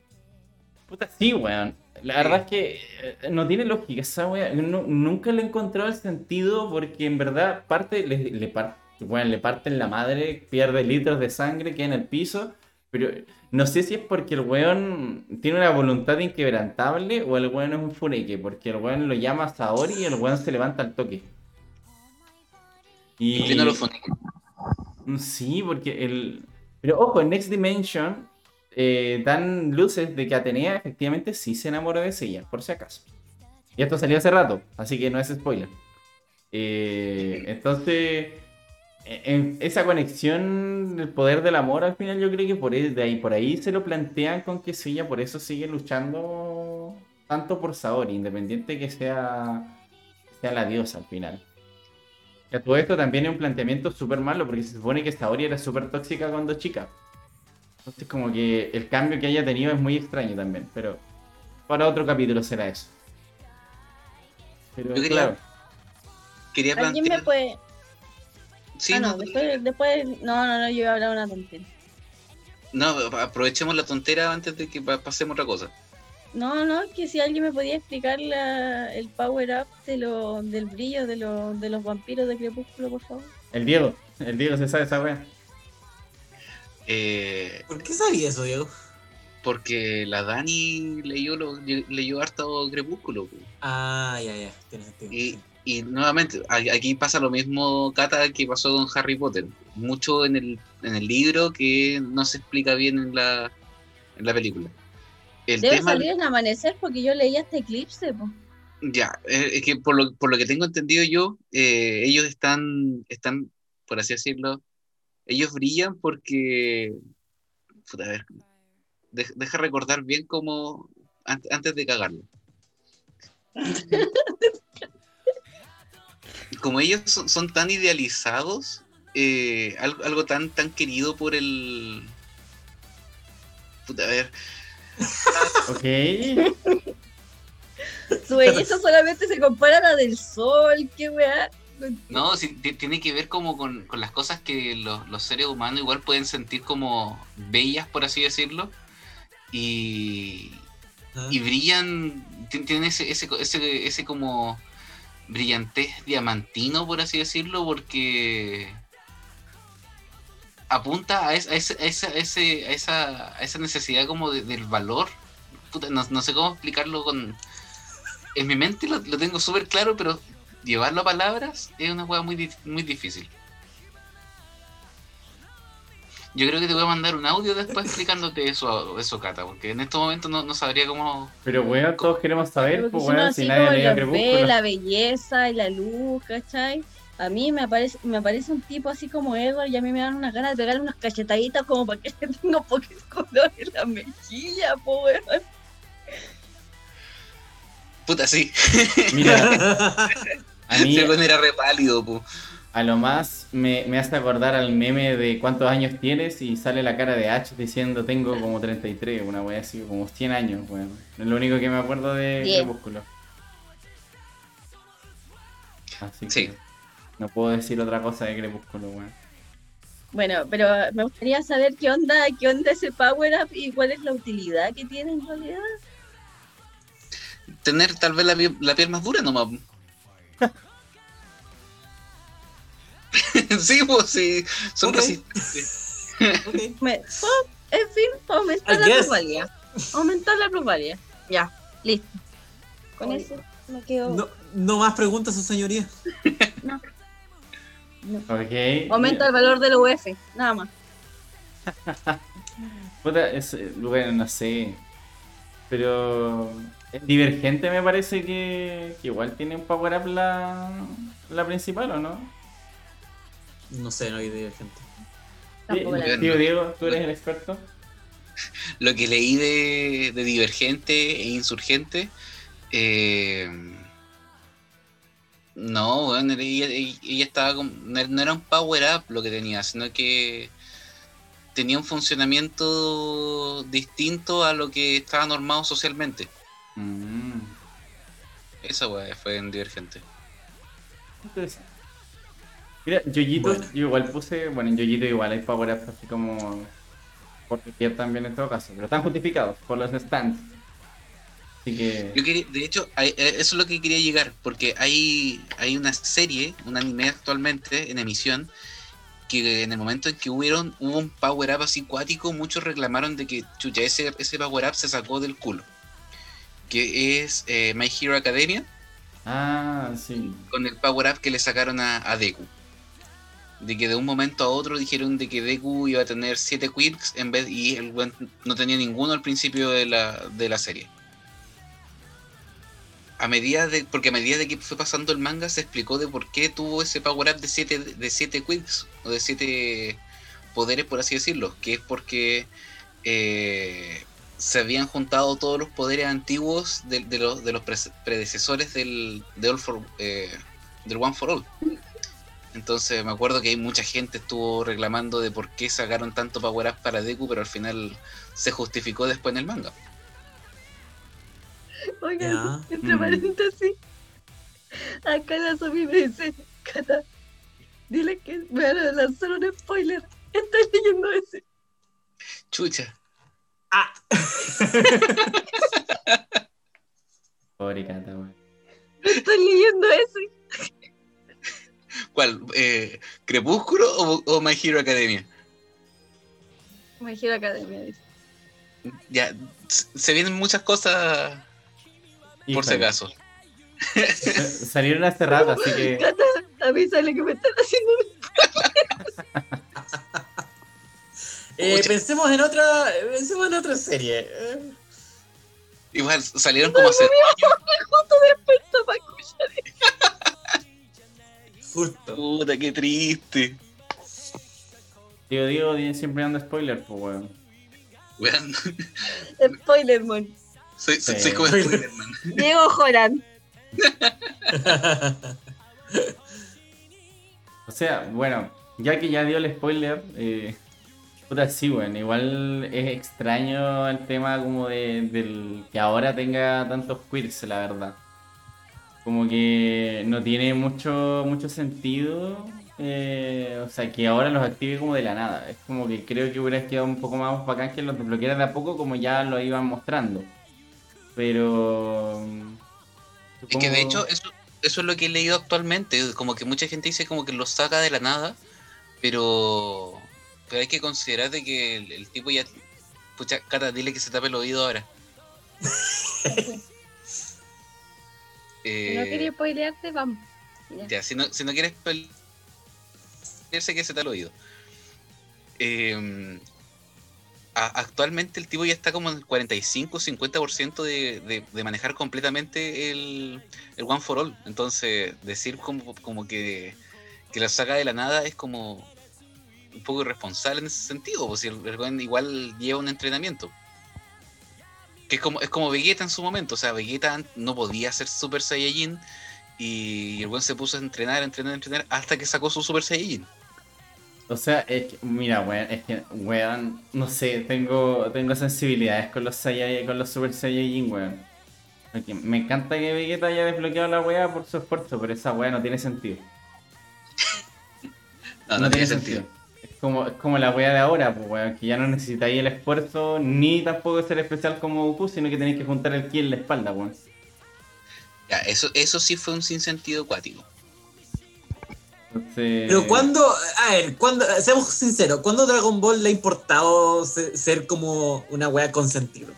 Puta, sí, weón. La verdad es que eh, no tiene lógica esa weá. Nu- nunca le he encontrado el sentido porque en verdad parte, le, le, par- weón, le parten la madre, pierde litros de sangre, queda en el piso. Pero no sé si es porque el weón tiene una voluntad inquebrantable o el weón es un fureque, porque el weón lo llama Saori y el weón se levanta al toque. Y... Entiendo lo fonético. Mm, Sí, porque el... Pero ojo, en Next Dimension eh, dan luces de que Atenea efectivamente sí se enamoró de Seiya, por si acaso. Y esto salió hace rato, así que no es spoiler. Eh, entonces, e- esa conexión del poder del amor al final yo creo que por ahí, de ahí, por ahí se lo plantean con que Seiya por eso sigue luchando tanto por Saori, independiente que sea, sea la diosa al final. Que a todo esto también es un planteamiento súper malo, porque se supone que Saori era súper tóxica cuando chica. Entonces como que el cambio que haya tenido es muy extraño también, pero para otro capítulo será eso. Pero Yo quería claro, Quería ¿Alguien me plantear. puede.? Sí, ah, no, no, después, después. No, no, no, yo iba a hablar una tontería. no, aprovechemos la tontera antes de que pa- pasemos otra cosa. No, no, que si alguien me podía explicar la, el power up de lo, del brillo de, lo, de los vampiros de Crepúsculo, por favor. el Diego, el Diego se sabe esa wea. Eh, ¿Por qué sabía eso, Diego? porque la Dani leyó, lo, leyó harto Crepúsculo. Ah, ya, ya. Tiene sentido. Y, y nuevamente, aquí pasa lo mismo, Cata, que pasó con Harry Potter. Mucho en el, en el libro que no se explica bien en la, en la película. El Debe tema, salir en amanecer porque yo leí hasta Eclipse, po. ya, eh, es que por lo, por lo que tengo entendido yo, eh, ellos están, están, por así decirlo, ellos brillan porque, puta, a ver, de- deja recordar bien cómo, an- antes de cagarlo. Como ellos son, son tan idealizados, eh, algo, algo tan, tan querido por el... Puta, a ver, Ok. Su belleza solamente se compara a la del sol, qué weá. No, sí, tiene que ver como con, con las cosas que los, los seres humanos igual pueden sentir como bellas, por así decirlo. Y, Ah. y brillan, ti- tienen ese, ese, ese, ese como brillantez diamantino, por así decirlo, porque apunta a, es- a ese, a esa, a ese- a esa, a esa necesidad como de- del valor. Puta, no, no sé cómo explicarlo con... En mi mente lo, lo tengo súper claro, pero llevarlo a palabras es una hueá muy, muy difícil. Yo creo que te voy a mandar un audio después explicándote eso, eso Cata, porque en estos momentos no, no sabría cómo... Pero weón, todos queremos saber, pues si weón, nadie ve, Crepúsculo. la belleza y la luz, ¿cachai? A mí me aparece, me aparece un tipo así como Edward y a mí me dan unas ganas de pegarle unas cachetaditas como para que tenga un poquito de color en la mejilla, po, weón. Puta, sí. Mira, a mí era re pálido, po. a lo más me, me hace acordar al meme de cuántos años tienes y sale la cara de H diciendo tengo como 33, una wea así, como 100 años, weón. Es lo único que me acuerdo de Diez. Crepúsculo. Así Sí. que no puedo decir otra cosa de Crepúsculo, weón. Bueno, pero me gustaría saber qué onda, qué onda ese power up y cuál es la utilidad que tiene en realidad. Tener tal vez la, piel- la piel más dura nomás. sí, pues sí, son resistentes. Me- oh, en fin, aumentar la plusvalía. Aumentar la plusvalía. Ya, listo. Con Oye. eso me quedo. No, no más preguntas, su señoría. Ok. Aumenta el valor del UF, nada más. Puta, es, bueno, no sé. Pero es divergente me parece que, que igual tiene un power up la, la principal, ¿o no? No sé, no hay idea, gente. Tampoco la Eh, Tío Diego, tú eres el experto. Lo que leí de, de Divergente e Insurgente. eh, no, bueno, ella, ella estaba como. No era un power up lo que tenía, sino que tenía un funcionamiento distinto a lo que estaba normado socialmente. Mm, Esa weá fue en Divergente. interesante. Mira, Yoyito, Bueno. yo igual puse. Bueno, en Yoyito igual hay power ups así como. Por cualquier también en todo caso, pero están justificados por los stands. Así que. Yo quería, de hecho, hay- eh, eso es lo que quería llegar, porque hay, hay una serie, un anime actualmente en emisión, que en el momento en que hubieron, hubo un power up así cuático, muchos reclamaron de que chucha, ese, ese power up se sacó del culo. Que es eh, My Hero Academia, Ah, sí. con el power up que le sacaron a, a Deku. De que de un momento a otro dijeron de que Deku iba a tener 7 quirks en vez y el no tenía ninguno al principio de la, de la serie. A medida de, porque a medida de que fue pasando el manga se explicó de por qué tuvo ese power up de 7 de siete quirks o de 7 poderes por así decirlo, que es porque eh, se habían juntado todos los poderes antiguos de, los, de los pre- predecesores del, eh, del One for All. Entonces me acuerdo que hay mucha gente estuvo reclamando de por qué sacaron tanto power up para Deku, pero al final se justificó después en el manga. Oigan, Ya. entre Mm. paréntesis. Acá la Sofi me dice, Cata, dile que me van a lanzar un spoiler. Estoy leyendo ese. Chucha. Pobre cata, weón. Estoy leyendo ese. ¿Cuál? Eh, ¿Crepúsculo o, o My Hero Academia? Me giro academia, dice. Ya, se vienen muchas cosas por si Híjole. acaso. Sa- Salieron hace rato, así que. Avísale que me están haciendo un Eh, pensemos en otra. Pensemos en otra serie. Igual salieron como hace justo despertó para escuchar. Justo. Puta, qué triste. Tío Diego tiene siempre dando spoiler, pues weón. Weón, Spoiler, mon. Soy, Sí. soy como Spider-Man. Diego Joran. O sea, bueno, ya que ya dio el spoiler, eh, puta, sí, bueno, igual es extraño el tema como de, del que ahora tenga tantos queers, la verdad. Como que no tiene mucho, mucho sentido, eh, o sea, que ahora los active como de la nada. Es como que creo que hubiera quedado un poco más bacán que los desbloqueara de a poco como ya lo iban mostrando. Pero... Es que de hecho, eso, eso es lo que he leído actualmente. Como que mucha gente dice como que lo saca de la nada, pero, pero hay que considerar de que el, el tipo ya. Pucha, Cata, dile que se tape el oído ahora. Si no Eh, quería spoilearte, vamos. Ya. Ya, si no, si no quieres pelearse que se te al oído. Eh, actualmente el tipo ya está como en el 45-50% de, de, de manejar completamente el, el One for All. Entonces, decir como, como que, que la saca de la nada es como un poco irresponsable en ese sentido, si el, el igual lleva un entrenamiento. Que es como, es como Vegeta en su momento, o sea, Vegeta no podía ser Super Saiyajin y el buen se puso a entrenar, entrenar, entrenar hasta que sacó su Super Saiyajin. O sea, es que, mira, weón, es que, weón, no sé, tengo, tengo sensibilidades con los Saiyajin, con los Super Saiyajin, weón. Porque me encanta que Vegeta haya desbloqueado la weá por su esfuerzo, pero esa weá no tiene sentido. No, no, tiene sentido. Es como, es como la weá de ahora, pues weón, que ya no necesitáis el esfuerzo ni tampoco ser especial como Goku, sino que tenéis que juntar el ki en la espalda, weón. Ya, eso, eso sí fue un sinsentido acuático. Entonces, Pero cuando, a ver, cuando, seamos sinceros, ¿cuándo Dragon Ball le ha importado se- ser como una wea consentido?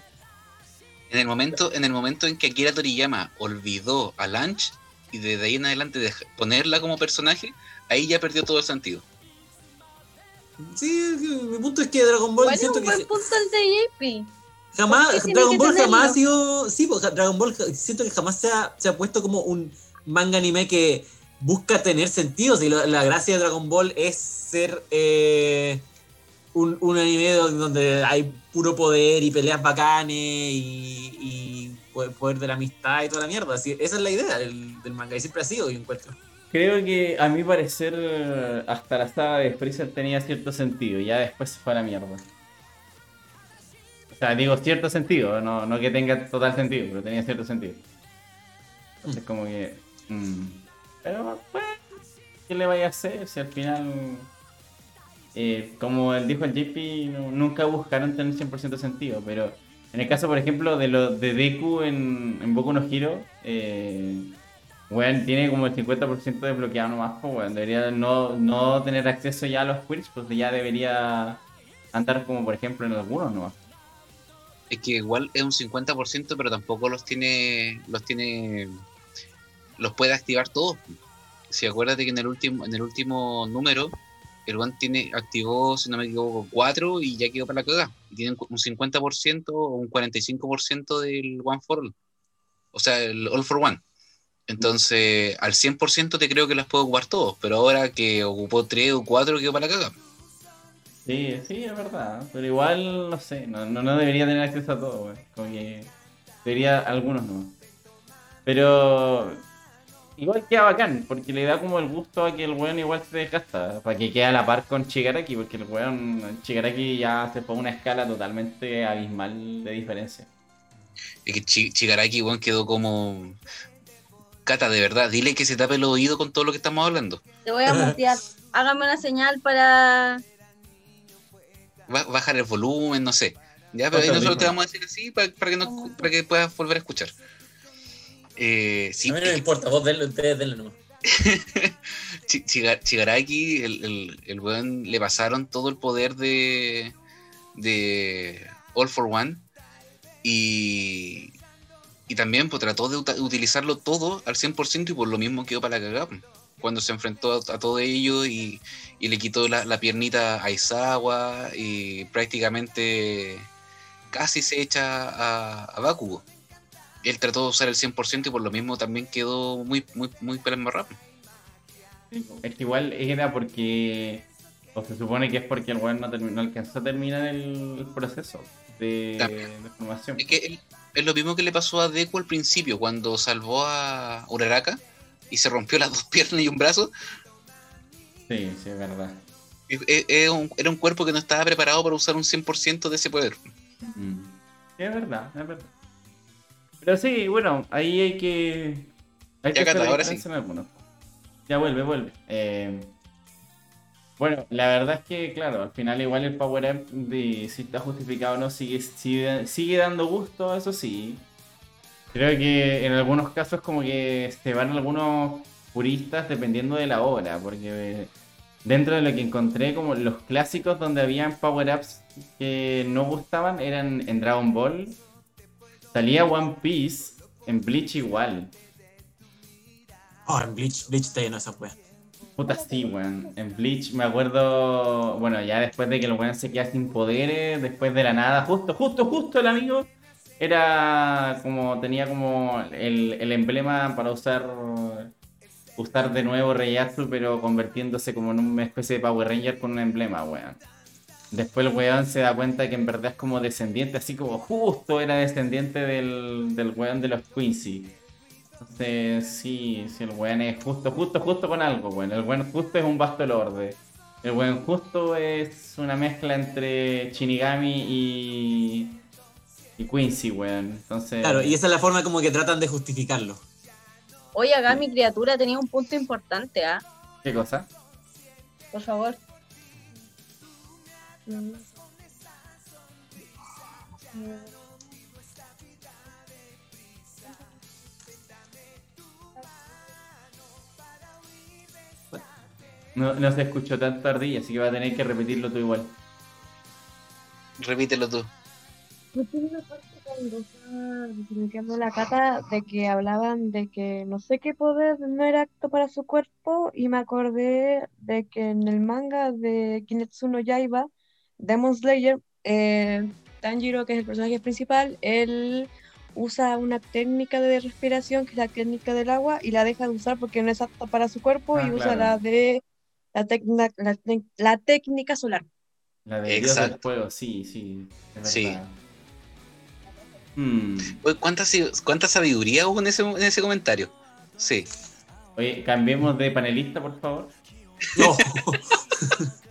En el momento, en el momento en que Akira Toriyama olvidó a Lunch y desde ahí en adelante dej- ponerla como personaje, ahí ya perdió todo el sentido. Sí, mi punto es que Dragon Ball Bueno, siento un que buen punto el de JP. jamás, ¿por qué tiene Dragon que Ball tenerlo? jamás ha sido, sí, porque Dragon Ball siento que jamás se ha, se ha puesto como un manga anime que busca tener sentido. Si la gracia de Dragon Ball es ser eh, un, anime do- donde hay puro poder y peleas bacanes y, y po- poder de la amistad y toda la mierda. Así- esa es la idea del, manga y siempre ha sido, yo encuentro. Creo que a mi parecer hasta la saga de Freezer tenía cierto sentido, ya después se fue a la mierda. O sea, digo cierto sentido, no, no que tenga total sentido, pero tenía cierto sentido. Entonces como que... mm, pero, bueno, ¿qué le vaya a hacer si al final... eh, como dijo el JP, nunca buscaron tener 100% sentido, pero en el caso, por ejemplo, de lo de Deku en, en Boku no Hero, eh, Weón, tiene como el 50% desbloqueado nomás, pues, weón. Debería no, no tener acceso ya a los quirks, pues ya debería andar como, por ejemplo, en algunos nomás. Es que igual es un 50%, pero tampoco los tiene, los tiene, los puede activar todos. Si acuérdate que en el último, en el último número, el One tiene, activó, si no me equivoco, 4 y ya quedó para la cagada. Y tiene un 50% o un 45% del One for All. O sea, el All for One. Entonces, al 100% te creo que las puedo ocupar todos, pero ahora que ocupó 3 o 4 quedó para la cagada. Sí, sí, es verdad. Pero igual, no sé, no, no, no debería tener acceso a todo. Como que debería algunos no. Pero igual queda bacán, porque le da como el gusto a que el weón igual se desgasta, para que quede a la par con Shigaraki, porque el weón, Shigaraki ya se a una escala totalmente abismal de diferencia. Es que Chi- Chigaraki, weón, quedó como. Cata, de verdad, dile que se tape el oído con todo lo que estamos hablando. Te voy a mutear. Hágame una señal para. Bajar el volumen, no sé. Ya, pero nosotros te vamos a decir así para, para que, no- para que puedas volver a escuchar. Eh, sí, a mí no me importa, vos denle, ustedes denle nomás. Chi- Chiga- Chigaraki, el, el, el weón, le pasaron todo el poder de, de All for One y, y también pues, trató de utilizarlo todo al 100% y por lo mismo quedó para la cagada. pues. Cuando se enfrentó a, a todo ello y, y le quitó la, la piernita a Izawa y prácticamente casi se echa a, a Bakugo. Él trató de usar el 100% y por lo mismo también quedó muy, muy, muy. Es que igual era porque. O se supone que es porque el weón no, terminó, alcanzó a terminar el, proceso de, de formación. Es que él- es lo mismo que le pasó a Deku al principio, cuando salvó a Uraraka y se rompió las dos piernas y un brazo. Sí, sí, es verdad. Era un, era un cuerpo que no estaba preparado para usar un 100% de ese poder. Mm. Es verdad, es verdad. Pero sí, bueno, ahí hay que. Hay que Ya, Cata, hacer la ahora algunos. Ya vuelve, vuelve. Eh, bueno, la verdad es que, claro, al final igual el power up de si está justificado o no sigue, sigue, sigue dando gusto, eso sí. Creo que en algunos casos como que se van algunos puristas dependiendo de la obra, porque dentro de lo que encontré como los clásicos donde habían power-ups que no gustaban eran en Dragon Ball, salía One Piece, en Bleach igual. Oh, en Bleach, Bleach está lleno de esas weas. Puta sí, weón. En Bleach me acuerdo, bueno, ya después de que el weón se queda sin poderes, después de la nada, justo, justo, justo el amigo, era como, tenía como el, el emblema para usar, usar de nuevo Reiatsu, pero convirtiéndose como en una especie de Power Ranger con un emblema, weón. Después el weón se da cuenta que en verdad es como descendiente, así como justo era descendiente del, del weón de los Quincy. Entonces, sí, sí, el weón es justo, justo, justo con algo, weón. El weón justo es un Basto Lorde. El weón justo es una mezcla entre Shinigami y. y Quincy, weón. Entonces. Claro, y esa es la forma como que tratan de justificarlo. Oye, acá mi criatura tenía un punto importante, ¿ah? ¿Qué cosa? Por favor. No, no se escuchó tanto ardilla, así que va a tener que repetirlo tú igual. Repítelo tú. Yo tuve una parte cuando estaba referenciando la cata de que hablaban de que no sé qué poder no era apto para su cuerpo y me acordé de que en el manga de Kinetsu no Yaiba, Demon Slayer, eh, Tanjiro, que es el personaje principal, él usa una técnica de respiración que es la técnica del agua y la deja de usar porque no es apta para su cuerpo Ah, y usa claro. la de la, tecna- la, tec- la técnica solar. La de Dios del Exacto. Fuego, sí, sí. Es Sí. Hmm. Oye, ¿Cuánta, si- cuánta sabiduría hubo en ese, en ese comentario? Sí. Oye, cambiemos de panelista, por favor. No,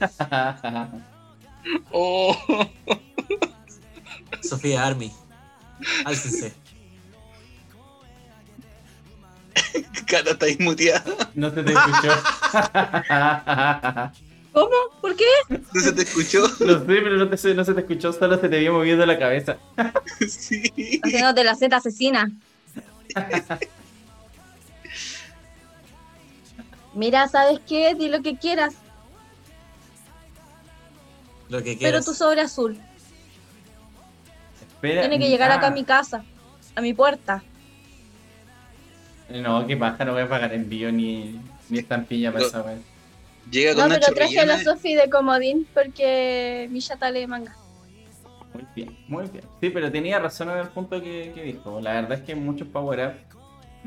Oh. Sofía Army. Álcense. Cata está muteada. no se te escuchó. ¿Cómo? ¿Por qué? No se te escuchó. Lo sé, pero no, te, no se te escuchó, solo se te vio moviendo la cabeza. Sí. Haciéndote la Z asesina. Mira, ¿sabes qué? Di lo que quieras, Lo que pero tu sobre azul. Espera, Tiene que llegar acá a ah, mi casa, a mi puerta. No, qué paja, no voy a pagar envío ni, ni estampilla para No. esa wea. Llega con No, pero traje a la. Sofi de comodín porque mi chata lee manga. Muy bien, muy bien. Sí, pero tenía razón en el punto que, que dijo. La verdad es que muchos power-ups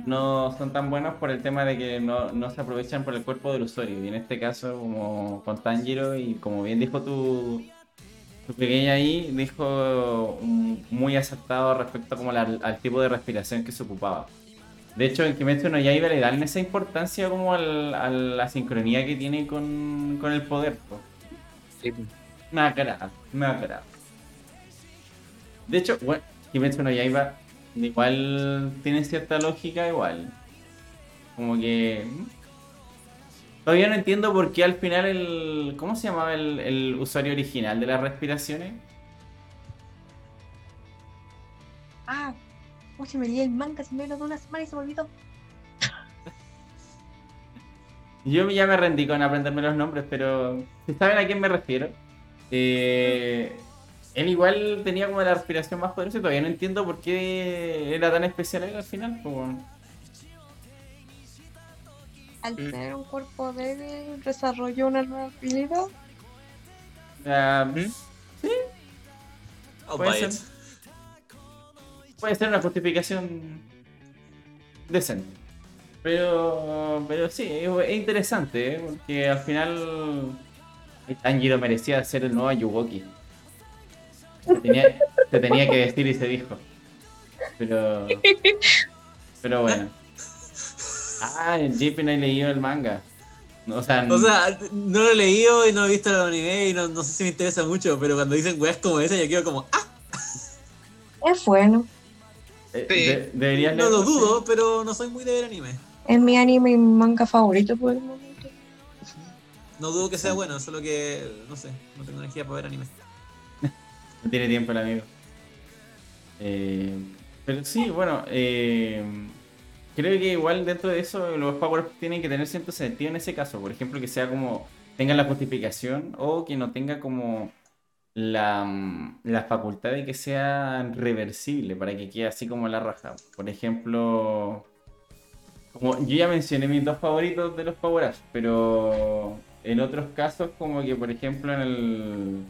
no son tan buenos por el tema de que no, no se aprovechan por el cuerpo del usuario. Y en este caso, como con Tanjiro, y como bien dijo tu, tu pequeña ahí, dijo muy acertado respecto como la- al tipo de respiración que se ocupaba. De hecho, en Kimetsu no Yaiba le dan esa importancia como al- a la sincronía que tiene con, con el poder. po. Sí. Me agrada, me agrada. De hecho, bueno, Kimetsu no Yaiba igual tiene cierta lógica igual. Como que... mm, Todavía no entiendo por qué al final el... ¿Cómo se llamaba el, el usuario original de las respiraciones? Ah, oye, me lié el manga hace menos de una semana y se me olvidó. Yo ya me rendí con aprenderme los nombres, pero si saben a quién me refiero. Eh, él igual tenía como la respiración más poderosa y todavía no entiendo por qué era tan especial él al final. pues. Al Mm. tener un cuerpo débil, desarrolló una nueva habilidad. ¿Mm? I'll puede ser. it. puede ser una justificación decente. Pero, pero sí, es, es interesante, ¿eh? porque al final Tanjiro merecía ser el nuevo Yugoki. Se tenía, se tenía que decir y se dijo. Pero, pero bueno. Ah, en JP no he leído el manga. O sea, O sea, no lo he leído y no he visto el anime y no, no sé si me interesa mucho, pero cuando dicen weas como esa, yo quedo como, ah, Es bueno. eh, Sí. de- deberías no lo sí. dudo, pero no soy muy de ver anime. Es mi anime y manga favorito por el momento. No dudo que sea bueno, solo que, no sé, no tengo energía para ver anime. No tiene tiempo el amigo. Eh, pero sí, bueno, eh, creo que igual dentro de eso los power tienen que tener cierto sentido en ese caso. Por ejemplo, que sea como tengan la justificación o que no tenga como la, mm, la facultad de que sea reversible para que quede así como la raja. Por ejemplo, como yo ya mencioné mis dos favoritos de los power ups, pero en otros casos como que por ejemplo en el-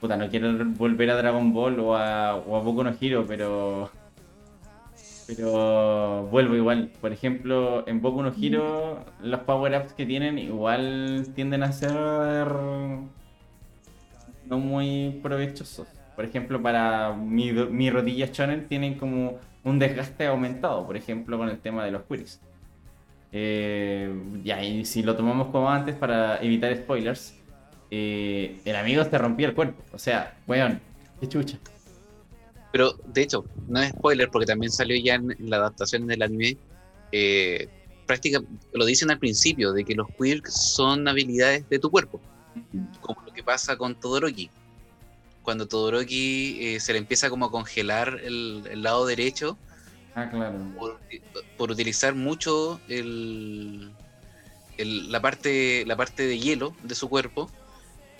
puta, no quiero volver a Dragon Ball o a, o a Boku no Hero, pero pero vuelvo igual. Por ejemplo, en Boku no Hero los power ups que tienen igual tienden a ser no muy provechosos. Por ejemplo, para mi, mi rodilla shonen tienen como un desgaste aumentado, por ejemplo, con el tema de los queries. Eh, ya, y si lo tomamos como antes para evitar spoilers, eh, el amigo se rompía el cuerpo. O sea, weón, Qué chucha. Pero de hecho, no es spoiler porque también salió ya en, en la adaptación del anime. Eh, práctica, lo dicen al principio, de que los quirks son habilidades de tu cuerpo. Como lo que pasa con Todoroki. Cuando Todoroki eh, se le empieza como a congelar el, el lado derecho Ah, claro. por, por utilizar mucho el, el- la, parte, la parte de hielo de su cuerpo,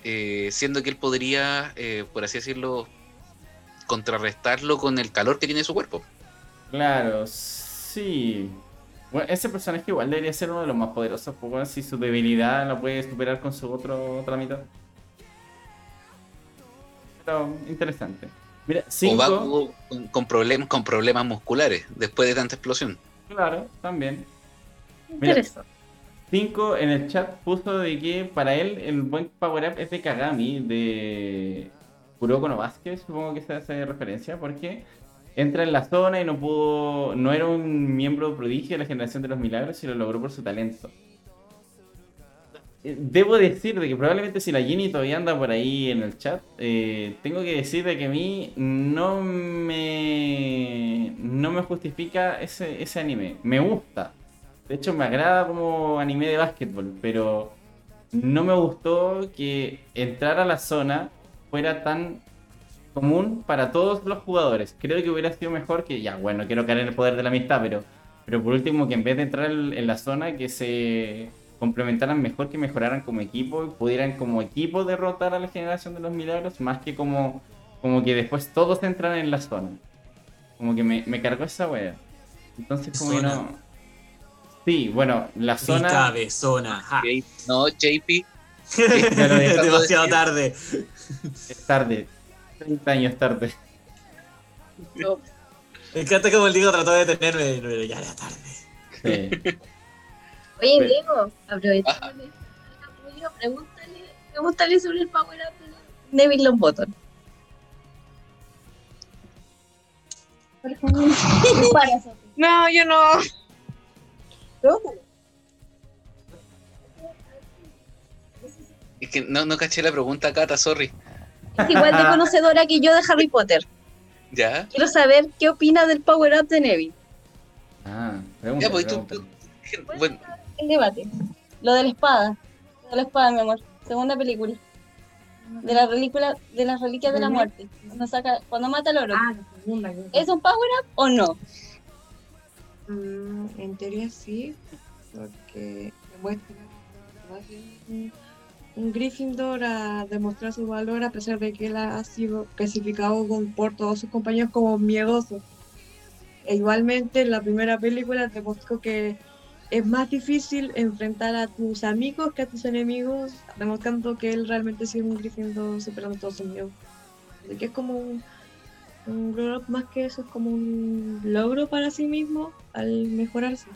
eh, siendo que él podría, eh, por así decirlo, contrarrestarlo con el calor que tiene su cuerpo. Claro, sí. Bueno, ese personaje igual debería ser uno de los más poderosos, pues bueno, si su debilidad la puede superar con su otro, otra mitad. Pero interesante. Mira, O 5. Bakugo con, con problemas, con problemas musculares después de tanta explosión. Claro, también. Mira, Interesante. 5 en el chat puso de que para él el buen power up es de Kagami, de Kuroko no Vázquez, supongo que se hace referencia, porque entra en la zona y no pudo, no era un miembro prodigio de la generación de los milagros y lo logró por su talento. Eh, Debo decir de que probablemente si la Ginny todavía anda por ahí en el chat, eh, tengo que decir de que a mí no me no me justifica ese, ese anime. Me gusta. De hecho, me agrada como anime de básquetbol, pero no me gustó que entrar a la zona fuera tan común para todos los jugadores. Creo que hubiera sido mejor que, ya, bueno, quiero caer en el poder de la amistad, pero, pero por último, que en vez de entrar en la zona, que se complementaran mejor, que mejoraran como equipo y pudieran como equipo derrotar a la generación de los milagros, más que como, como que después todos entran en la zona. Como que me, me cargó esa wea. Entonces, como que no. Sí, bueno, la zona. cabezona. ja. J- No, JP, es demasiado tarde. Es tarde. 30 años tarde. Me encanta como el Diego trató de detenerme, pero ya era tarde. Sí. Oye, Pero- Diego, apoyo, pregúntale, pregúntale sobre el power up de Neville Longbottom. No, yo no. Pregúntale. es que no, no caché la pregunta, Cata, sorry. Es igual de conocedora que yo de Harry Potter. ¿Ya? Quiero saber qué opina del power up de Neville. Ah, pregunta. Ya, pues tú, pregunta. tú- bueno, El debate. Lo de la espada. Lo de la espada, mi amor. Segunda película. De la película de las reliquias de la muerte. Cuando, saca, cuando mata al oro. Ah, la segunda. creo. ¿Es un power up o no? Mm, en teoría sí, porque demuestra un, un Gryffindor a demostrar su valor a pesar de que él ha sido clasificado por todos sus compañeros como miedoso. E igualmente en la primera película demostró que es más difícil enfrentar a tus amigos que a tus enemigos, demostrando que él realmente es un Gryffindor superando todos sus miedos. Así que es como un, un grow up más que eso, es como un logro para sí mismo al mejorarse.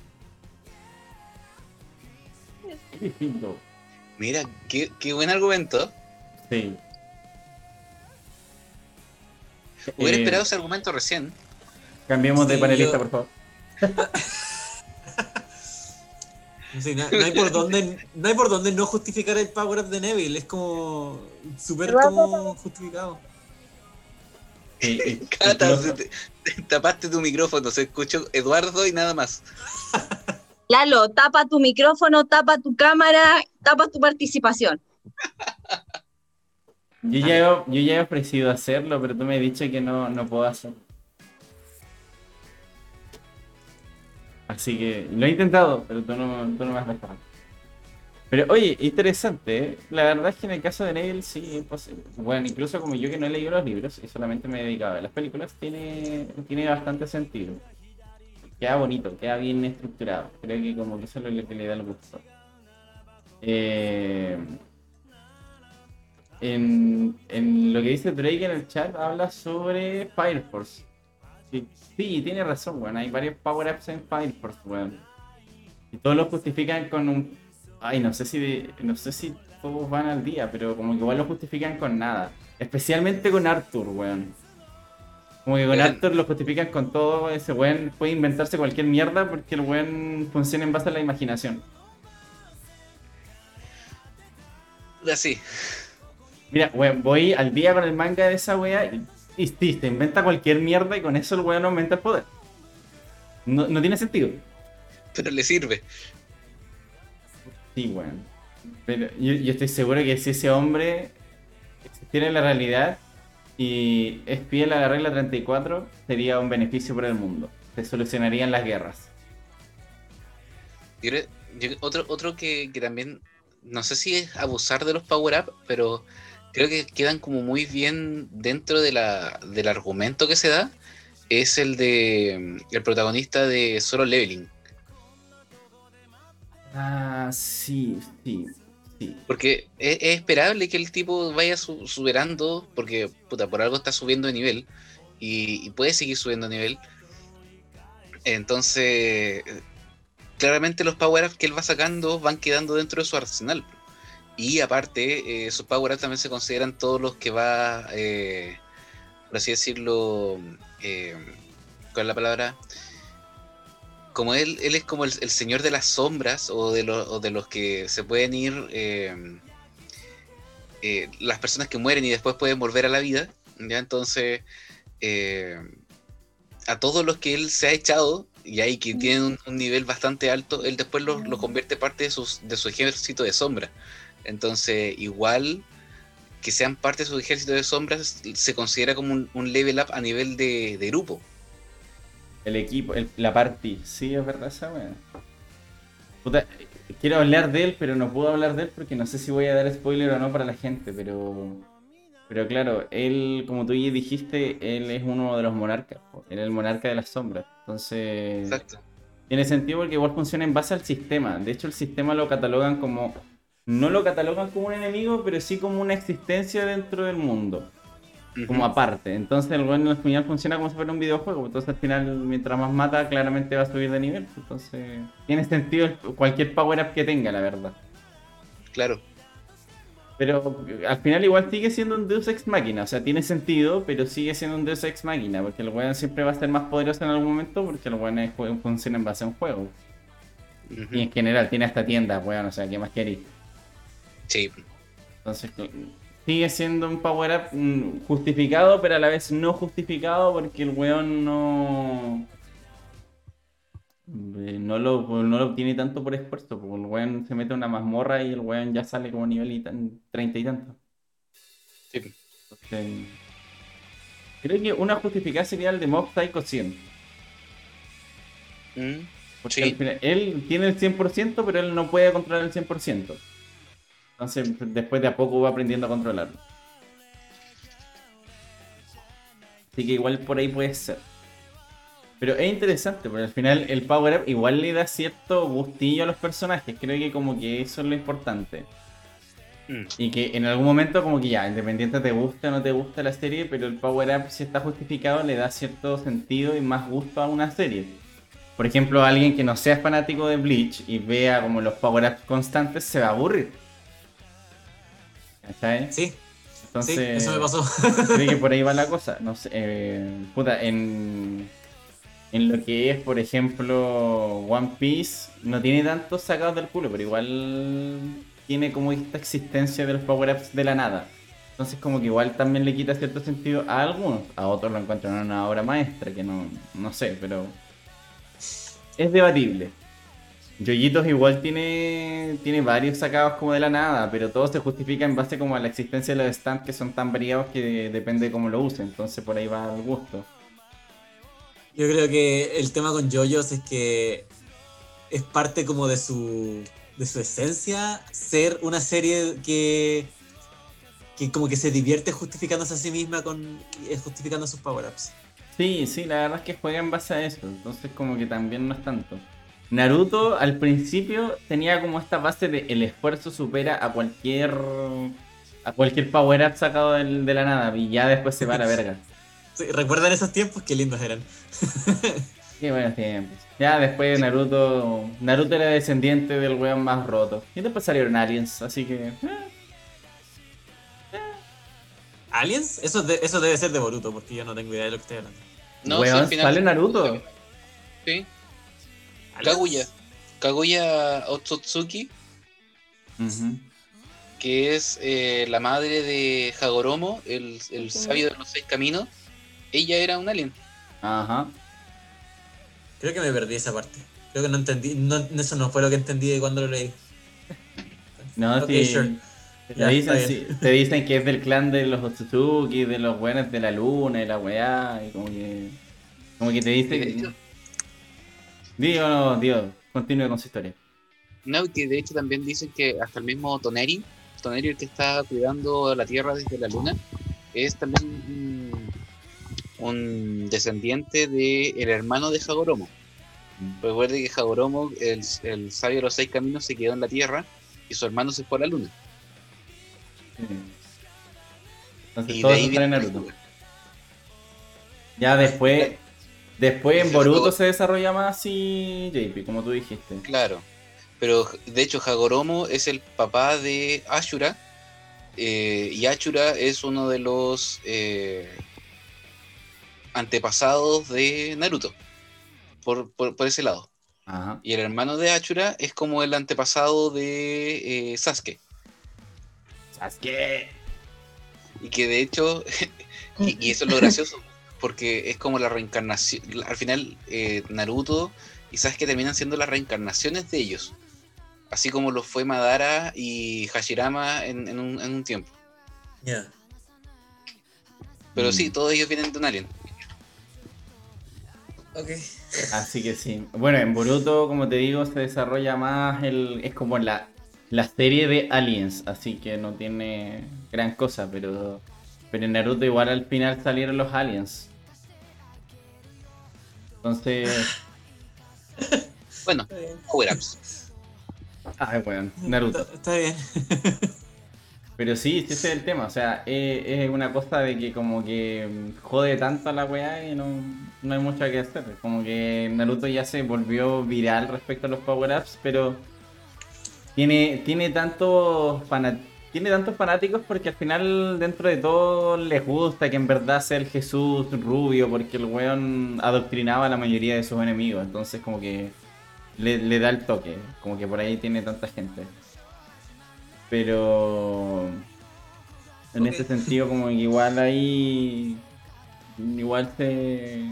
Mira, qué, qué buen argumento. Sí. Hubiera Eh, esperado ese argumento recién. Cambiemos de Sí, panelista, yo- por favor. Sí, no, no hay por dónde, no hay por dónde no justificar el power up de Neville. Es como súper como justificado. Sí, y- Cata, incluso- te- te- tapaste tu micrófono, se escuchó Eduardo y nada más. Lalo, tapa tu micrófono, tapa tu cámara, tapa tu participación. Yo ya, he, yo ya he ofrecido hacerlo, pero tú me has dicho que no, no puedo hacerlo. Así que lo he intentado, pero tú no, tú no me has dejado. Pero oye, interesante, ¿eh? La verdad es que en el caso de Neville sí es posible. Bueno, incluso como yo que no he leído los libros y solamente me he dedicado a las películas, tiene, tiene bastante sentido. Queda bonito, queda bien estructurado. Creo que como que eso es lo que le da el gusto. Eh, en, en lo que dice Drake en el chat habla sobre Fire Force. Sí, sí, tiene razón, weón. Hay varios power-ups en Fire Force, weón. Y todos lo justifican con un. Ay, no sé si de- no sé si todos van al día, pero como que igual lo justifican con nada. Especialmente con Arthur, weón. Como que con. Arthur lo justifican con todo. Ese weón puede inventarse cualquier mierda porque el weón funciona en base a la imaginación. Así. Mira, weón, voy al día con el manga de esa wea y Y se inventa cualquier mierda y con eso el weón aumenta el poder. No, no tiene sentido. Pero le sirve. Sí, weón. Pero yo, estoy seguro que si ese hombre existiera en la realidad y es fiel a la regla 34, sería un beneficio para el mundo. Se solucionarían las guerras. Yo yo- otro otro que, que también, no sé si es abusar de los power-up, pero creo que quedan como muy bien dentro de la, del argumento que se da, es el de el protagonista de Solo Leveling. Ah, sí, sí, sí. Porque es, es esperable que el tipo vaya su- superando, porque puta, por algo está subiendo de nivel y, y puede seguir subiendo de nivel. Entonces, claramente los power-ups que él va sacando van quedando dentro de su arsenal. Y aparte, eh, esos power-ups también se consideran todos los que va, eh, por así decirlo, eh, ¿cuál es la palabra? Como él, él es como el, el señor de las sombras o de, los o de los que se pueden ir, eh, eh, las personas que mueren y después pueden volver a la vida, ¿ya? Entonces, eh, a todos los que él se ha echado, y ahí que tienen un, un nivel bastante alto, él después los lo convierte parte de, sus, de su ejército de sombra. Entonces, igual que sean parte de su ejército de sombras, se considera como un, un level up a nivel de, de grupo. El equipo, el- la party. Sí, es verdad esa weá. Puta, quiero hablar de él, pero no puedo hablar de él porque no sé si voy a dar spoiler o no para la gente, pero. Pero claro, él, como tú ya dijiste, él es uno de los monarcas. Él es el monarca de las sombras. Entonces. Exacto. Tiene sentido porque igual funciona en base al sistema. De hecho, el sistema lo catalogan como. No lo catalogan como un enemigo, pero sí como una existencia dentro del mundo como aparte. Entonces el bueno al final funciona como si fuera un videojuego. Entonces al final, mientras más mata, claramente va a subir de nivel. Entonces tiene sentido cualquier power up que tenga, la verdad. Claro. Pero al final igual sigue siendo un Deus Ex Máquina. O sea, tiene sentido, pero sigue siendo un Deus Ex Máquina. Porque el weón siempre va a ser más poderoso en algún momento porque el weón funciona en base a un juego. Y en general tiene hasta tiendas, weón. O sea, ¿qué más queréis? Sí. Entonces sigue siendo un power up mm, justificado, pero a la vez no justificado porque el weón no. eh, No lo, no lo obtiene tanto por esfuerzo, porque el weón se mete una mazmorra y el weón ya sale como nivel y tan, 30 y tanto. Sí. Entonces, creo que una justificada sería el de Mob Psycho 100. Mm. Porque Sí. al final, él tiene el 100%, pero él no puede controlar el 100%. Entonces, después de a poco va aprendiendo a controlarlo. Así que igual por ahí puede ser. Pero es interesante, porque al final el power up igual le da cierto gustillo a los personajes. Creo que como que eso es lo importante. Mm. Y que en algún momento como que ya, independiente te gusta o no te gusta la serie, pero el power up si está justificado le da cierto sentido y más gusto a una serie. Por ejemplo, alguien que no sea fanático de Bleach y vea como los power ups constantes se va a aburrir. ¿Cachai? Sí, Entonces, sí, eso me pasó. creo que por ahí va la cosa. No sé, eh, puta, en, en lo que es, por ejemplo, One Piece, no tiene tantos sacados del culo, pero igual tiene como esta existencia de los power-ups de la nada. Entonces como que igual también le quita cierto sentido a algunos, a otros lo encuentran una obra maestra, que no, no sé, pero es debatible. Yoyitos igual tiene, tiene varios sacados como de la nada, pero todo se justifica en base como a la existencia de los stands que son tan variados que depende de cómo lo usen, entonces por ahí va el gusto. Yo creo que el tema con JoJo's es que es parte como de su de su esencia ser una serie que que como que se divierte justificándose a sí misma con eh, justificando sus power-ups. Sí, sí, la verdad es que juega en base a eso, entonces como que también no es tanto. Naruto al principio tenía como esta base de el esfuerzo supera a cualquier a cualquier power up sacado del- de la nada y ya después se va a la verga. Sí, ¿Recuerdan esos tiempos? Qué lindos eran. Qué buenos tiempos. Ya después Naruto Naruto era descendiente del weón más roto. Y después salieron aliens, así que eh, ¿Aliens? Eso, de- eso debe ser de Boruto, porque yo no tengo idea de lo que estoy hablando. No, sí, weón, al final- sale Naruto. Sí. Kaguya. Kaguya Otsutsuki, que es eh, la madre de Hagoromo, el, el sabio de los seis caminos. ella era un alien. Ajá. Creo que me perdí esa parte. Creo que no entendí. No, eso no fue lo que entendí de cuando lo leí. No, Ok, sí. sure. Te, Ya, dicen, está sí, bien. te dicen que es del clan de los Otsutsuki, de los buenos de la luna y la weá, y como que. Como que te De dicen. Digo, no, Dios, continúe con su historia. no, que de hecho también dicen que hasta el mismo Toneri, Toneri el que está cuidando la Tierra desde la Luna, es también un, un descendiente del hermano de Hagoromo. Recuerde que Hagoromo, el, el sabio de los seis caminos, se quedó en la Tierra y su hermano se fue a la Luna. Entonces Y de todo ahí eso está en Naruto. Ya después. Después en Boruto se desarrolla más así JP, como tú dijiste. Claro. Pero de hecho Hagoromo es el papá de Ashura. eh, y Ashura es uno de los eh, antepasados de Naruto. Por, por, por ese lado. Ajá. Y el hermano de Ashura es como el antepasado de eh, Sasuke. Sasuke. Y que de hecho, y, y eso es lo gracioso, porque es como la reencarnación. Al final, eh, Naruto y Sasuke terminan siendo las reencarnaciones de ellos. Así como lo fue Madara y Hashirama en, en un, en un tiempo. Ya. Pero Mm. sí, todos ellos vienen de un alien. Ok. Así que sí. Bueno, en Boruto, como te digo, se desarrolla más el. Es como la, la serie de aliens. Así que no tiene gran cosa, pero. Pero en Naruto igual al final salieron los aliens. Entonces. Bueno, power-ups. Ay, bueno, Naruto. Está, está bien. Pero sí, sí, ese es el tema. O sea, es, es una cosa de que como que mm, jode tanto a la weá y no, no hay mucho que hacer. Como que Naruto ya se volvió viral respecto a los power-ups, pero tiene, tiene tantos fana- tiene tantos fanáticos porque al final dentro de todo les gusta que en verdad sea el Jesús rubio porque el weón adoctrinaba a la mayoría de sus enemigos. Entonces como que le, le da el toque. Como que por ahí tiene tanta gente. Pero en ese sentido como que igual ahí igual se,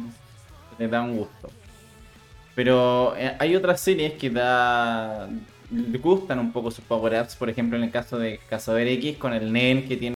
se le da un gusto. Pero eh, hay otras series que da gustan un poco sus power-ups, por ejemplo en el caso de Cazador X con el Nen que tiene